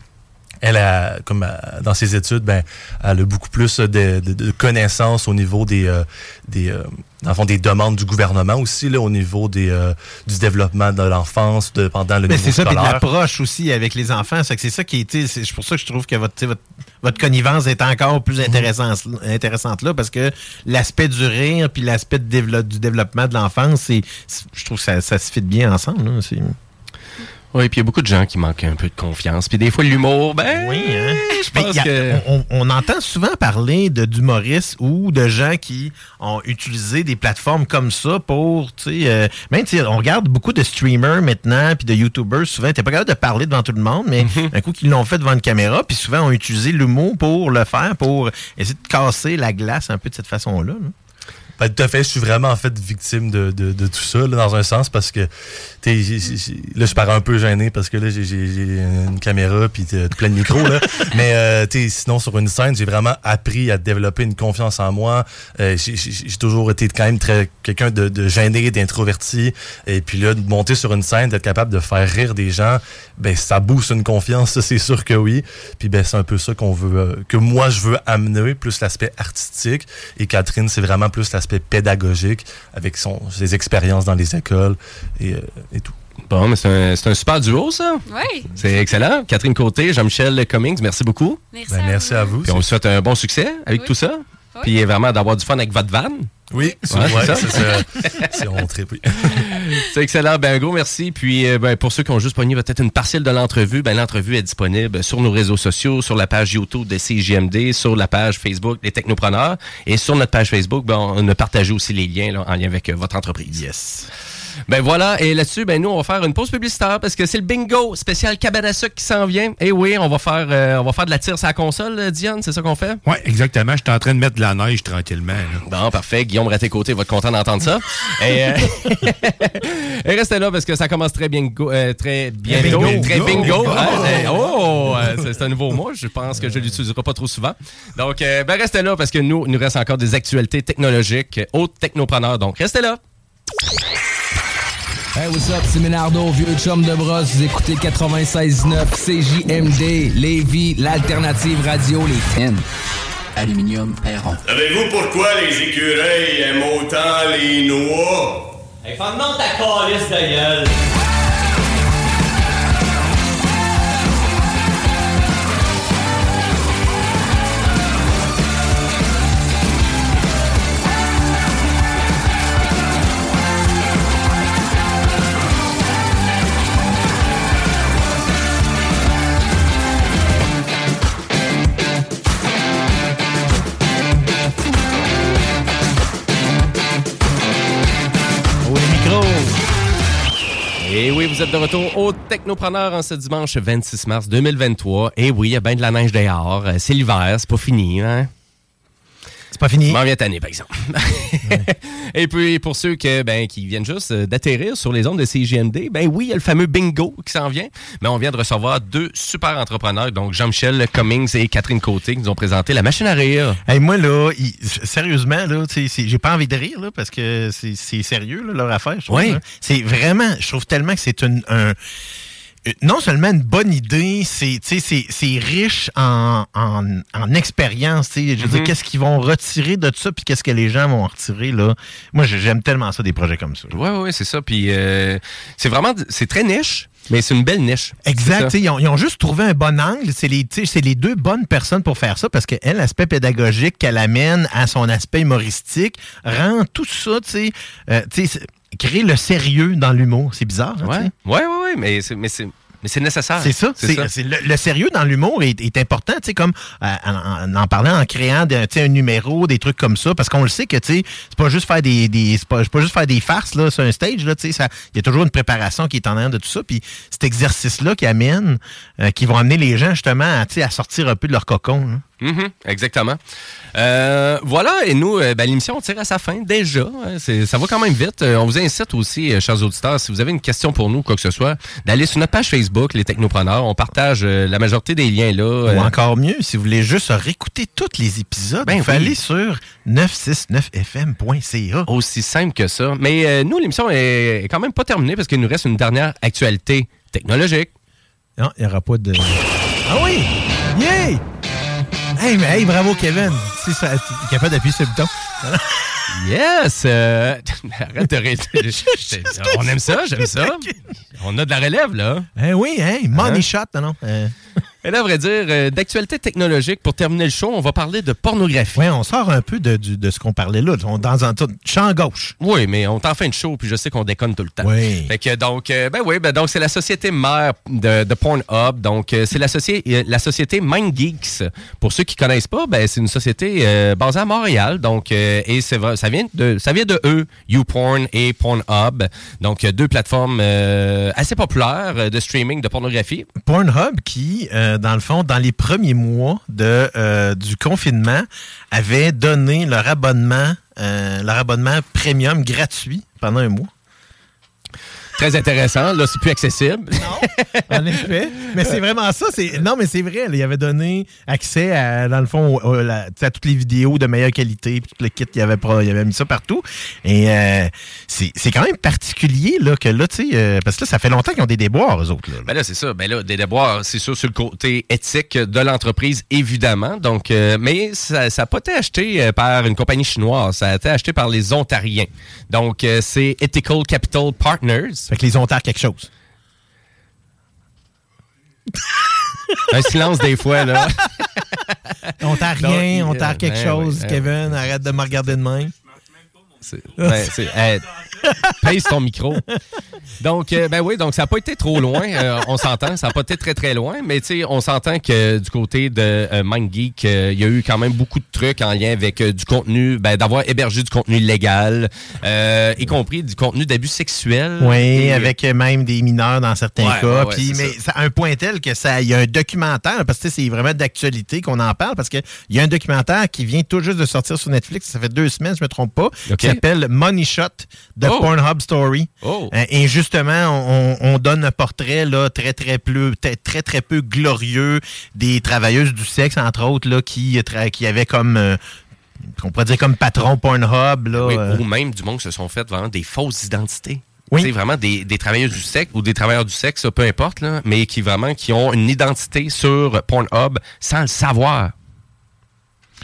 elle a, comme euh, dans ses études, ben, elle a beaucoup plus de, de- de connaissances au niveau des, euh, des, euh, dans le fond, des demandes du gouvernement aussi, là, au niveau des, euh, du développement de l'enfance de- pendant le Mais c'est ça, puis de l'approche aussi avec les enfants. C'est que c'est ça qui était. C'est pour ça que je trouve que votre, votre, votre connivence est encore plus intéressante, intéressante là, parce que l'aspect du rire puis l'aspect dévelop- du développement de l'enfance, c'est, c'est- je trouve que ça, ça se fit bien ensemble. là. C'est- oui puis il y a beaucoup de gens qui manquent un peu de confiance puis des fois l'humour ben Oui, hein? je Mais pense a- que on, on entend souvent parler de d'humoristes ou de gens qui ont utilisé des plateformes comme ça pour, tu sais, euh, même, tu sais, on regarde beaucoup de streamers maintenant, puis de YouTubers, souvent, t'es pas capable de parler devant tout le monde, mais Mhm. un coup qu'ils l'ont fait devant une caméra, puis souvent ont utilisé l'humour pour le faire, pour essayer de casser la glace un peu de cette façon-là. là. Ben, tout à fait. Je suis vraiment en fait victime de, de, de tout ça, là, dans un sens, parce que là, je parais un peu gêné parce que là, j'ai une caméra puis plein de micros. Là. Mais euh, sinon, sur une scène, j'ai vraiment appris à développer une confiance en moi. Euh, j'ai- j'ai j'ai toujours été quand même très quelqu'un de, de gêné, d'introverti. Et puis là, de monter sur une scène, d'être capable de faire rire des gens, ben ça booste une confiance, ça c'est sûr que oui. Puis ben c'est un peu ça qu'on veut, euh, que moi je veux amener, plus l'aspect artistique. Et Catherine, c'est vraiment plus l'aspect pédagogique avec son, ses expériences dans les écoles et, euh, et tout. bon mais c'est un, c'est un super duo ça Oui. c'est excellent Catherine Côté Jean-Michel Cummings merci beaucoup Merci, Ben, merci à vous. puis on vous souhaite un bon succès avec tout ça puis vraiment d'avoir du fun avec votre van Oui, c'est Ouais, ça. c'est ça. C'est on tripe, oui. C'est excellent. Ben, un gros merci. Puis, euh, ben, pour ceux qui ont juste pogné peut-être une partielle de l'entrevue, ben, l'entrevue est disponible sur nos réseaux sociaux, sur la page YouTube de CJMD, sur la page Facebook des Technopreneurs. Et sur notre page Facebook, ben, on a partagé aussi les liens là, en lien avec euh, votre entreprise. Yes. Ben voilà, et là-dessus, ben nous, on va faire une pause publicitaire parce que c'est le bingo spécial cabane à sucre qui s'en vient. Et oui, on va faire euh, on va faire de la tire sur la console, euh, Diane, c'est ça qu'on fait? Oui, exactement. Je suis en train de mettre de la neige tranquillement. là. Bon, parfait. Guillaume Raté-Côté va être content d'entendre ça. et, euh, et restez là parce que ça commence très bien, euh, très bientôt. Bingo. Très bingo. Hein. Eh, Oh, c'est un nouveau mot. Je pense que je l'utiliserai pas trop souvent. Donc, ben restez là parce que nous, il nous reste encore des actualités technologiques, hautes technopreneurs. Donc, restez là. Hey, what's up? C'est Ménardo, vieux chum de brosse. Vous écoutez 96.9 CJMD, Lévis, l'alternative radio, les 10. Aluminium Perron. Savez-vous pourquoi les écureuils aiment autant les noix? Hey, femme-moi ta calice de gueule. De retour au Technopreneur en ce dimanche 26 mars 2023. Et oui, il y a bien de la neige dehors. Euh, C'est l'hiver, c'est pas fini, hein? C'est pas fini. M'en vient tanner, par exemple. Et puis, pour ceux que, ben, qui viennent juste euh, d'atterrir sur les ondes de CGMD, ben oui, il y a le fameux bingo qui s'en vient. Mais on vient de recevoir deux super entrepreneurs, donc Jean-Michel Cummings et Catherine Côté, qui nous ont présenté la machine à rire. Hey, moi, là, il- sérieusement, là, j'ai pas envie de rire, là, parce que c'est sérieux, là, leur affaire, je trouve. Oui. hein. C'est vraiment, je trouve tellement que c'est un- non seulement une bonne idée, c'est riche en, en, en expérience. Je dire, Mhm. qu'est-ce qu'ils vont retirer de ça, puis qu'est-ce que les gens vont retirer. là? Moi, j'ai- j'aime tellement ça, des projets comme ça. Ouais, ouais, c'est ça. Puis, euh, c'est vraiment, c'est très niche, mais c'est une belle niche. Exact. Ils ont, ils ont juste trouvé un bon angle. C'est les, deux bonnes personnes pour faire ça parce qu'elle, l'aspect pédagogique qu'elle amène à son aspect humoristique, rend tout ça, tu sais, euh, créer le sérieux dans l'humour. C'est bizarre. hein, ouais, ouais, ouais, mais c'est, mais c'est, mais c'est nécessaire. C'est ça. C'est, le, le sérieux dans l'humour est, est important, tu sais, comme euh, en, en- parlant, en créant sais, un numéro, des trucs comme ça, parce qu'on le sait que tu sais, c'est pas juste faire des, des c'est pas, pas juste faire des farces là sur un stage là, tu sais, il y a toujours une préparation qui est en arrière de tout ça, puis cet exercice là qui amène, euh, qui vont amener les gens justement à, tu sais, à sortir un peu de leur cocon. hein. Mhm, exactement. Euh, voilà, et nous, euh, ben, l'émission tire à sa fin déjà. hein, c'est- ça va quand même vite. Euh, on vous incite aussi, euh, chers auditeurs, si vous avez une question pour nous, quoi que ce soit, d'aller sur notre page Facebook, Les Technopreneurs. On partage euh, la majorité des liens là. Ou Euh, encore mieux, si vous voulez juste réécouter tous les épisodes, Ben vous oui. aller sur 969fm.ca. Aussi simple que ça. Mais euh, nous, l'émission est, est quand même pas terminée parce qu'il nous reste une dernière actualité technologique. Non, il n'y aura pas de. Ah oui! Yeah! Hey, mais hey, bravo Kevin! Ça, t'es capable d'appuyer sur le bouton. Yes! euh, arrête de rire. On aime ça, j'aime ça. On a de la relève, là. Eh oui, hein? Money Hein? shot, non, non. Euh, Et là, à vrai dire, euh, d'actualité technologique, pour terminer le show, on va parler de pornographie. ouais, on sort un peu de, du- de ce qu'on parlait là. On, dans un tout- champ gauche. Oui, mais on est en fin de show, puis je sais qu'on déconne tout le temps. Oui. Fait que donc, euh, ben oui, ben donc c'est la société mère de, de Pornhub. Donc, euh, c'est la, soci- euh, la société MindGeeks. Pour ceux qui connaissent pas, ben c'est une société euh, basée à Montréal. Donc, euh, et c'est vrai- ça vient de ça vient de eux, YouPorn et Pornhub. Donc, euh, deux plateformes euh, assez populaires euh, de streaming de pornographie. Pornhub qui, euh, dans le fond, dans les premiers mois de, euh, du confinement, avait donné leur abonnement, euh, leur abonnement premium gratuit pendant un mois. Très intéressant. Là, c'est plus accessible. En effet. Mais c'est vraiment ça. C'est Non, mais c'est vrai. là, il avait donné accès à, dans le fond, au- au- la- tu sais, à toutes les vidéos de meilleure qualité, puis tout le kit, il avait, il avait mis ça partout. Et euh, c'est c'est quand même particulier là, que là, tu sais, euh, parce que là, ça fait longtemps qu'ils ont des déboires, eux autres. Là. Ben là, c'est ça. Ben là, des déboires, c'est sûr sur le côté éthique de l'entreprise, évidemment. Donc, euh, mais ça n'a pas été acheté par une compagnie chinoise. Ça a été acheté par les Ontariens. Donc, c'est Ethical Capital Partners. Fait que les Ontars quelque chose. Un silence des fois, là. On t'a Donc, rien, on euh, t'a quelque ben chose, ben Kevin. Arrête de me regarder de main. Ben, c'est- hey, pèse ton micro. Donc, euh, ben oui, donc ça n'a pas été trop loin. euh, on s'entend, ça n'a pas été très très loin, mais tu sais, on s'entend que du côté de euh, MindGeek, euh, il y a eu quand même beaucoup de trucs en lien avec du contenu, ben, d'avoir hébergé du contenu illégal, euh, y compris du contenu d'abus sexuels. Oui, Et- avec même des mineurs dans certains Ouais, cas. ouais, Puis, c'est mais ça. un point tel que ça, il y a un documentaire, parce que c'est vraiment d'actualité qu'on en parle, parce qu'il y a un documentaire qui vient tout juste de sortir sur Netflix, ça fait deux semaines, je me trompe pas, qui s'appelle Money Shot, The Oh. Pornhub Story. Oh. Euh, et justement, on, on donne un portrait là, très, très, peu, très, très, très peu glorieux des travailleuses du sexe, entre autres, là, qui, qui avaient comme... euh, qu'on pourrait dire comme patron Pornhub. Là, Oui, euh, ou même du monde se sont fait vraiment des fausses identités. Oui. C'est vraiment des, des travailleurs du sexe ou des travailleurs du sexe, ça, peu importe, là, mais qui vraiment qui ont une identité sur Pornhub sans le savoir.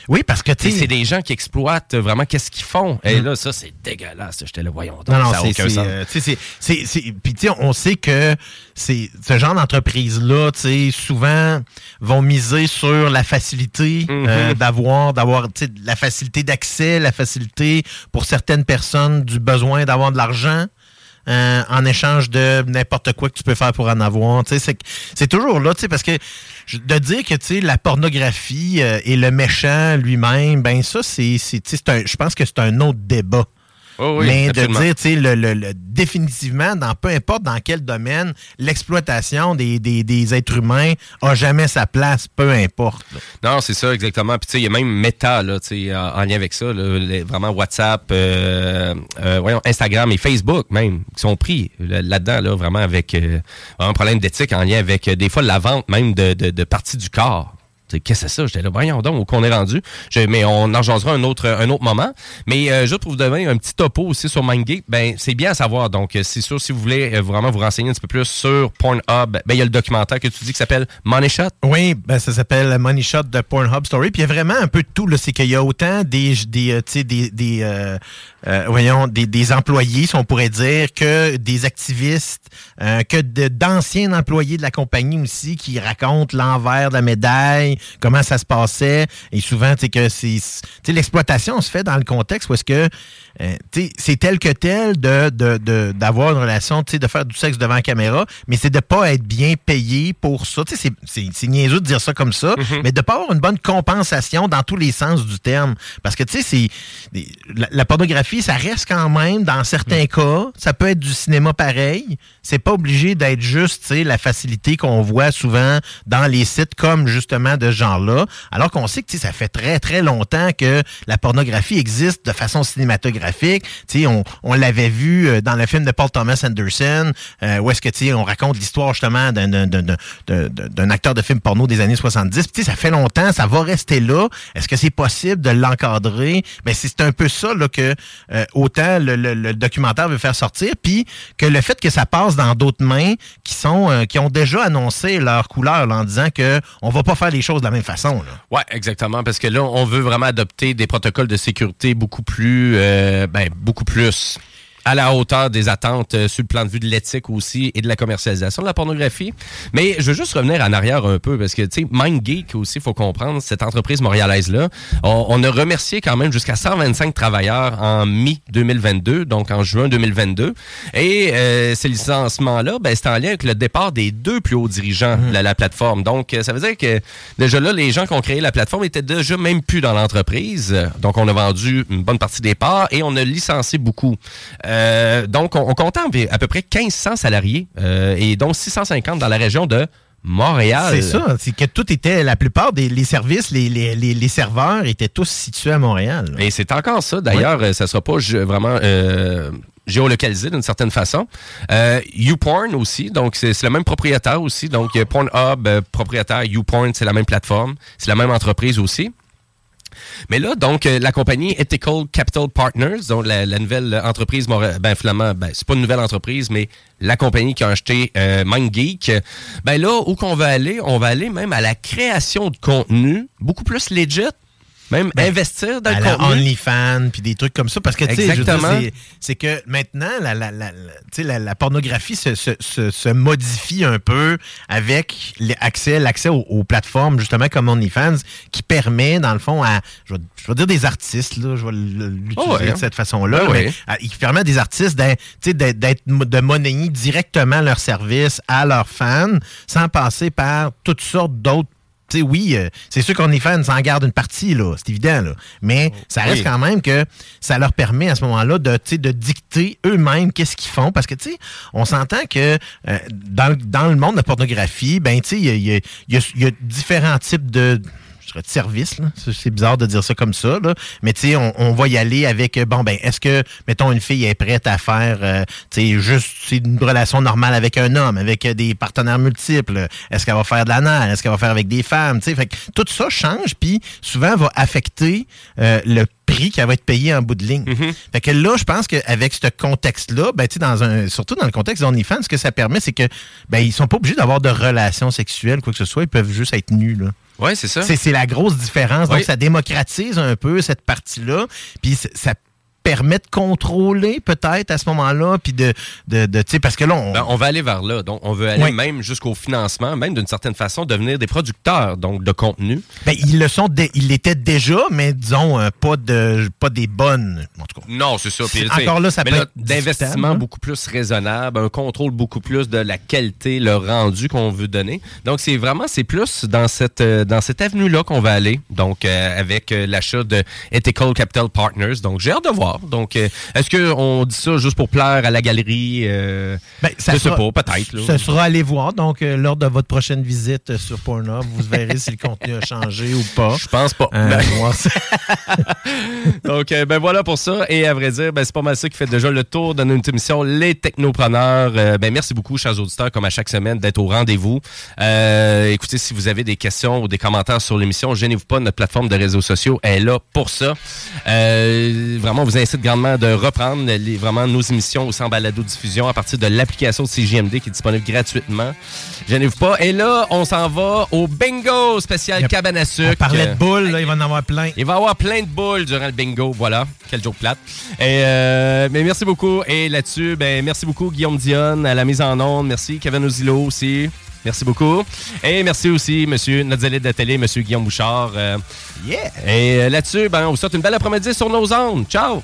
Oui, parce que tu c'est des gens qui exploitent vraiment qu'est-ce qu'ils font. Et là, ça, c'est dégueulasse. J'étais là, voyons donc. Non, non, ça n'a c'est. aucun c'est, sens. euh, tu sais, c'est- c'est- c'est- Puis, tu sais, on sait que c'est ce genre d'entreprise-là, tu sais, souvent vont miser sur la facilité euh, Mhm. d'avoir, d'avoir, tu sais, la facilité d'accès, la facilité pour certaines personnes du besoin d'avoir de l'argent. Euh, en échange de n'importe quoi que tu peux faire pour en avoir. C'est toujours là, parce que de dire que la pornographie euh, et le méchant lui-même, ben ça, c'est, je pense que c'est un autre débat. Oh oui, mais absolument. de dire, tu sais, le, le- le- définitivement, dans peu importe dans quel domaine, l'exploitation des, des, des êtres humains a jamais sa place, peu importe. là. Non, c'est ça, exactement. Puis, tu sais, il y a même Meta, là, tu sais, en, en lien avec ça, là, les- vraiment WhatsApp, euh, euh, voyons, Instagram et Facebook, même, qui sont pris là- là-dedans, là, vraiment avec euh, un problème d'éthique en lien avec, des fois, la vente même de, de, de parties du corps. Qu'est-ce que c'est ça? J'étais là, voyons donc, qu'on est rendu. Je- mais on en un autre, un autre moment. Mais euh, pour vous donner un petit topo aussi sur MindGate, ben, c'est bien à savoir. Donc, euh, c'est sûr, si vous voulez euh, vraiment vous renseigner un petit peu plus sur Pornhub, ben, il y a le documentaire que tu dis qui s'appelle Money Shot. Oui, ben, ça s'appelle Money Shot de Pornhub Story. Puis il y a vraiment un peu de tout. C'est qu'il y a autant des, des, euh, des, des, euh, euh, voyons, des, des employés, si on pourrait dire, que des activistes, euh, que d'anciens employés de la compagnie aussi qui racontent l'envers de la médaille, comment ça se passait. Et souvent, sais, que c'est, l'exploitation se fait dans le contexte où est-ce que, euh, c'est tel que tel de, de, de- d'avoir une relation, de faire du sexe devant la caméra, mais c'est de pas être bien payé pour ça. C'est, niaiseux de dire ça comme ça, mais de pas avoir une bonne compensation dans tous les sens du terme. Parce que, tu sais, la, la pornographie, ça reste quand même, dans certains cas, ça peut être du cinéma pareil. C'est pas obligé d'être juste, la facilité qu'on voit souvent dans les sites comme, justement, de ce genre-là. Alors qu'on sait que, ça fait très, très longtemps que la pornographie existe de façon cinématographique. Tu sais, on, l'avait vu euh, dans le film de Paul Thomas Anderson, euh, où est-ce que, on raconte l'histoire, justement, d'un, acteur de film porno des années 70. Puis, tu sais, ça fait longtemps, ça va rester là. Est-ce que c'est possible de l'encadrer? Ben, c'est un peu ça, là, que euh, autant le, documentaire veut faire sortir, puis que le fait que ça passe dans d'autres mains qui sont qui ont déjà annoncé leur couleur là, en disant que on va pas faire les choses de la même façon. Ouais, exactement, parce que là, on veut vraiment adopter des protocoles de sécurité beaucoup plus, euh, ben, beaucoup plus à la hauteur des attentes euh, sur le plan de vue de l'éthique aussi et de la commercialisation de la pornographie. Mais je veux juste revenir en arrière un peu parce que, tu sais, MindGeek aussi, il faut comprendre, cette entreprise montréalaise-là, on, on a remercié quand même jusqu'à 125 travailleurs en mi-2022, donc en juin 2022. Et euh, ces licenciements-là, ben, c'est en lien avec le départ des deux plus hauts dirigeants de la, la plateforme. Donc, euh, ça veut dire que déjà là, les gens qui ont créé la plateforme étaient déjà même plus dans l'entreprise. Donc, on a vendu une bonne partie des parts et on a licencié beaucoup. Euh, donc, on, on comptait à peu près 1500 salariés euh, et dont 650 dans la région de Montréal. C'est ça, c'est que tout était, la plupart des les services, les, les, les, les serveurs étaient tous situés à Montréal. là. Et c'est encore ça. D'ailleurs, euh, ça sera pas vraiment euh, géolocalisé d'une certaine façon. Euh, YouPorn aussi, donc c'est le même propriétaire aussi. Donc, Pornhub, euh, propriétaire, YouPorn, c'est la même plateforme. C'est la même entreprise aussi. Mais là, donc, euh, la compagnie Ethical Capital Partners, donc la, la nouvelle entreprise, ben finalement, ben, c'est pas une nouvelle entreprise, mais la compagnie qui a acheté euh, MindGeek, ben là, où qu'on va aller, on va aller même à la création de contenu, beaucoup plus legit, même investir dans Ben, à le contenu. OnlyFans puis des trucs comme ça parce que tu sais c'est- que maintenant la, la, la, la- pornographie se, se, se, se modifie un peu avec l'accès aux, aux plateformes justement comme OnlyFans qui permet dans le fond à je vais, je vais dire des artistes là je vais l'utiliser Oh ouais. de cette façon là Ben ouais. qui permet à des artistes d'être de monnayer directement leur service à leurs fans sans passer par toutes sortes d'autres tu sais, oui, euh, c'est sûr qu'on est fan, ça en garde une partie, là, c'est évident, là. Mais ça reste Oui. quand même que ça leur permet à ce moment-là de, de dicter eux-mêmes qu'est-ce qu'ils font. Parce que, tu sais, on s'entend que euh, dans, le- dans le monde de la pornographie, ben, tu sais, il y a, y y y différents types de dirais de services, là. C'est- bizarre de dire ça comme ça, là. mais tu sais, on, on va y aller avec, euh, bon, ben, est-ce que, mettons, une fille est prête à faire, euh, tu sais, juste une relation normale avec un homme, avec euh, des partenaires multiples, est-ce qu'elle va faire de l'anal, est-ce qu'elle va faire avec des femmes, tu sais, fait que tout ça change, puis souvent va affecter euh, le prix qui va être payé en bout de ligne. Fait que là, je pense qu'avec ce contexte-là, ben, tu sais, dans un, surtout dans le contexte d'OnlyFans, ce que ça permet, c'est que ben, ils sont pas obligés d'avoir de relations sexuelles, quoi que ce soit, ils peuvent juste être nus. Là. Ouais, c'est ça. C'est, c'est la grosse différence. Donc, Oui. ça démocratise un peu cette partie-là. Puis, ça permet de contrôler peut-être à ce moment-là. Puis de, de, de tu sais, parce que là, on, Ben, on va aller vers là. Donc, on veut aller Oui. même jusqu'au financement, même d'une certaine façon, devenir des producteurs donc de contenu. ben, ils le sont, ils l'étaient déjà, mais disons, euh, pas, de, pas des bonnes. En tout cas. Non, c'est ça. Puis, encore là, ça peut là, d'investissement hein? beaucoup plus raisonnable, un contrôle beaucoup plus de la qualité, le rendu qu'on veut donner. Donc, c'est vraiment, c'est plus dans cette, euh, dans cette avenue-là qu'on va aller. Donc, euh, avec l'achat de Ethical Capital Partners. Donc, j'ai hâte de voir. Donc, euh, est-ce qu'on dit ça juste pour plaire à la galerie? Euh, Ben, ça je sais sera- pas, peut-être. Ce sera à aller voir. Donc, euh, lors de votre prochaine visite sur Pornhub, vous verrez si le contenu a changé ou pas. Je pense pas. Euh, Ben- ça. Donc, ben voilà pour ça. Et à vrai dire, ben, c'est pas mal ça qui fait déjà le tour de notre émission Les Technopreneurs. Ben, merci beaucoup, chers auditeurs, comme à chaque semaine, d'être au rendez-vous. Euh, écoutez, si vous avez des questions ou des commentaires sur l'émission, gênez-vous pas, notre plateforme de réseaux sociaux est là pour ça. Euh, vraiment, vous incite grandement de reprendre les, vraiment nos émissions au sans balado-diffusion à partir de l'application de CJMD qui est disponible gratuitement. Gênez-vous pas. Et là, on s'en va au bingo spécial cabane à sucre. On parlait de boules, là, il va en avoir plein. Il va y avoir plein de boules durant le bingo. Voilà. Quel joke plate. Et, euh, mais merci beaucoup. Et là-dessus, ben, merci beaucoup, Guillaume Dionne, à la mise en onde. Merci, Kevin Ozilo aussi. Merci beaucoup. Et merci aussi, monsieur, notre de télé, monsieur Guillaume Bouchard. Euh, yeah! Et euh, là-dessus, ben, on vous souhaite une belle après-midi sur nos ondes. Ciao!